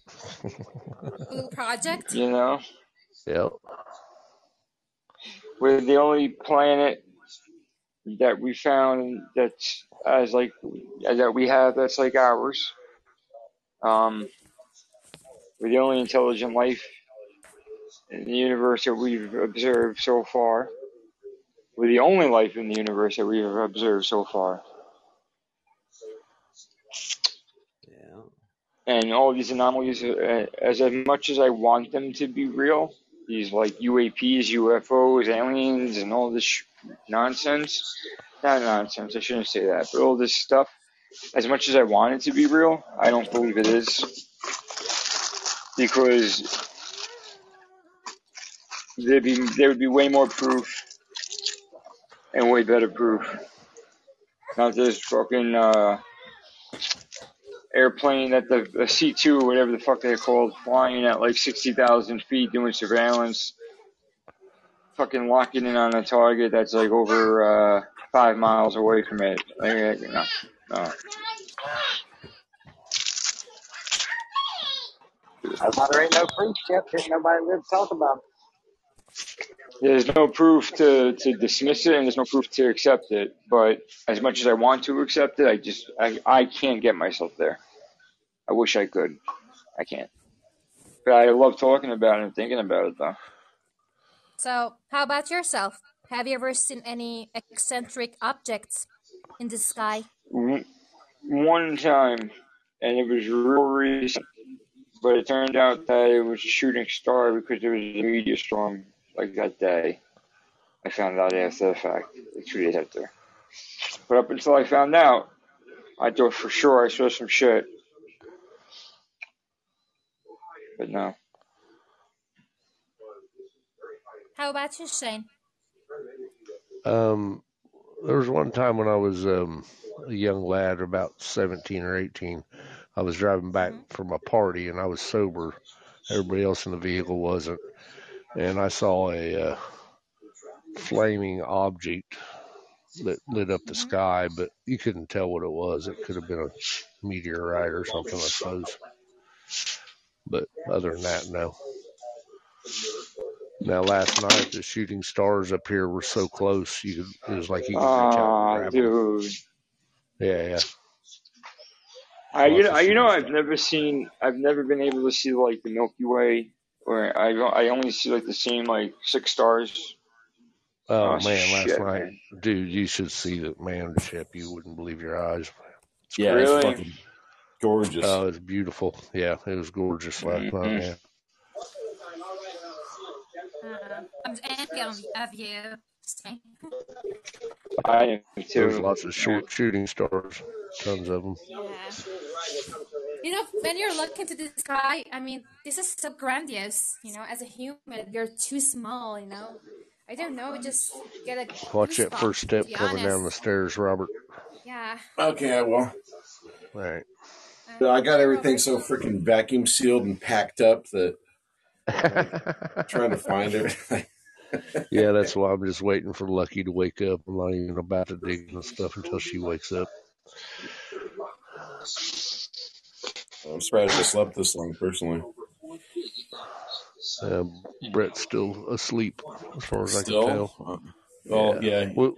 S11: Blue Project.
S12: You know,
S7: yep.
S12: we're the only planet that we found that's as like that we have that's like ours. Um, we're the only intelligent life in the universe that we've observed so far. We're the only life in the universe that we've observed so far.
S1: Yeah.
S12: And all these anomalies, uh, as much as I want them to be real, these like UAPs, UFOs, aliens, and all this sh- nonsense. Not nonsense, I shouldn't say that, but all this stuff, as much as I want it to be real, I don't believe it is. Because there'd be, there would be way more proof and way better proof. Not this fucking, uh, airplane at the, the C2, whatever the fuck they're called, flying at like 60,000 feet doing surveillance, fucking locking in on a target that's like over uh, five miles away from it. Like, no, no.
S13: That's why there ain't no proof yet. There's nobody live talk about.
S12: There's no proof to, to dismiss it and there's no proof to accept it. But as much as I want to accept it, I just, I, I can't get myself there. I wish I could. I can't. But I love talking about it and thinking about it though.
S11: So, how about yourself? Have you ever seen any eccentric objects in the sky?
S12: One time, and it was real recent, but it turned out that it was a shooting star because there was a meteor storm like that day. I found out after the fact, like two days after. But up until I found out, I thought for sure I saw some shit. But no.
S11: How about you, Shane?
S7: Um, there was one time when I was um, a young lad, about 17 or 18. I was driving back
S11: Mm-hmm.
S7: from a party and I was sober. Everybody else in the vehicle wasn't. And I saw a uh, flaming object that lit up the
S11: Mm-hmm.
S7: sky, but you couldn't tell what it was. It could have been a meteorite or something, I suppose. But other than that, no. Now, last night, the shooting stars up here were so close, you could, it was like you could reach out and
S12: Ah,
S7: grab them.
S12: dude.
S7: Yeah, yeah.
S12: I you
S7: Lots
S12: know
S7: of
S12: I- you
S7: shooting
S12: know I've
S7: stars.
S12: never seen I've never been able to see like the Milky Way or I I only see like the same like six stars.
S7: Oh
S12: Oh
S7: man, last
S12: shit,
S7: night,
S12: man.
S7: dude, you should see the man ship. You wouldn't believe your eyes. It's
S14: Yeah, it's
S7: crazy.
S12: Really?
S14: fucking gorgeous.
S7: Oh, it's beautiful. Yeah, it was gorgeous last night. Yeah.
S11: Uh, I'm envy of of you,
S12: I am
S7: There's lots of short shooting stars, tons of them.
S11: Yeah. You know, when you're looking to the sky, I mean, this is so grandiose. You know, as a human, you're too small. You know, I don't know. Just get a
S7: Watch that first step
S11: be
S7: coming down the stairs, Robert.
S11: Yeah.
S14: Okay, I will.
S7: All right.
S11: Uh,
S14: I got everything so freaking vacuum sealed and packed up that I'm trying to find everything.
S7: yeah, that's why I'm just waiting for Lucky to wake up. I'm not even about to dig and stuff until she wakes up.
S14: I'm surprised I slept this long, personally.
S7: Um, Brett's still asleep, as far as I can
S14: Still?
S7: tell.
S14: Uh, Well,
S7: Yeah,
S14: yeah.
S7: we'll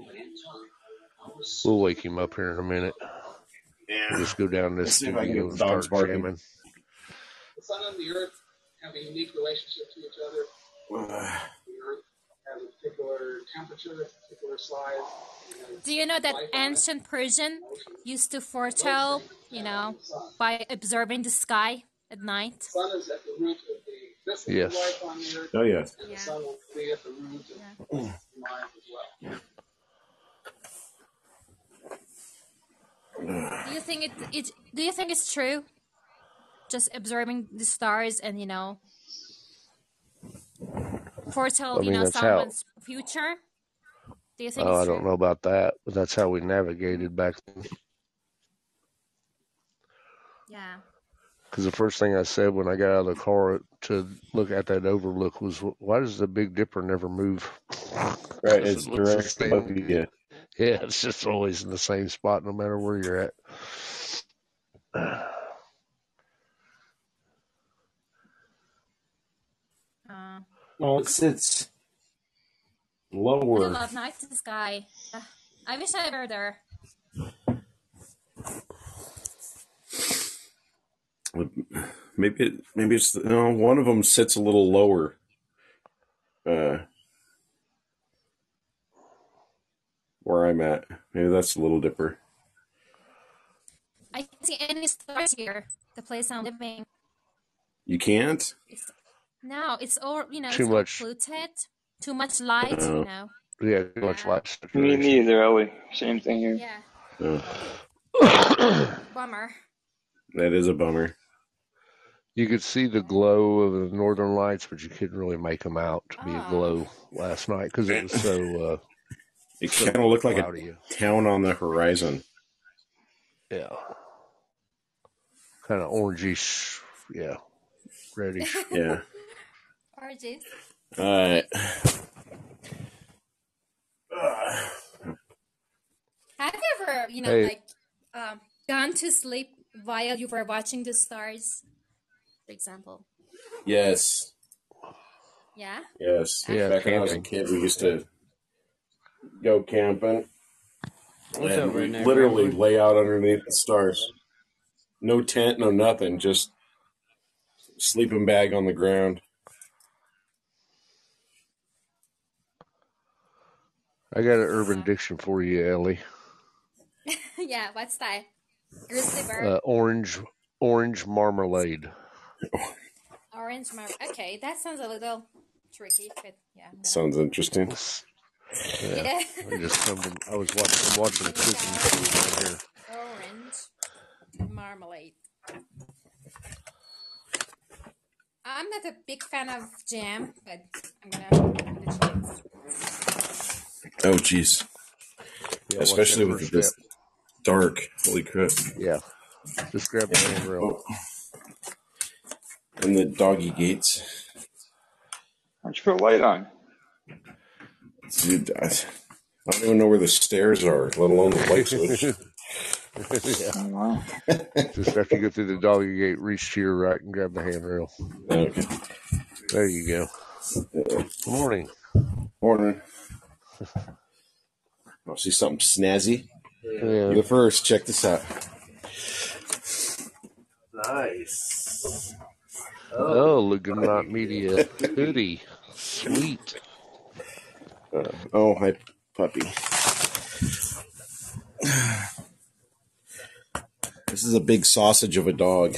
S7: we'll wake him up here in a minute. We'll just go down to the
S14: Let's see if I can
S7: studio
S14: get
S7: and
S14: the dogs
S7: start
S14: barking.
S7: jamming.
S15: The sun and the earth have a unique relationship to each other. The earth has a particular temperature, a particular size.
S11: Do you know that
S15: life on it,
S11: ancient Persian used to foretell, you know,
S15: on the sun.
S11: by observing the sky at night?
S15: The sun is at the root of the
S7: Yes.
S15: life on the earth,
S14: Oh, yes.
S15: and the
S11: Yeah.
S15: sun will be at the root of
S11: Yeah.
S15: mind as well.
S11: Do you think it, it do you think it's true? Just observing the stars and you know
S7: I
S11: foretell, you know,
S7: that's how.
S11: someone's future? Do you think
S7: Oh,
S11: it's
S7: I don't
S11: true?
S7: know about that, but that's how we navigated back then.
S11: Yeah.
S7: Because the first thing I said when I got out of the car to look at that overlook was, "Why does the Big Dipper never move?"
S14: Right, it's
S7: it looks
S14: directly above you.
S7: Yeah, it's just always in the same spot, no matter where you're at.
S11: Uh,
S14: Well, it sits
S11: I
S14: lower.
S11: love night sky. Uh, I wish I were there.
S14: Maybe it, maybe it's no. One of them sits a little lower. Uh, where I'm at. Maybe that's a little dipper.
S11: I can't see any stars here. The place I'm living.
S14: You can't.
S11: It's no, it's all you know.
S7: Too
S11: It's
S7: much,
S11: polluted. Too much light. You
S14: Uh,
S11: know.
S7: yeah, too much
S11: Yeah.
S7: light
S12: Me
S7: saturation.
S12: neither, Ellie. Same thing here.
S11: Yeah.
S14: uh,
S11: Bummer.
S14: that is a bummer.
S7: You could see the glow of the northern lights, but you couldn't really make them out to be a
S11: Oh.
S7: glow last night because it was so uh,
S14: It
S7: so
S14: kind of looked like a
S7: cloudy.
S14: town on the horizon.
S7: Yeah, kind of orangish. Yeah, reddish.
S14: Yeah.
S11: Orgies.
S14: All right.
S11: Have you ever, you know,
S7: Hey,
S11: like, um, gone to sleep while you were watching the stars, for example?
S14: Yes.
S11: Yeah.
S14: Yes.
S7: yeah,
S14: Back when I was a kid, we used to go camping
S1: What's up,
S14: and we
S1: Redneck
S14: literally
S1: Rambler?
S14: lay out underneath the stars. No tent, no nothing, just sleeping bag on the ground.
S7: I got an urban diction for you, Ellie.
S11: yeah, what's that? Grizzly bear,
S7: Uh, orange, orange marmalade.
S11: orange mar. Okay, that sounds a little tricky, but yeah.
S14: Sounds interesting.
S7: Yeah,
S11: Yeah.
S7: I just come from, I was watching, I'm watching a cooking show right here.
S11: Orange marmalade. I'm not a big fan of jam, but I'm gonna give it a chance.
S14: Oh, jeez.
S7: Yeah,
S14: Especially with this dark. Holy crap.
S7: Yeah, just grab the handrail.
S14: Oh. And the doggy gates.
S12: Why don't you put a light on?
S14: Dude, I, I don't even know where the stairs are, let alone the light switch.
S7: yeah.
S12: Oh, wow.
S7: Just after you go through the doggy gate, reach to your right and grab the handrail.
S14: Okay.
S7: There you go. Good morning.
S14: Morning. Oh, see something snazzy?
S7: Yeah.
S14: You go first. Check this out.
S16: Nice.
S7: Oh, Lugonot Media hoodie. Sweet.
S14: Uh, oh, hi, puppy. This is a big sausage of a dog.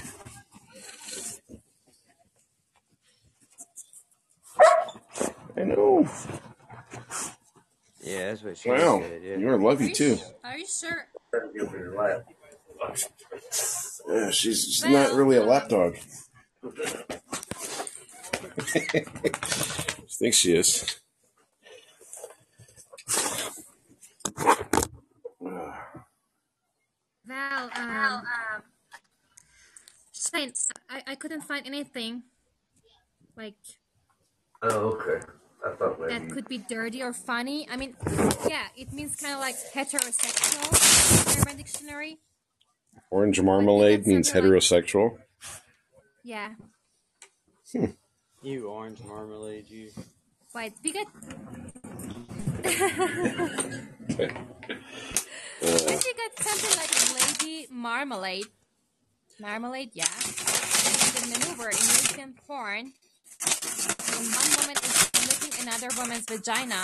S14: I know.
S1: Yeah, that's what she
S14: Wow,
S1: said. Yeah.
S14: you're lucky too.
S11: Are you sure?
S14: Yeah, she's, she's not really a lap dog. I think she is.
S11: Well, um, Shane, I, I couldn't find anything like
S16: Oh, okay. I thought maybe.
S11: that could be dirty or funny. I mean, yeah, it means kind of like heterosexual in Urban Dictionary.
S14: Orange marmalade means heterosexual.
S11: Yeah.
S1: You orange marmalade, you.
S11: Wait, we got.
S14: Uh,
S11: If you got something like lady marmalade, marmalade, yeah. The maneuver in European porn, when one woman is licking another woman's vagina.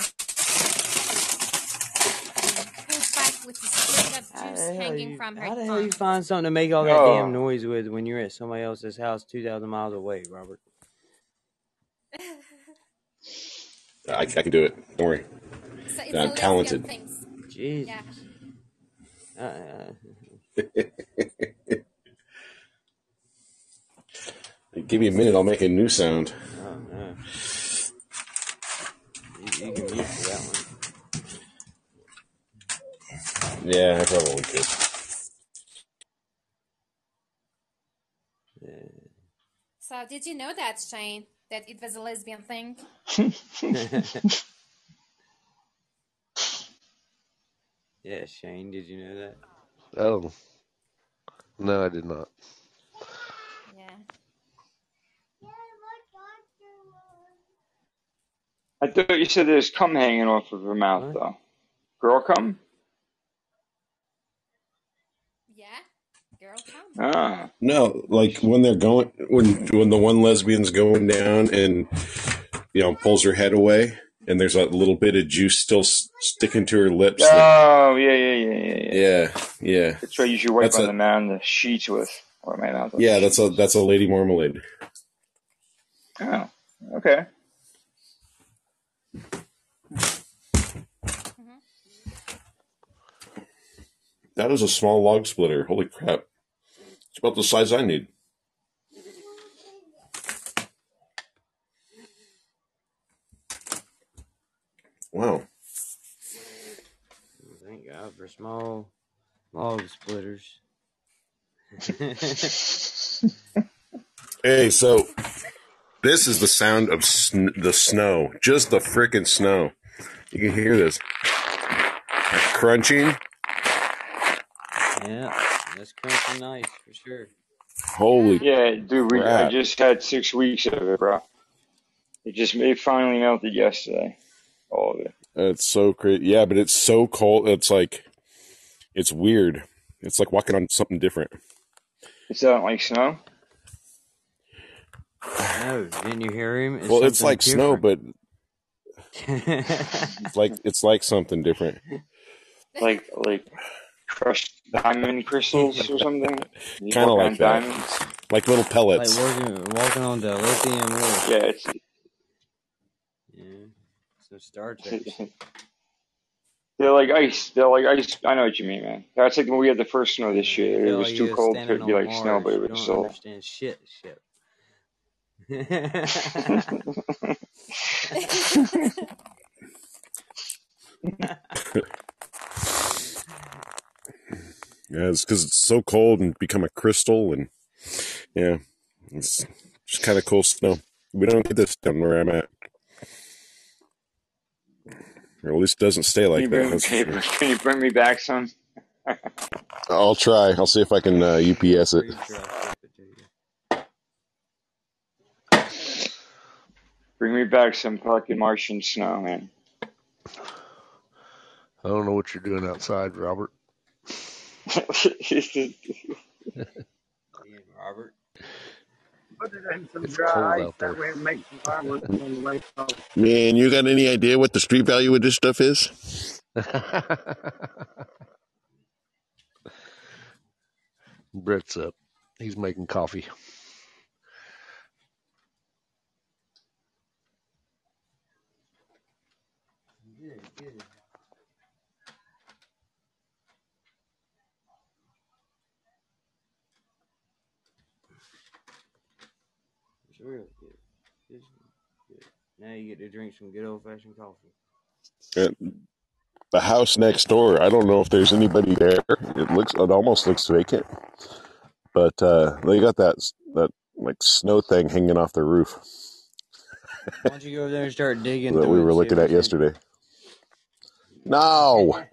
S11: Pulled back with the split of juice hanging
S1: you,
S11: from her
S1: how the hell you find something to make all that
S12: Oh.
S1: damn noise with when you're at somebody else's house 2,000 miles away, Robert?
S14: I, I can do it. Don't worry.
S11: So it's
S14: I'm talented.
S11: things.
S1: Jesus.
S11: Yeah.
S1: Uh-uh.
S14: Give me a minute, I'll make a new sound.
S1: Oh, no. You, you can mute for that one.
S14: Yeah, I probably could.
S11: So did you know that, Shane? That it was a lesbian thing?
S1: yeah, Shane, did you know that?
S7: Oh. No, I did not.
S11: Yeah.
S12: I thought you said there's cum hanging off of her mouth, though. Girl cum?
S11: Yeah. Girl come.
S12: Ah.
S14: No, like when they're going when when the one lesbian's going down and you know pulls her head away and there's a little bit of juice still s- sticking to her lips.
S12: Oh, yeah, yeah, yeah, yeah, yeah.
S14: yeah, yeah,
S12: That's what you should wipe on the man the sheets with. Or on the
S14: yeah. That's a that's a lady marmalade.
S12: Oh, okay.
S14: That is a small log splitter. Holy crap! It's about the size I need. Wow.
S1: Thank God for small log splitters.
S14: Hey, so this is the sound of sn- the snow, just the frickin' snow. You can hear this crunching.
S1: yeah, that's crunching nice for sure.
S14: Holy
S12: Yeah, dude, we, I just had six weeks of it, bro. It just it finally melted yesterday. All of it.
S14: It's so crazy. Yeah, but it's so cold. It's like it's weird. It's like walking on something different.
S12: It's not like snow.
S1: No, didn't you hear him?
S14: well, it's
S1: something
S14: like snow, but it's like it's like something different.
S12: Like like crushed diamond crystals or something.
S14: Kind of like that,
S12: diamonds.
S14: like little
S1: like
S14: pellets.
S1: walking, walking on the lithium wood.
S12: Yeah, it's
S1: Yeah, some Star Trek. shit.
S12: they're like ice. They're like ice. I know what you mean, man. That's like when we had the first snow this year. It was
S1: like
S12: too cold for it
S1: standing
S12: to be
S1: on
S12: like snow,
S1: Mars.
S12: but it was
S1: don't
S12: still.
S1: understand shit. Shit.
S14: Yeah, it's because it's so cold and become a crystal, and yeah, it's just kind of cool snow. We don't get this down where I'm at, or at least it doesn't stay like
S12: you
S14: that.
S12: bring,
S14: That's
S12: can you, can you bring me back some?
S14: I'll try. I'll see if I can uh, UPS it.
S1: Pretty sure I sent it to you.
S12: Bring me back some fucking Martian snow, man.
S7: I don't know what you're doing outside, Robert.
S1: Robert.
S13: Put it in some
S7: It's
S13: dry
S7: cold
S13: ice.
S7: out
S13: That
S7: there.
S13: way it makes some fireworks on the way home.
S14: Man, you got any idea what the street value of this stuff is?
S7: Brett's up. He's making coffee.
S1: Good, good. It's real good. It's good. Now you get to drink some good old fashioned coffee.
S14: The house next door. I don't know if there's anybody there. It looks. It almost looks vacant, but uh, they got that that like snow thing hanging off the roof
S1: Why don't you go over there and start digging
S14: that we were looking at yesterday. No.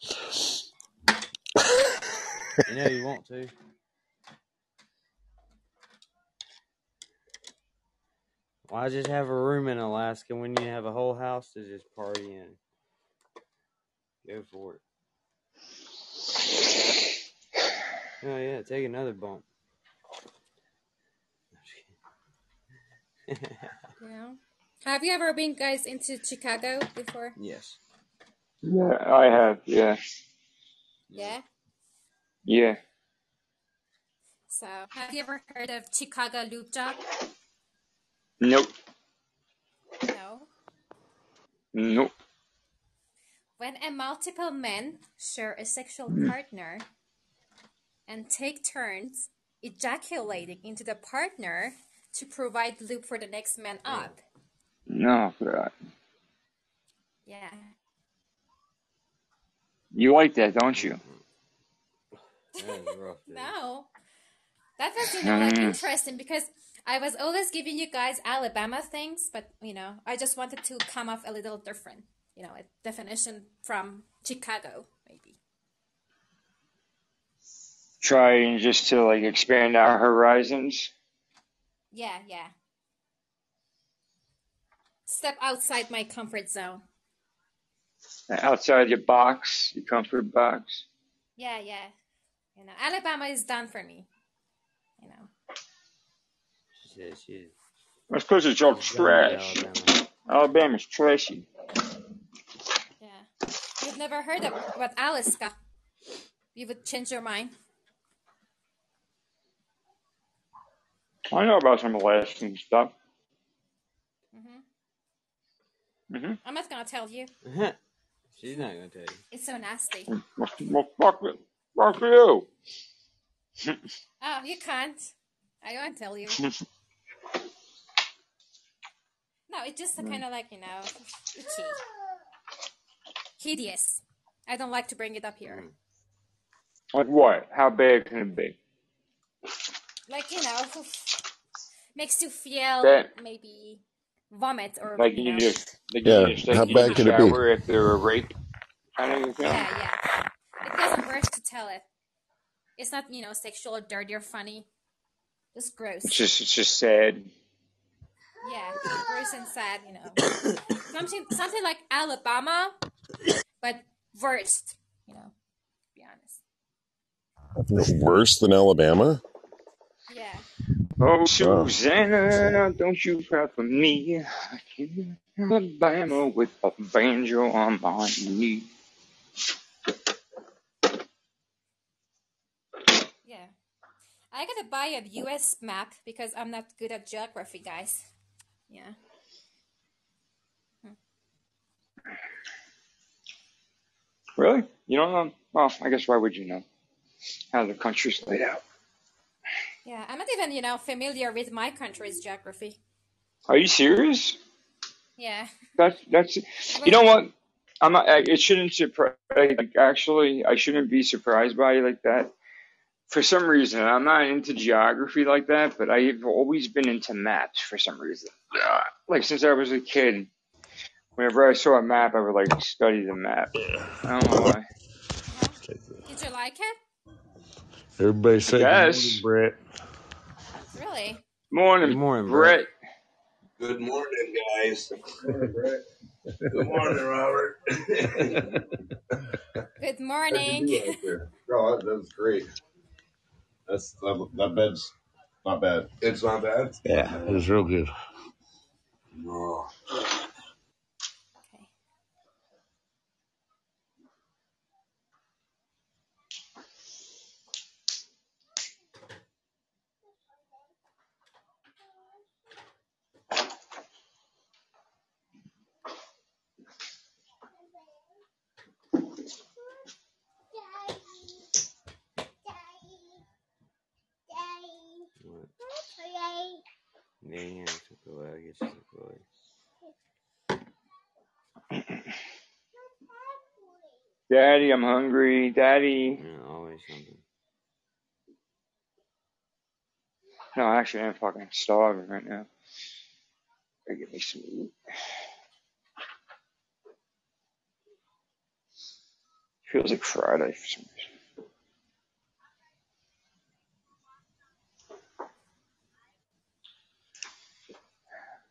S1: you know you want to. Why just have a room in Alaska when you have a whole house to just party in? Go for it. Oh yeah, take another bump.
S11: Yeah. Have you ever been, guys, into Chicago before?
S1: yes.
S12: Yeah, I have. Yeah,
S11: Yeah.
S12: yeah.
S11: So, have you ever heard of Chicago Loop Job?
S12: Nope,
S11: No.
S12: nope.
S11: When a multiple men share a sexual partner and take turns ejaculating into the partner to provide loop for the next man up.
S12: No, God.
S11: Yeah.
S12: You like that, don't you?
S1: That rough.
S11: No. That was, you know, like
S12: Mm.
S11: interesting because I was always giving you guys Alabama things, but, you know, I just wanted to come off a little different. You know, a definition from Chicago, maybe.
S12: Trying just to like expand our horizons.
S11: Yeah, yeah. Step outside my comfort zone.
S12: Outside your box, your comfort box.
S11: Yeah, yeah. You know, Alabama is done for me. You know.
S1: She said she
S12: That's because it's all
S1: she's done with
S12: trash.
S1: Alabama.
S12: Alabama's trashy.
S11: Yeah. You've never heard of about Alaska. You would change your mind.
S12: I know about some Alaskan stuff.
S11: hmm
S12: hmm
S11: I'm not gonna tell you.
S1: She's not gonna tell you.
S11: It's so nasty.
S12: Well, well, fuck it. Fuck you.
S11: Oh, you can't. I won't tell you. No, it's just mm. kind of like you know, itchy, hideous. I don't like to bring it up here. Mm.
S12: Like what? How bad can it be?
S11: Like you know, makes you feel
S12: Bad.
S11: maybe vomit or
S12: Like
S11: you
S12: you
S11: know.
S12: just, like
S14: Yeah,
S12: you just like
S14: how
S12: you
S14: bad can it be?
S12: shower after a rape kind of thing.
S11: Yeah, yeah. It doesn't hurt to tell it. It's not you know sexual or dirty or funny. Just gross.
S12: It's just, it's just sad.
S11: Yeah, gross and sad. You know, something something like Alabama, but worst. You know, to be honest.
S14: Worse than Alabama?
S11: Yeah.
S12: Oh, Susanna, don't you cry for me. I came to Alabama with a banjo on my knee.
S11: Yeah. I gotta buy a US map because I'm not good at geography, guys. Yeah.
S12: Really? You don't know? Um, well, I guess why would you know how the country's laid out?
S11: Yeah, I'm not even, you know, familiar with my country's geography.
S12: Are you serious?
S11: Yeah.
S12: That's that's. You know what? I'm not. It shouldn't surprise. Like, actually, I shouldn't be surprised by it like that. For some reason, I'm not into geography like that, but I've always been into maps for some reason. Like since I was a kid, whenever I saw a map, I would like study the map. I don't know why.
S11: Did you like it?
S7: Everybody say good
S12: Yes.
S7: morning, Brett.
S11: Really?
S12: Morning,
S1: Good morning,
S12: Brett.
S16: Good morning, guys. Good morning, Robert.
S11: Good morning.
S14: Oh, that was great. That's that, that bed's not bad.
S16: It's not bad.
S7: Yeah, it's real good.
S16: No.
S1: What? Yeah, yeah, took away. I guess you took away.
S12: Daddy, I'm hungry. Daddy.
S1: Yeah, always something.
S12: No, I actually, I'm fucking starving right now. Gotta get me some meat. Feels like Friday for some reason.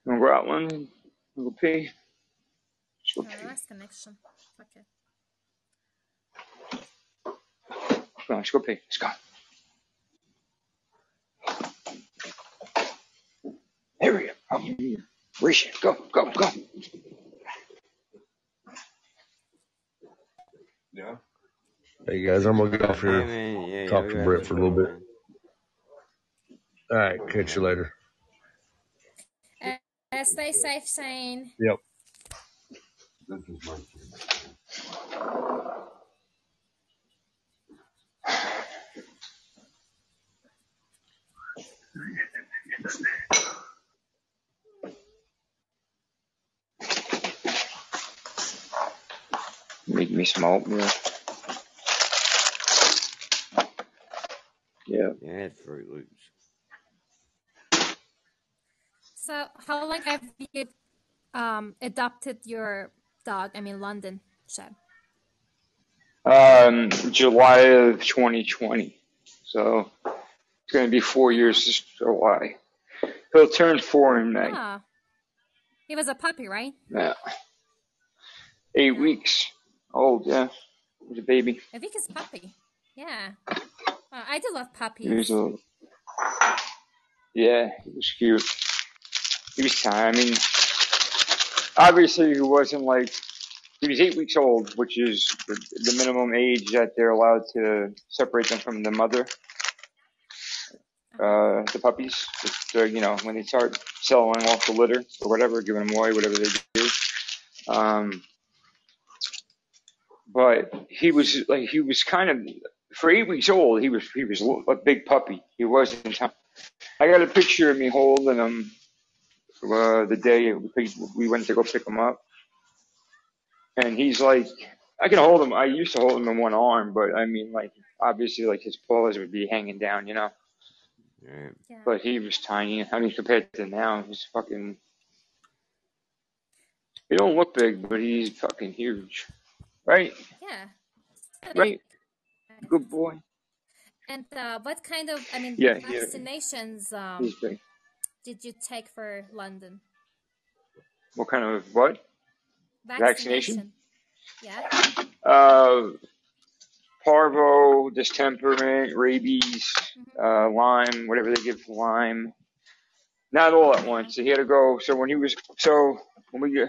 S12: Wanna go out one? Wanna Go pee? Let's go
S11: Oh,
S12: pee.
S11: last connection. Okay.
S12: Come on, let's go pee. Let's go. Here we go. Oh, Reach it. Go, go, go.
S16: Yeah.
S7: Hey guys, I'm gonna get off here.
S1: man, yeah,
S7: Talk
S1: yeah,
S7: to
S1: we
S7: Brett for a little bit. All right, catch you later.
S11: Uh, stay safe, Shane.
S7: Yep.
S16: This is my.
S12: Make me some oatmeal. Yeah.
S1: Yeah, I had Froot Loops.
S11: So, how long have you um, adopted your dog? I mean, London Shed.
S12: Um, July of 2020. So it's going to be four years this July. He'll turn four in May.
S11: Ah, he was a puppy, right?
S12: Yeah. Eight weeks old, yeah. He was a baby.
S11: I think it's puppy. Yeah. Uh, I do love
S12: He was
S11: puppies.
S12: a, yeah, he was cute. He was time. I mean, obviously he wasn't like, he was eight weeks old, which is the, minimum age that they're allowed to separate them from the mother. uh, the puppies. You know, when they start selling off the litter or whatever, giving them away, whatever they do. Um, but he was like, he was kind of for eight weeks old. He was he was a big puppy. He wasn't. I got a picture of me holding him uh, the day we went to go pick him up, and he's like, I can hold him. I used to hold him in one arm, but I mean, like, obviously, like his paws would be hanging down, you know.
S1: Right.
S11: Yeah.
S12: But he was tiny. I mean, compared to now, he's fucking. He don't look big, but he's fucking huge, right?
S11: Yeah.
S12: Right? Good boy.
S11: And uh, what kind of, I mean,
S12: Yeah, yeah.
S11: vaccinations um,
S12: He's big.
S11: Did you take for London?
S12: What kind of what? Vaccination?
S11: Yeah.
S12: Uh, parvo, distemperment, rabies, uh, Lyme, whatever they give for Lyme. Not all at once. So he had to go. So when he was, so when we get,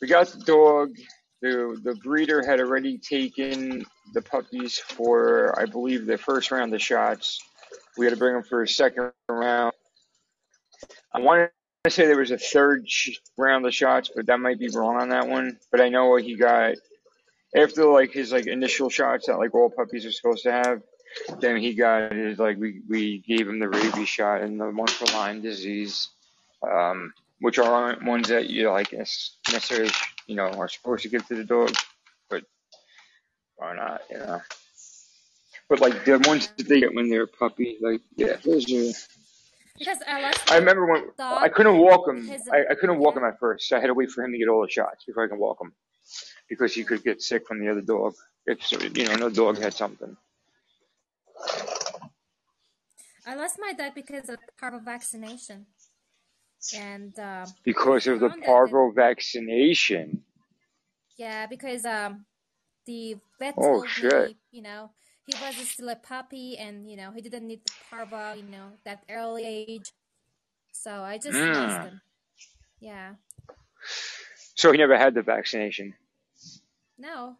S12: we got the dog, the the breeder had already taken the puppies for, I believe, the first round of shots. We had to bring them for a second round. I wanted to say there was a third sh- round of shots, but that might be wrong on that one. But I know what he got after like his like initial shots that like all puppies are supposed to have. Then he got his like we we gave him the rabies shot and the one for Lyme disease, um, which aren't ones that you like necessarily you know are supposed to give to the dog, but why not? You know. But like the ones that they get when they're a puppy, like yeah, those are.
S11: Because I
S12: I remember when I couldn't walk him. I, I couldn't walk him at first, so I had to wait for him to get all the shots before I can walk him, because he could get sick from the other dog. If you know, another dog had something.
S11: I lost my dog because of parvo vaccination, and um,
S12: Because of the
S11: that
S12: parvo vaccination.
S11: yeah, because um, the vet
S12: Oh
S11: told
S12: shit.
S11: me, you know, he was still a puppy, and you know, he didn't need the parvo, you know, that early age. So I just lost
S12: Mm.
S11: him. Yeah,
S12: So he never had the vaccination.
S11: no,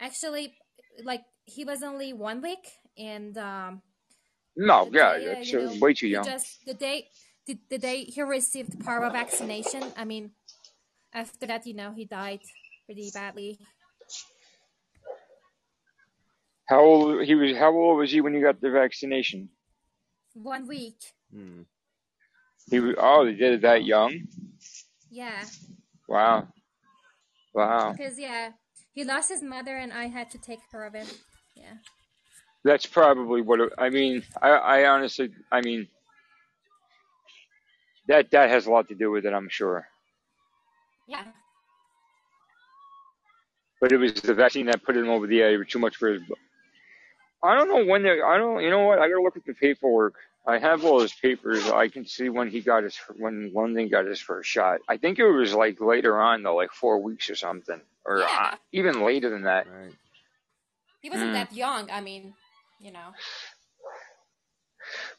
S11: actually, like he was only one week, and um,
S12: No, yeah,
S11: day
S12: that's
S11: you know
S12: way too young.
S11: just the day the, the day he received parvo vaccination i mean after that you know he died pretty badly
S12: How old he was? How old was he when you got the vaccination?
S11: one week
S1: Hmm.
S12: He was. Oh, they did it that young.
S11: yeah
S12: Wow, wow.
S11: because yeah he lost his mother and i had to take care of him yeah
S12: That's probably what it, I mean. I, I honestly, I mean, that that has a lot to do with it. I'm sure.
S11: yeah
S12: But it was the vaccine that put him over the edge. Too much for his. I don't know when they. I don't. You know what? I gotta look at the paperwork. I have all his papers. I can see when he got his when London got his first shot. I think it was like later on though, like four weeks or something, or uh, even later than that.
S1: Right.
S11: he wasn't
S12: Mm.
S11: that young i mean you know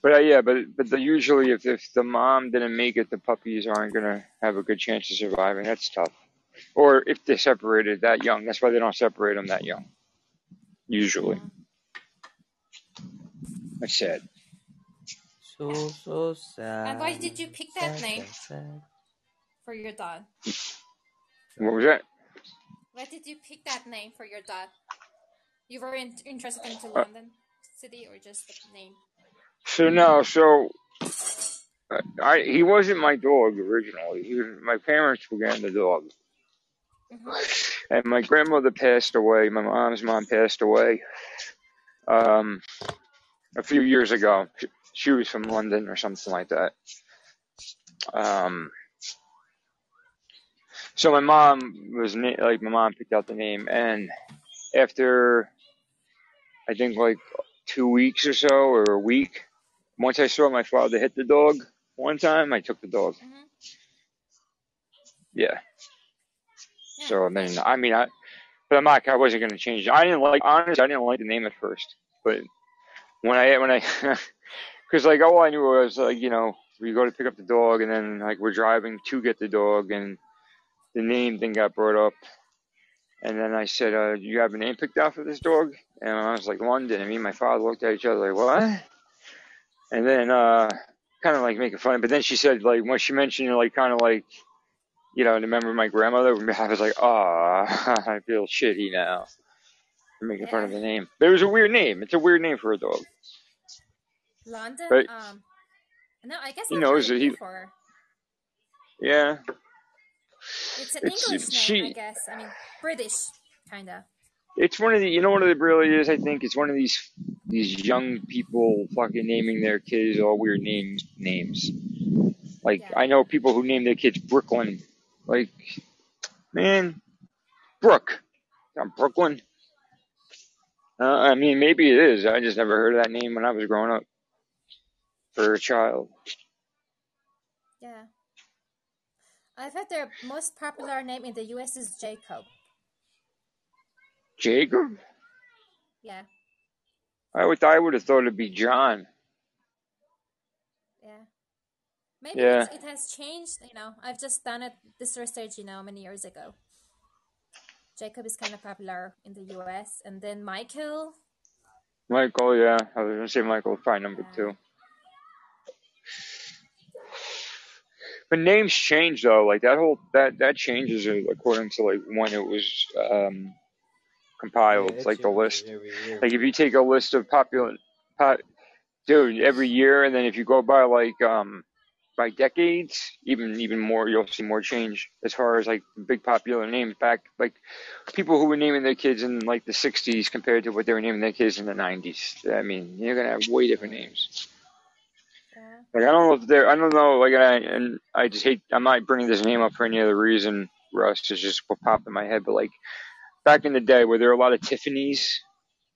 S12: But uh, yeah, but but the, usually if if the mom didn't make it, the puppies aren't gonna have a good chance of surviving. That's tough. Or if they're separated that young, that's why they don't separate them that young. Usually,
S11: yeah
S12: that's sad.
S1: So so
S11: and why did you pick that
S1: Sad,
S11: name
S1: sad, sad.
S11: for your dog
S12: What was that?
S11: why did you pick that name for your dog you were in, interested into
S12: Uh,
S11: london city or just the name
S12: so no, so uh, I he wasn't my dog originally. He was, my parents were getting the dog,
S11: hmm
S12: and my grandmother passed away. My mom's mom passed away um, a few years ago. She, she was from London or something like that. Um, so my mom was like my mom picked out the name, and after I think like two weeks or so or a week, once I saw my father hit the dog one time, I took the dog.
S11: hmm
S12: Yeah.
S11: yeah
S12: So mean, I mean, I but I'm not. I wasn't gonna change. it. I didn't like honestly. I didn't like the name at first, but when I when I because like all I knew was like you know we go to pick up the dog and then like we're driving to get the dog and the name thing got brought up and then I said, uh, you have a name picked out for this dog?" And I was like, "London." And me and my father looked at each other like, "What?" And then uh, kind of like making fun. But then she said like when she mentioned like kind of like you know, and remember my grandmother? I was like, "Ah, I feel shitty now." For making fun of the name. But it was a weird name. It's a weird name for a dog.
S11: london
S12: But
S11: um no i guess
S12: he knows that
S11: it
S12: he,
S11: before
S12: yeah.
S11: It's an
S12: It's
S11: English name, I guess. I mean, British, kind of.
S12: It's one of the. You know what it really is? I think it's one of these these young people fucking naming their kids all weird names. Names. Like
S11: Yeah.
S12: I know people who name their kids Brooklyn. Like, man, Brooke. From Brooklyn. Uh, I mean, maybe it is. I just never heard of that name when I was growing up for a child.
S11: Yeah. I've heard their most popular name in the US is Jacob.
S12: Jacob?
S11: Yeah,
S12: I would I would have thought it'd be John.
S11: yeah. Maybe
S12: Yeah.
S11: it's, it has changed. You know, I've just done it this research. You know, many years ago. Jacob is kind of popular in the U.S. and then Michael.
S12: Michael, yeah. I was gonna say Michael was probably number
S11: Yeah.
S12: two. But names change though. Like that whole that that changes according to like when it was um compiled.
S1: it
S12: Like the list. Like if you take a list of popular, pot, dude, every year, and then if you go by like um by decades, even even more, you'll see more change as far as like big popular names back. Like people who were naming their kids in like the '60s compared to what they were naming their kids in the '90s. I mean, you're gonna have way different names.
S11: Yeah.
S12: Like I don't know if they're, I don't know, like I and I just hate, I'm not bringing this name up for any other reason. Russ it's just what popped in my head, but like back in the day, were there a lot of Tiffany's?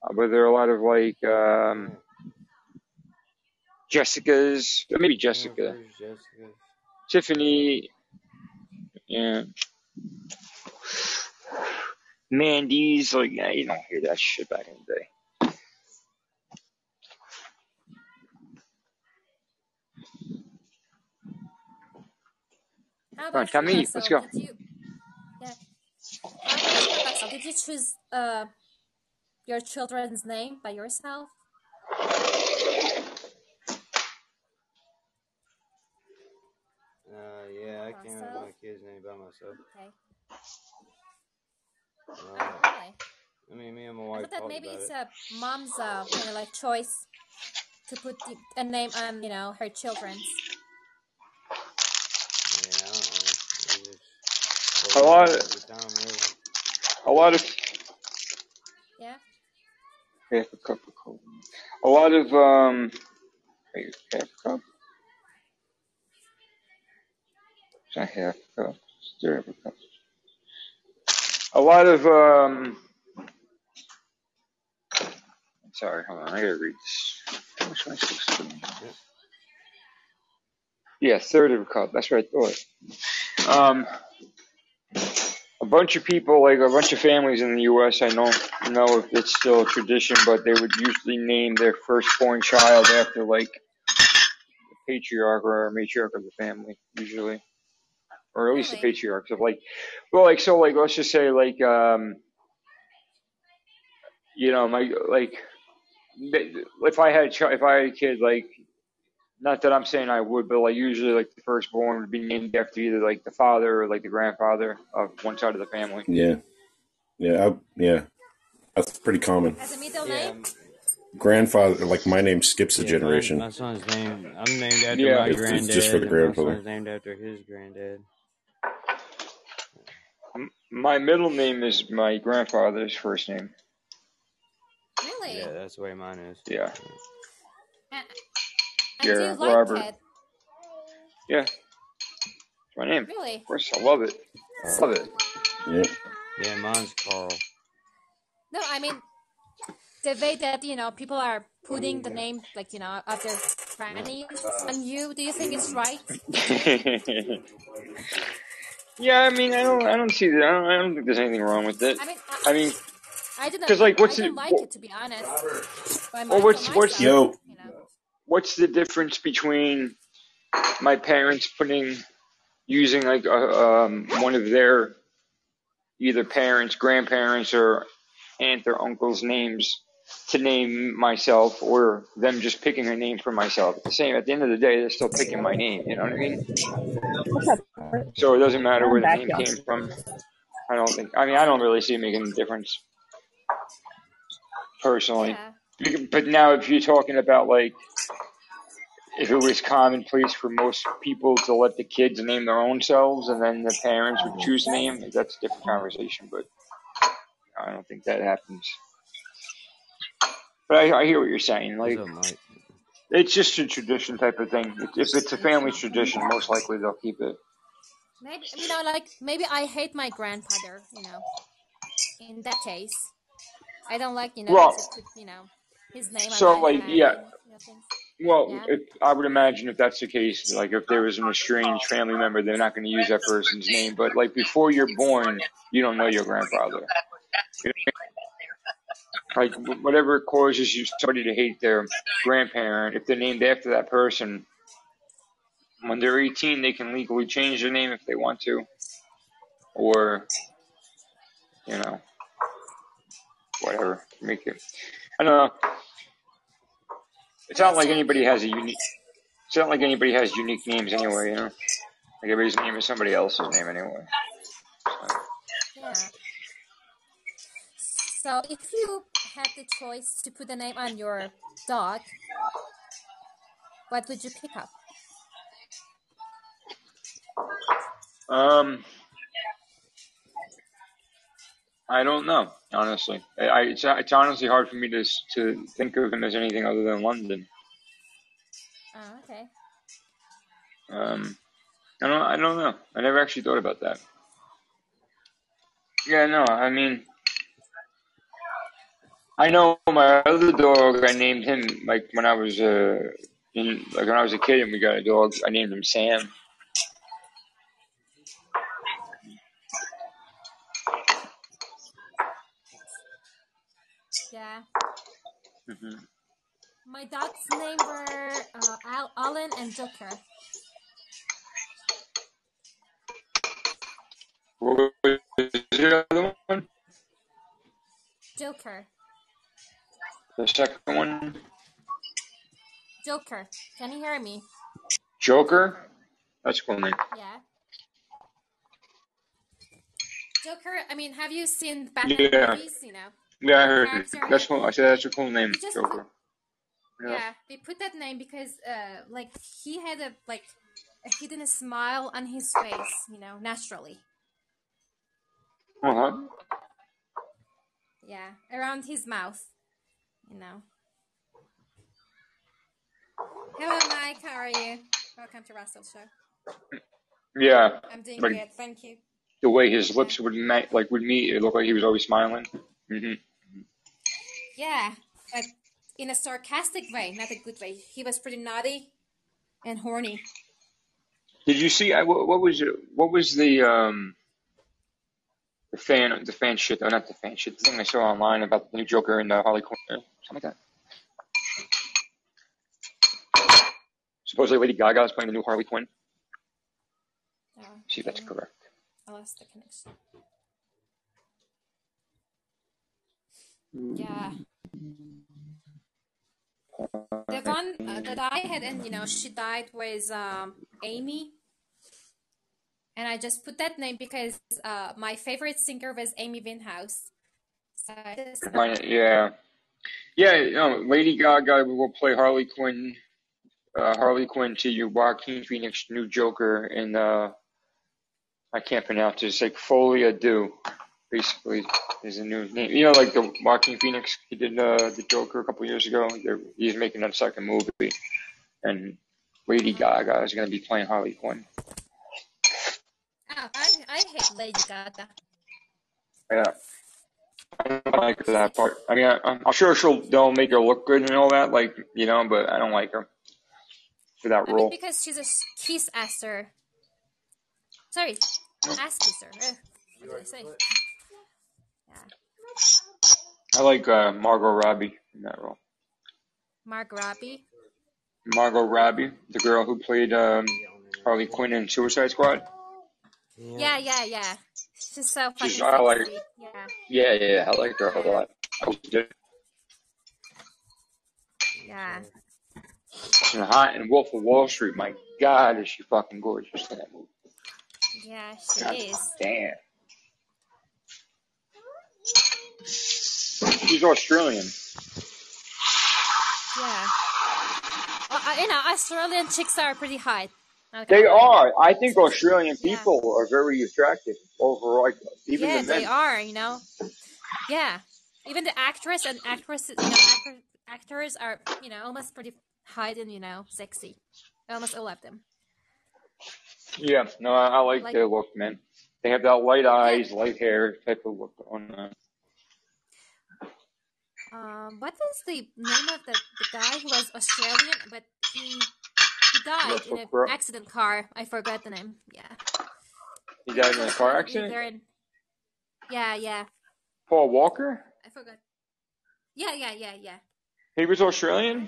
S12: Uh, were there a lot of like um Jessica's? Maybe Jessica,
S1: Jennifer's, Jessica.
S12: Tiffany, yeah, Mandy's. Like yeah, you don't hear that shit back in the day.
S11: How
S12: Come on,
S11: about you,
S12: Tommy, let's go.
S11: Did you? Yeah. How about you, Russell? Did you choose uh your children's name by yourself?
S1: Uh, yeah, I came up with my kid's name by myself.
S11: Okay.
S1: Uh,
S11: Oh, really?
S1: I mean, me and my
S11: I
S1: wife
S11: thought that maybe
S1: about
S11: it's
S1: it.
S11: a mom's uh, kind of like choice to put the, a name on, you know, her children's.
S1: Yeah, I don't know. We just
S12: A lot,
S1: it at really.
S12: a lot of
S11: Yeah.
S12: half a cup of cold. A lot of um, wait, half a cup. Cup. It's third of a lot of um. Sorry, hold on. I gotta read this. I. Yeah, third of a cup. That's what I thought. Um, a bunch of people, like a bunch of families in the U.S. I don't know if it's still a tradition, but they would usually name their firstborn child after like the patriarch or matriarch of the family, usually, or at least the patriarchs of like, well, like so, like let's just say like um, you know, my like if I had a child, if I had a kid, like not that I'm saying I would, but like usually like the firstborn would be named after either like the father or like the grandfather of one side of the family.
S14: Yeah, yeah, I, yeah. That's pretty common.
S11: As a middle
S1: Yeah,
S11: name?
S14: Grandfather, like my name skips a
S1: yeah.
S14: Generation.
S1: my son's name. I'm named after
S12: Yeah.
S1: my
S14: It's, it's just for the
S1: and my
S14: grandfather.
S1: son's named after his granddad.
S12: M- My middle name is my grandfather's first name.
S11: Really?
S1: Yeah, that's the way mine is.
S12: Yeah,
S11: And, and do you
S12: yeah,
S11: like
S12: Robert.
S11: it?
S12: Yeah, it's my name.
S11: Really?
S12: Of course, I love it. Love it.
S14: Yep.
S1: Yeah, mine's Carl.
S11: No, I mean the way that you know people are putting the name like you know of their grannies on you. Do you think it's right?
S12: yeah, I mean, I don't, I don't see that. I don't, I don't think there's anything wrong with it.
S11: I mean, I,
S12: I mean,
S11: I didn't.
S12: because like, what's
S11: I
S12: the,
S11: don't like it to be honest. By
S12: well, what's, what's,
S11: myself,
S14: Yo,
S11: you know.
S12: what's the difference between my parents putting, using like a, um, one of their either parents, grandparents, or aunt or uncle's names to name myself, or them just picking a name for myself. At the same, at the end of the day, they're still picking my name. You know what I mean? So it doesn't matter where the name came from. I don't think. I mean, I don't really see it making a difference personally.
S11: Yeah.
S12: But now, if you're talking about like, if it was commonplace for most people to let the kids name their own selves, and then the parents would choose the name, that's a different conversation. But I don't think that happens. But I, I hear what you're saying. Like,
S1: up,
S12: it's just a tradition type of thing. If if it's a family tradition, most likely they'll keep it.
S11: Maybe you know, like maybe I hate my grandfather. You know, in that case, I don't like you know
S12: Well,
S11: to put you know his name
S12: so
S11: my
S12: like, yeah.
S11: and you know.
S12: Well,
S11: Yeah.
S12: if, I would imagine if that's the case, like if there was an estranged family member, they're not going to use that person's name. But like before you're born, you don't know your grandfather. You know I mean? Like whatever causes you somebody to hate their grandparent, if they're named after that person, when they're 18, they can legally change their name if they want to, or you know, whatever, make it. I don't know. It's not like anybody has a unique. It's not like anybody has unique names anyway, you know. Like everybody's name is somebody else's name anyway.
S11: Yeah. So if you had the choice to put a name on your dog, what would you pick up?
S12: Um, I don't know, honestly. I, I it's, it's honestly hard for me to to think of him as anything other than London.
S11: Oh, okay.
S12: Um, I don't I don't know. I never actually thought about that. Yeah, no, I mean, I know my other dog. I named him like when I was uh in like when I was a kid and we got a dog. I named him Sam.
S11: Yeah.
S12: hmm
S11: My dog's name were uh, Al- Alan and Joker.
S12: What was the other one?
S11: Joker.
S12: The second one,
S11: Joker. Can you hear me?
S12: Joker. That's a cool name.
S11: Yeah. Joker. I mean, have you seen Batman
S12: Yeah.
S11: movies? You know.
S12: Yeah, I heard it. That's cool. I said that's a cool name,
S11: just
S12: Joker.
S11: Yeah.
S12: Yeah.
S11: they put that name because, uh, like he had a like a hidden smile on his face, you know, naturally.
S12: Uh huh.
S11: Yeah, around his mouth, you know. Hello, Mike. How are you? Welcome to Russell's show.
S12: Yeah.
S11: I'm doing
S12: Like
S11: good, thank you.
S12: the way his lips would meet, like would meet, it looked like he was always smiling. Mm-hmm.
S11: Yeah, but in a sarcastic way, not a good way. He was pretty naughty and horny.
S12: Did you see? I, what, what was it? What was the um the fan the fan shit? or not the fan shit. The thing I saw online about the new Joker and uh, Harley Quinn, something like that. Supposedly Lady Gaga is playing the new Harley Quinn.
S11: Oh,
S12: See if that's
S11: okay.
S12: correct.
S11: I lost the connection. Yeah. The one uh, that I had, and you know, she died was um, Amy. And I just put that name because uh, my favorite singer was Amy Winehouse. So just,
S12: yeah, yeah. You know, Lady Gaga will play Harley Quinn. Uh, Harley Quinn to you, Joaquin Phoenix, new Joker, and uh, I can't pronounce it. It's like Folia Do, basically, is a new name. You know, like the Joaquin Phoenix, he did uh, the Joker a couple years ago. He's making a second movie, and Lady Gaga is going to be playing Harley Quinn.
S11: I, I hate Lady Gaga.
S12: Yeah. I don't like that part. I mean, I, I'm sure she'll they'll make her look good and all that, like you know, but I don't like her for that
S11: I mean,
S12: role.
S11: because she's a kiss asser. Sorry, ass kisser. What did I say? Yeah.
S12: I like uh, Margot Robbie in that role.
S11: Mark Robbie.
S12: Margot Robbie, the girl who played um, Harley Quinn in Suicide Squad.
S11: Yeah, yeah, yeah. She's so fucking
S12: She's, I like
S11: sexy. Yeah.
S12: Yeah, yeah, I like her a lot. I.
S11: Yeah.
S12: And hot and Wolf of Wall Street. My God, is she fucking gorgeous in that movie?
S11: Yeah, she
S12: God
S11: is.
S12: damn. She's Australian.
S11: Yeah. Well, uh, you know, Australian chicks are pretty hot. Not
S12: They are. I think Australian
S11: Yeah.
S12: people are very attractive overall. Like, even
S11: Yeah,
S12: the
S11: they are, you know. Yeah. Even the actress and actresses, you know, actor, actors are, you know, almost pretty hot and, you know, sexy. Almost all of them.
S12: Yeah, no, I, I like
S11: Like-
S12: their look, man. They have that light eyes, light hair type of look on. them.
S11: Um, what is the name of the, the guy who was Australian, but he he died in an accident car. I forgot the name. Yeah.
S12: he died in a car accident.
S11: in- yeah, yeah.
S12: Paul Walker.
S11: I forgot. Yeah, yeah, yeah, yeah.
S12: He was Australian.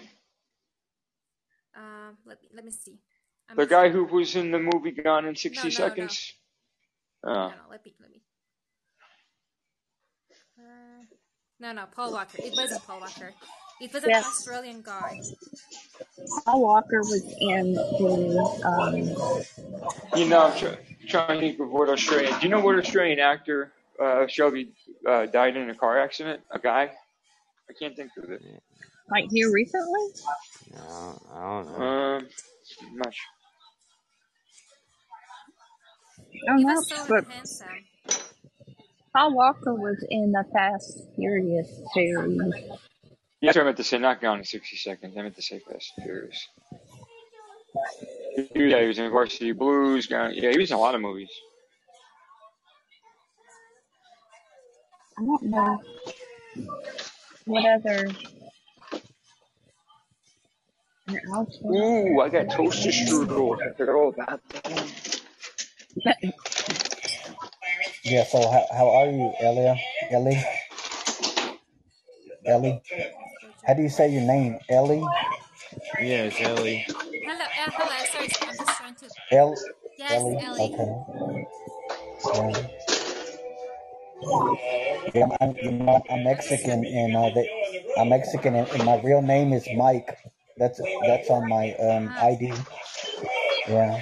S11: Um, let me let me see. I'm
S12: The guy
S11: sure.
S12: who was in the movie Gone in 60
S11: No, no, no.
S12: Seconds.
S11: No,
S12: Oh.
S11: no, let me let me. Uh, no, no, Paul Walker. It wasn't Paul Walker. It was an
S9: Yes.
S11: Australian guy.
S9: Paul Walker was in the um,
S12: You know, I'm try, trying to avoid Australian. Do you know what Australian actor uh, Shelby uh, died in a car accident? A guy? I can't think of it.
S9: like here recently.
S1: No, I don't know.
S12: Um, I'm not sure.
S9: Oh
S11: He
S9: no,
S11: was so
S9: but
S11: handsome.
S9: Paul Walker was in the Fast Furious series.
S12: Yeah, that's what I meant to say. Not Gone in 60 Seconds. I meant to say Fast and Furious. Yeah, he was in Varsity Blues. Gone, yeah, he was in a lot of movies.
S9: I don't know what other.
S12: Ooh, I got toaster strudel. I forgot all about that.
S17: Yeah, so how, how are you, Elia? Ellie? Ellie? How do you say your name? Ellie?
S1: Yes, Ellie.
S11: Hello, uh, hello. Sorry, I'm just trying to.
S17: El-
S11: Yes,
S17: Ellie?
S11: Ellie.
S17: Okay. Yeah. Yeah, I'm, you know, I'm Mexican, and uh, they, I'm Mexican, and, and my real name is Mike. That's that's on my um, ID. Yeah.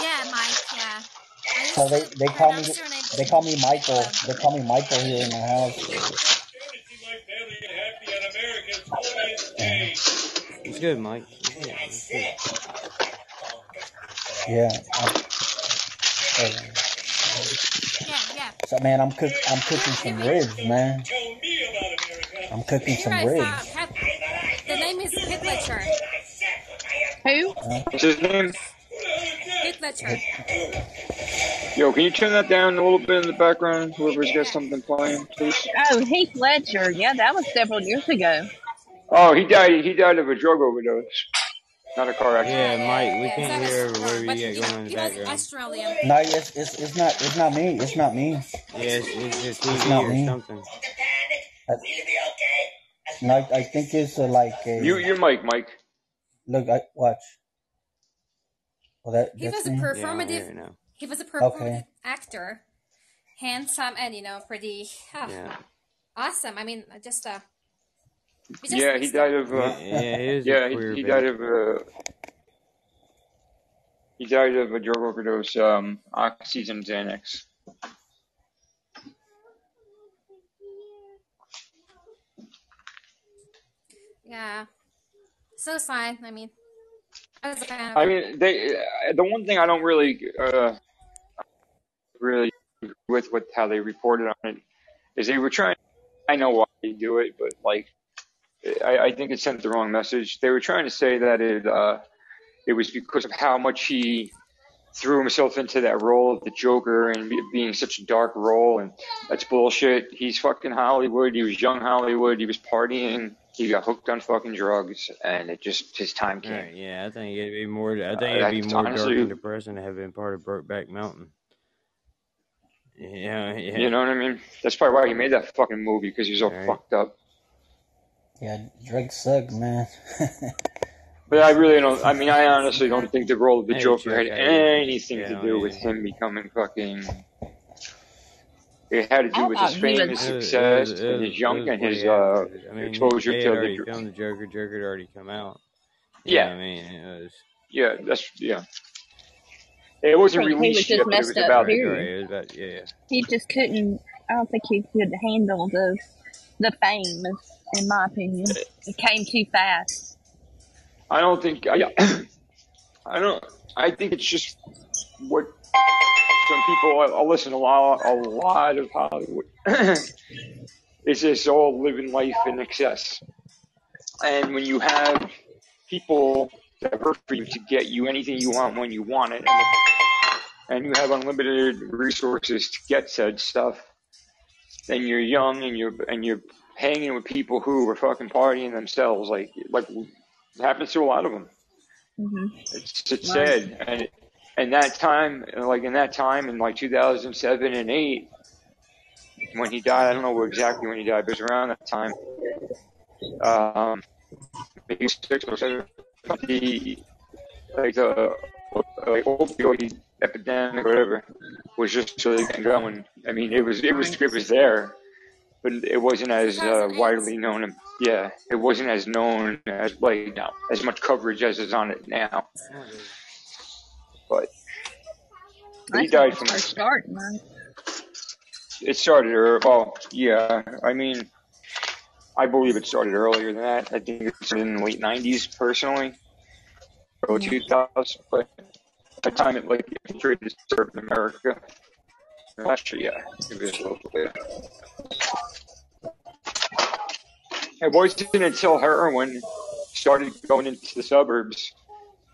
S11: Yeah, Mike. Yeah.
S17: So they, they call me
S11: pronounce your name.
S17: they call me Michael. They call me Michael here in the house.
S1: It's good, Mike. It's good.
S17: Yeah. I'm-
S11: Yeah, yeah.
S17: So man, I'm cook I'm cooking some ribs, man. I'm cooking some ribs.
S11: The name is Heath Ledger.
S9: Who?
S12: What's his name?
S11: Heath Ledger.
S12: Yo, can you turn that down a little bit in the background? Whoever's got something playing, please.
S9: Oh, Heath Ledger. Yeah, that was several years ago.
S12: Oh, he died. He died of a drug overdose, not a car accident.
S1: Yeah, Mike, we
S11: Yeah,
S1: can't hear
S11: was
S1: whatever
S11: but
S1: you
S11: you
S1: going in the
S11: he was
S1: background.
S11: Australian.
S17: No, it's, it's it's not it's not me. It's not me.
S1: Yeah, it's, it's your
S17: It's not
S1: or
S17: me.
S1: something.
S17: I, no, I, I think it's uh, like a
S12: You, your mic, Mike.
S17: look. I watch. Well, that
S11: He
S17: that's
S11: was a
S17: me.
S1: Yeah, I don't hear
S11: performative.
S1: it now.
S11: He was a performative
S17: Okay.
S11: actor, handsome and you know pretty ah,
S1: Yeah.
S11: awesome. I mean, just uh, we just
S12: Yeah, he died of. Uh,
S1: Yeah, yeah, he
S12: yeah, he, he died of. Uh, he died of a drug overdose. Um, oxygen Xanax.
S11: Yeah, so sad. I mean, I was a fan of
S12: I mean, they. uh, The one thing I don't really, uh, really agree with with how they reported on it is they were trying. I know why they do it, but like, I, I think it sent the wrong message. They were trying to say that it, uh, it was because of how much he threw himself into that role of the Joker and be- being such a dark role, and that's bullshit. He's fucking Hollywood. He was young Hollywood. He was partying. He got hooked on fucking drugs, and it just his time came.
S1: Right, yeah, I think it'd be more. I think
S12: Uh,
S1: it'd be more dark and depressing to have been part of Brokeback Mountain. Yeah, yeah.
S12: you know what I mean? That's probably why he made that fucking movie because he was all
S1: Right.
S12: fucked up.
S17: Yeah, drugs suck, man.
S12: But I really don't. I mean, I honestly don't think the role of the
S1: Hey,
S12: Joker had anything
S1: Yeah,
S12: to do with him becoming fucking. It had to do with his
S9: he
S12: fame,
S9: was-
S12: his
S1: It was, it
S12: success,
S1: was,
S12: and his young and his uh.
S1: I mean,
S12: exposure to
S1: had already
S12: the.
S1: filmed the Joker. Joker had already come out. You
S12: Yeah.
S1: know what I mean, it was
S12: Yeah, that's yeah. It wasn't
S9: I think he was
S12: released
S9: just
S12: it
S9: messed
S12: was
S9: up,
S12: about
S1: right,
S12: it.
S1: right.
S9: period.
S1: It was about yeah.
S9: He just couldn't. I don't think he could handle the the fame, in my opinion. It came too fast.
S12: I don't think I. I don't. I think it's just what some people. I, listen a lot, a lot of Hollywood. it's just all living life in excess, and when you have people that work for you to get you anything you want when you want it, and, and you have unlimited resources to get said stuff, then you're young and you're and you're hanging with people who are fucking partying themselves, like like it happens to a lot of them.
S9: hmm
S12: It's it's
S9: Right.
S12: sad, and and that time, like in that time, in like 2007 and eight, when he died. I don't know exactly when he died, but it was around that time. Um, maybe six or seven. The like the like opioid epidemic or whatever was just really getting going. I mean, it was it was it was there, but it wasn't as uh, widely known. Yeah, it wasn't as known as like now as much coverage as is on it now. But he died from
S9: it started, man.
S12: it started or well, yeah. I mean, I believe it started earlier than that. I think it started in the late '90s, personally, early 2000s. But the time it like infiltrated served America, last year, yeah, it was later. It wasn't until heroin started going into the suburbs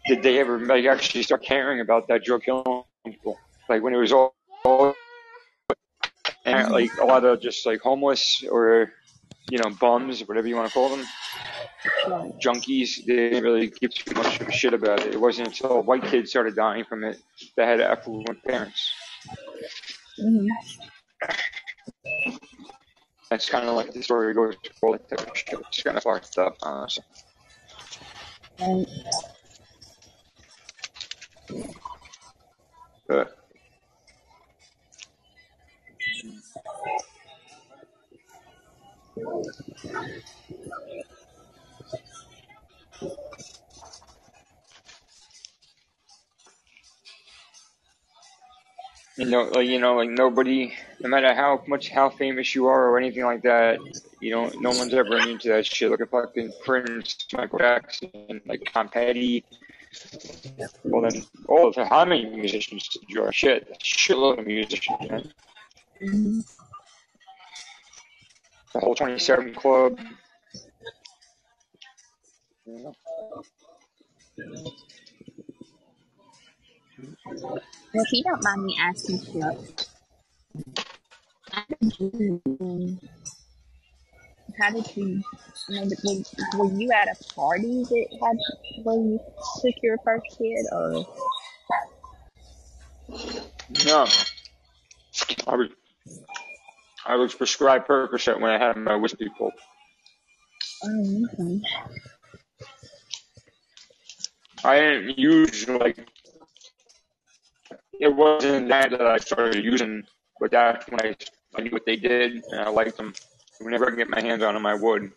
S12: did they ever like actually start caring about that drug killing people. Like when it was all, all and like a lot of just like homeless or you know bums, whatever you want to call them. Junkies. Didn't really give too much of a shit about it. It wasn't until white kids started dying from it that had affluent parents.
S9: hmm
S12: That's kind of like the story goes for all that type of shit. It's kind of fucked up, honestly. But you know, like you know, like nobody, no matter how much how famous you are or anything like that, you know, no one's ever into that shit. Look at fucking Prince, Michael Jackson, like Tom Petty. Well then, all of how many musicians did you are? Shit, shitload of musicians, man.
S9: hmm
S12: The whole Twenty Seven Club. You know?
S9: Well, if you don't mind me asking, Chip, how did you, how did you, I mean, were, were you at a party that had, where you took your first kid, or?
S12: No, I was I was prescribed Percocet when I had my whiskey pulled.
S9: Oh, okay.
S12: I didn't use like it wasn't that that I started using, but that's when I, I knew what they did and I liked them. Whenever I could get my hands on them, I would.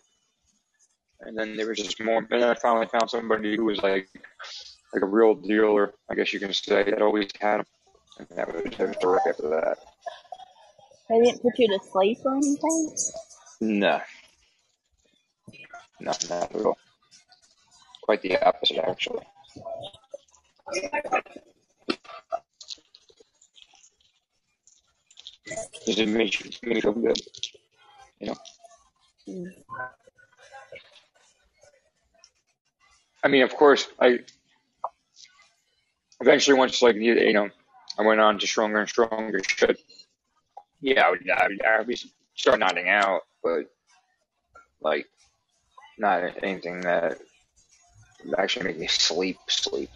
S12: And then there was just more. And then I finally found somebody who was like like a real dealer, I guess you can say, that always had them. And that was, was the wreck after that.
S9: They didn't put you to sleep or anything?
S12: No, not, not at all. Quite the opposite, actually. Because it makes you, you feel good, you know.
S9: Mm.
S12: I mean, of course, I eventually once like you, know, I went on to stronger and stronger shit. Yeah, I would, I would, I would start nodding out, but like not anything that actually make me sleep, sleep.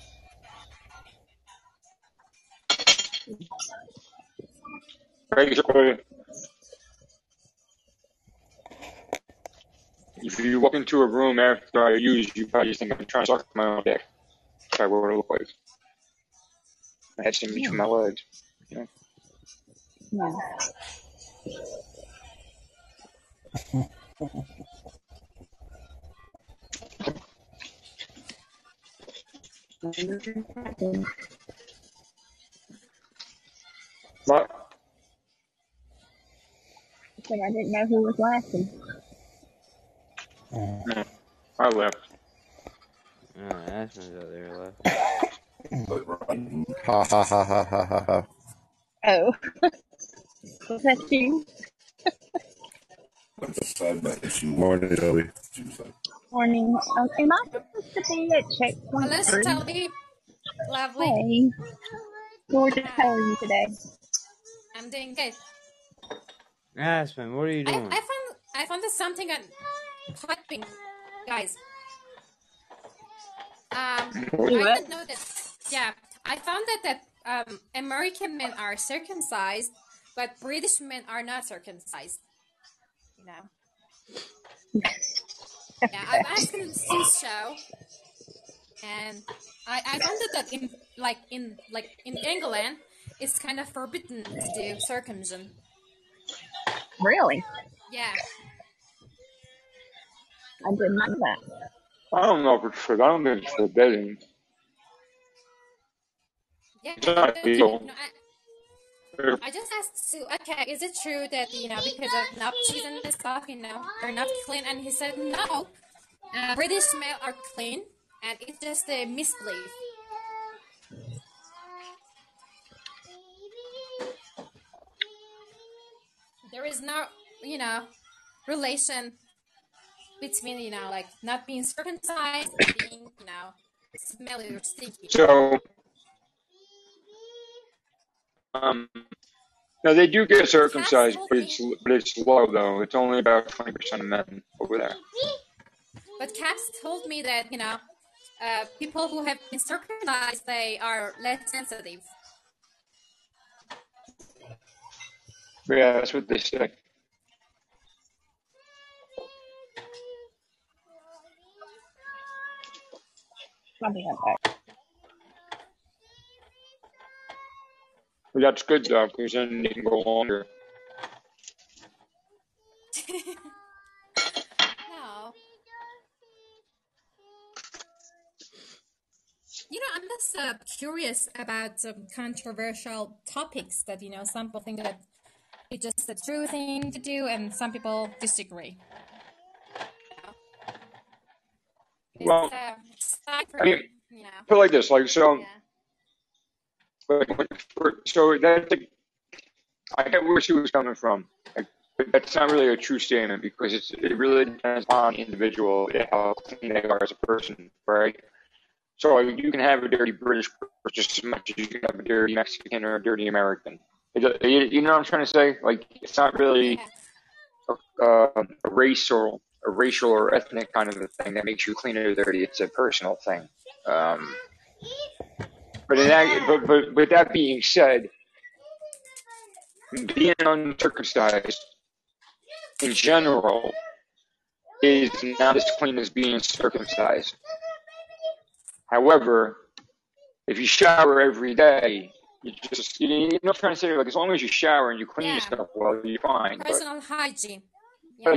S12: If you walk into a room after I use, you probably think I'm trying to suck my own dick. That's probably what it look like. My head's in between my legs. You know?
S9: Yeah.
S12: But
S9: But I didn't know who was laughing.
S12: no, I left.
S1: Oh, Aspen's out there left.
S14: Ha ha ha ha ha ha ha.
S9: Oh, was that you?
S14: Morning, Toby.
S9: Morning. Um, am I supposed to be at checkpoint
S11: Hello,
S9: three?
S11: Toby. Lovely.
S9: Hey, gorgeous. How are you today?
S11: I'm doing good.
S1: Aspen, what are you doing?
S11: I found I found this something on typing, guys. Um, I didn't know that. Yeah, I found that that um, American men are circumcised, but British men are not circumcised. You know. Yeah, I've asked him this show, and I I found out that in like in like in England, it's kind of forbidden to do circumcision.
S9: Really?
S11: Yeah.
S9: I didn't know that.
S12: I don't know if it's for, I don't think it's forbidden.
S11: Yeah,
S12: It's not
S11: but,
S12: illegal.
S11: you know, I, I just asked Sue, okay, is it true that, you know, because of napkins and stuff, you know, they're not clean? And he said, no, uh, British men are clean, and it's just a misbelief. There is no, you know, relation between, you know, like not being circumcised and being, you know, smelly or stinky.
S12: So, um, no, they do get circumcised, but it's but it's low though. It's only about twenty percent of men over there.
S11: But Caps told me that, you know, uh, people who have been circumcised, they are less sensitive.
S12: Yeah, that's what they say.
S9: I'll be right back.
S12: That's good though, because then they can go longer.
S11: no. You know, I'm just uh, curious about some controversial topics that, you know, some people think that it's just a true thing to do and some people disagree. It's,
S12: Well,
S11: uh, it's
S12: I mean,
S11: you know,
S12: put it like this, like so.
S11: yeah.
S12: When- for- so that's like, I get where she was coming from. Like, that's not really a true statement because it's it really depends on individual how clean they are as a person, right? So you can have a dirty British person just as much as you can have a dirty Mexican or a dirty American. You know what I'm trying to say? Like it's not really a, uh, a race or a racial or ethnic kind of a thing that makes you clean or dirty. It's a personal thing. Um, but, in that, but, but with that being said, being uncircumcised in general is not as clean as being circumcised. However, if you shower every day, you just you know I'm trying to say. Like as long as you shower and you clean
S11: Yeah.
S12: yourself well, you're fine. But
S11: Personal hygiene. Yeah.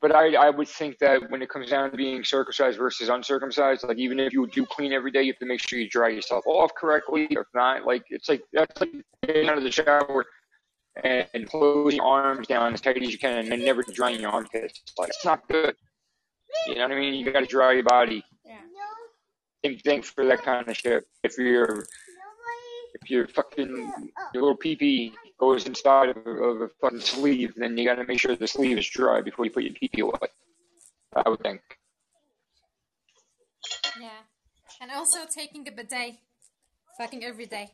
S12: but, but I, I would think that when it comes down to being circumcised versus uncircumcised, like even if you do clean every day, you have to make sure you dry yourself off correctly. If not, like it's like that's like getting out of the shower and, closing your arms down as tight as you can and then never drying your armpits. Like it's not good. You know what I mean? You got to dry your body.
S11: Yeah.
S12: Same thing for that kind of shit. If you're if your fucking uh, your little pee pee goes inside of, a- of a fucking sleeve, then you gotta make sure the sleeve is dry before you put your pee pee away. I would think.
S11: Yeah. And also taking a bidet. Fucking every day.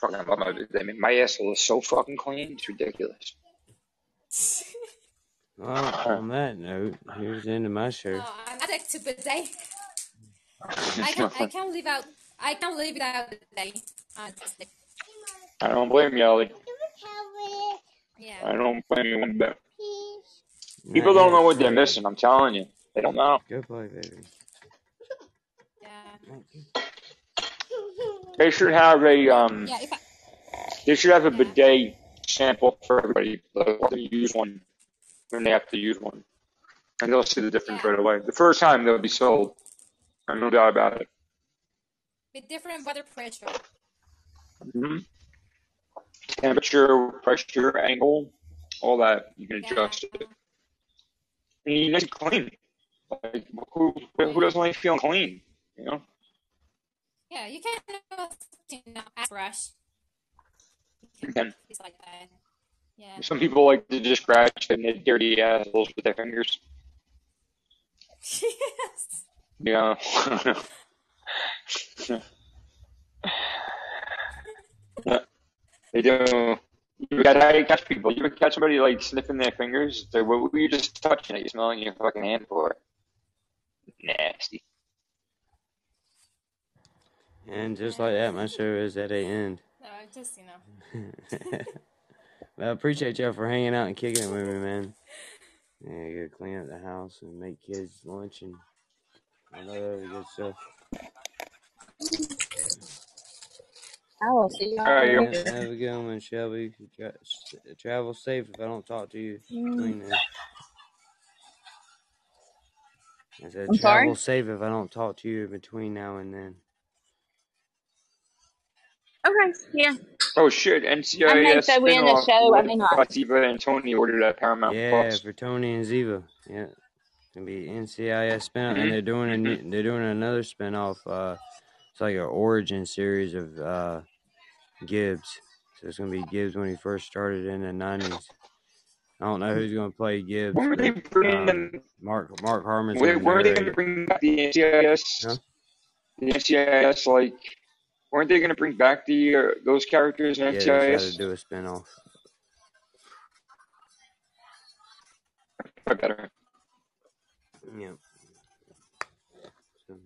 S12: Fucking love my, I mean, my asshole is so fucking clean, it's ridiculous.
S1: Well, on that note, here's the end of my show.
S11: Oh, I'm addict to bidet. I can't, I can't live out. I can't live without a bidet. Honestly.
S12: I don't blame you, Ellie.
S11: Yeah.
S12: I don't blame you one bit. People don't know what they're missing. I'm telling you, they don't know.
S1: Go play, baby.
S11: Yeah.
S12: They should have a um.
S11: Yeah. If I,
S12: They should have a bidet sample for everybody. They'll to use one when they have to use one, and they'll see the difference right away. The first time they'll be sold, and no doubt about it.
S11: With different water pressure.
S12: hmm Temperature, pressure, angle, all that you can
S11: Yeah.
S12: adjust it. And you need to clean. Like who who doesn't like feeling clean? You know.
S11: Yeah, you can you know, brush.
S12: You can.
S11: Things like that. Yeah.
S12: Some people like to just scratch and get dirty assholes with their fingers.
S11: yes.
S12: Yeah. they do. You got how you catch people. You ever catch somebody like sniffing their fingers? It's like, what were you just touching? It, you're smelling your fucking hand for. Nasty.
S1: And just like that, my show is at a end.
S11: No, just you know.
S1: I appreciate y'all for hanging out and kicking it with me, man. Yeah, you gotta clean up the house and make kids lunch and all that other good stuff.
S9: I will see y'all
S12: All right, yo.
S1: Yeah,
S9: later.
S1: have a good one, Shelby. Tra- travel safe if I don't talk to you
S9: Mm.
S1: between then. I said
S9: I'm sorry?
S1: travel safe if I don't talk to you between now and then.
S9: Okay, yeah.
S12: Oh shit,
S9: I may
S12: NCIS
S9: throw in the
S12: spinoff.
S9: show, I
S12: What
S9: may not.
S12: about Ziva and Tony ordered at Paramount
S1: Yeah,
S12: Plus?
S1: for Tony and Ziva. Yeah. It's gonna be NCIS spinoff, and they're doing a new, they're doing another spinoff. Uh, it's like an origin series of uh, Gibbs. So it's gonna be Gibbs when he first started in the nineties. I don't know who's gonna play Gibbs,
S12: When were they bringing
S1: um. Mark Mark Harmon's
S12: Were,
S1: gonna
S12: weren't they
S1: gonna
S12: bring back the NCIS?
S1: Huh?
S12: The NCIS, like, weren't they going to bring back the uh, those characters in
S1: Yeah,
S12: NCIS?
S1: to do a spinoff.
S12: I better.
S1: Yeah. So,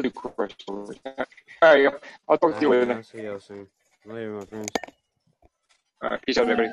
S12: Do crossovers. All right. I'll talk to you later.
S1: I'll see y'all soon. Later, my friends.
S12: All right, peace out, everybody.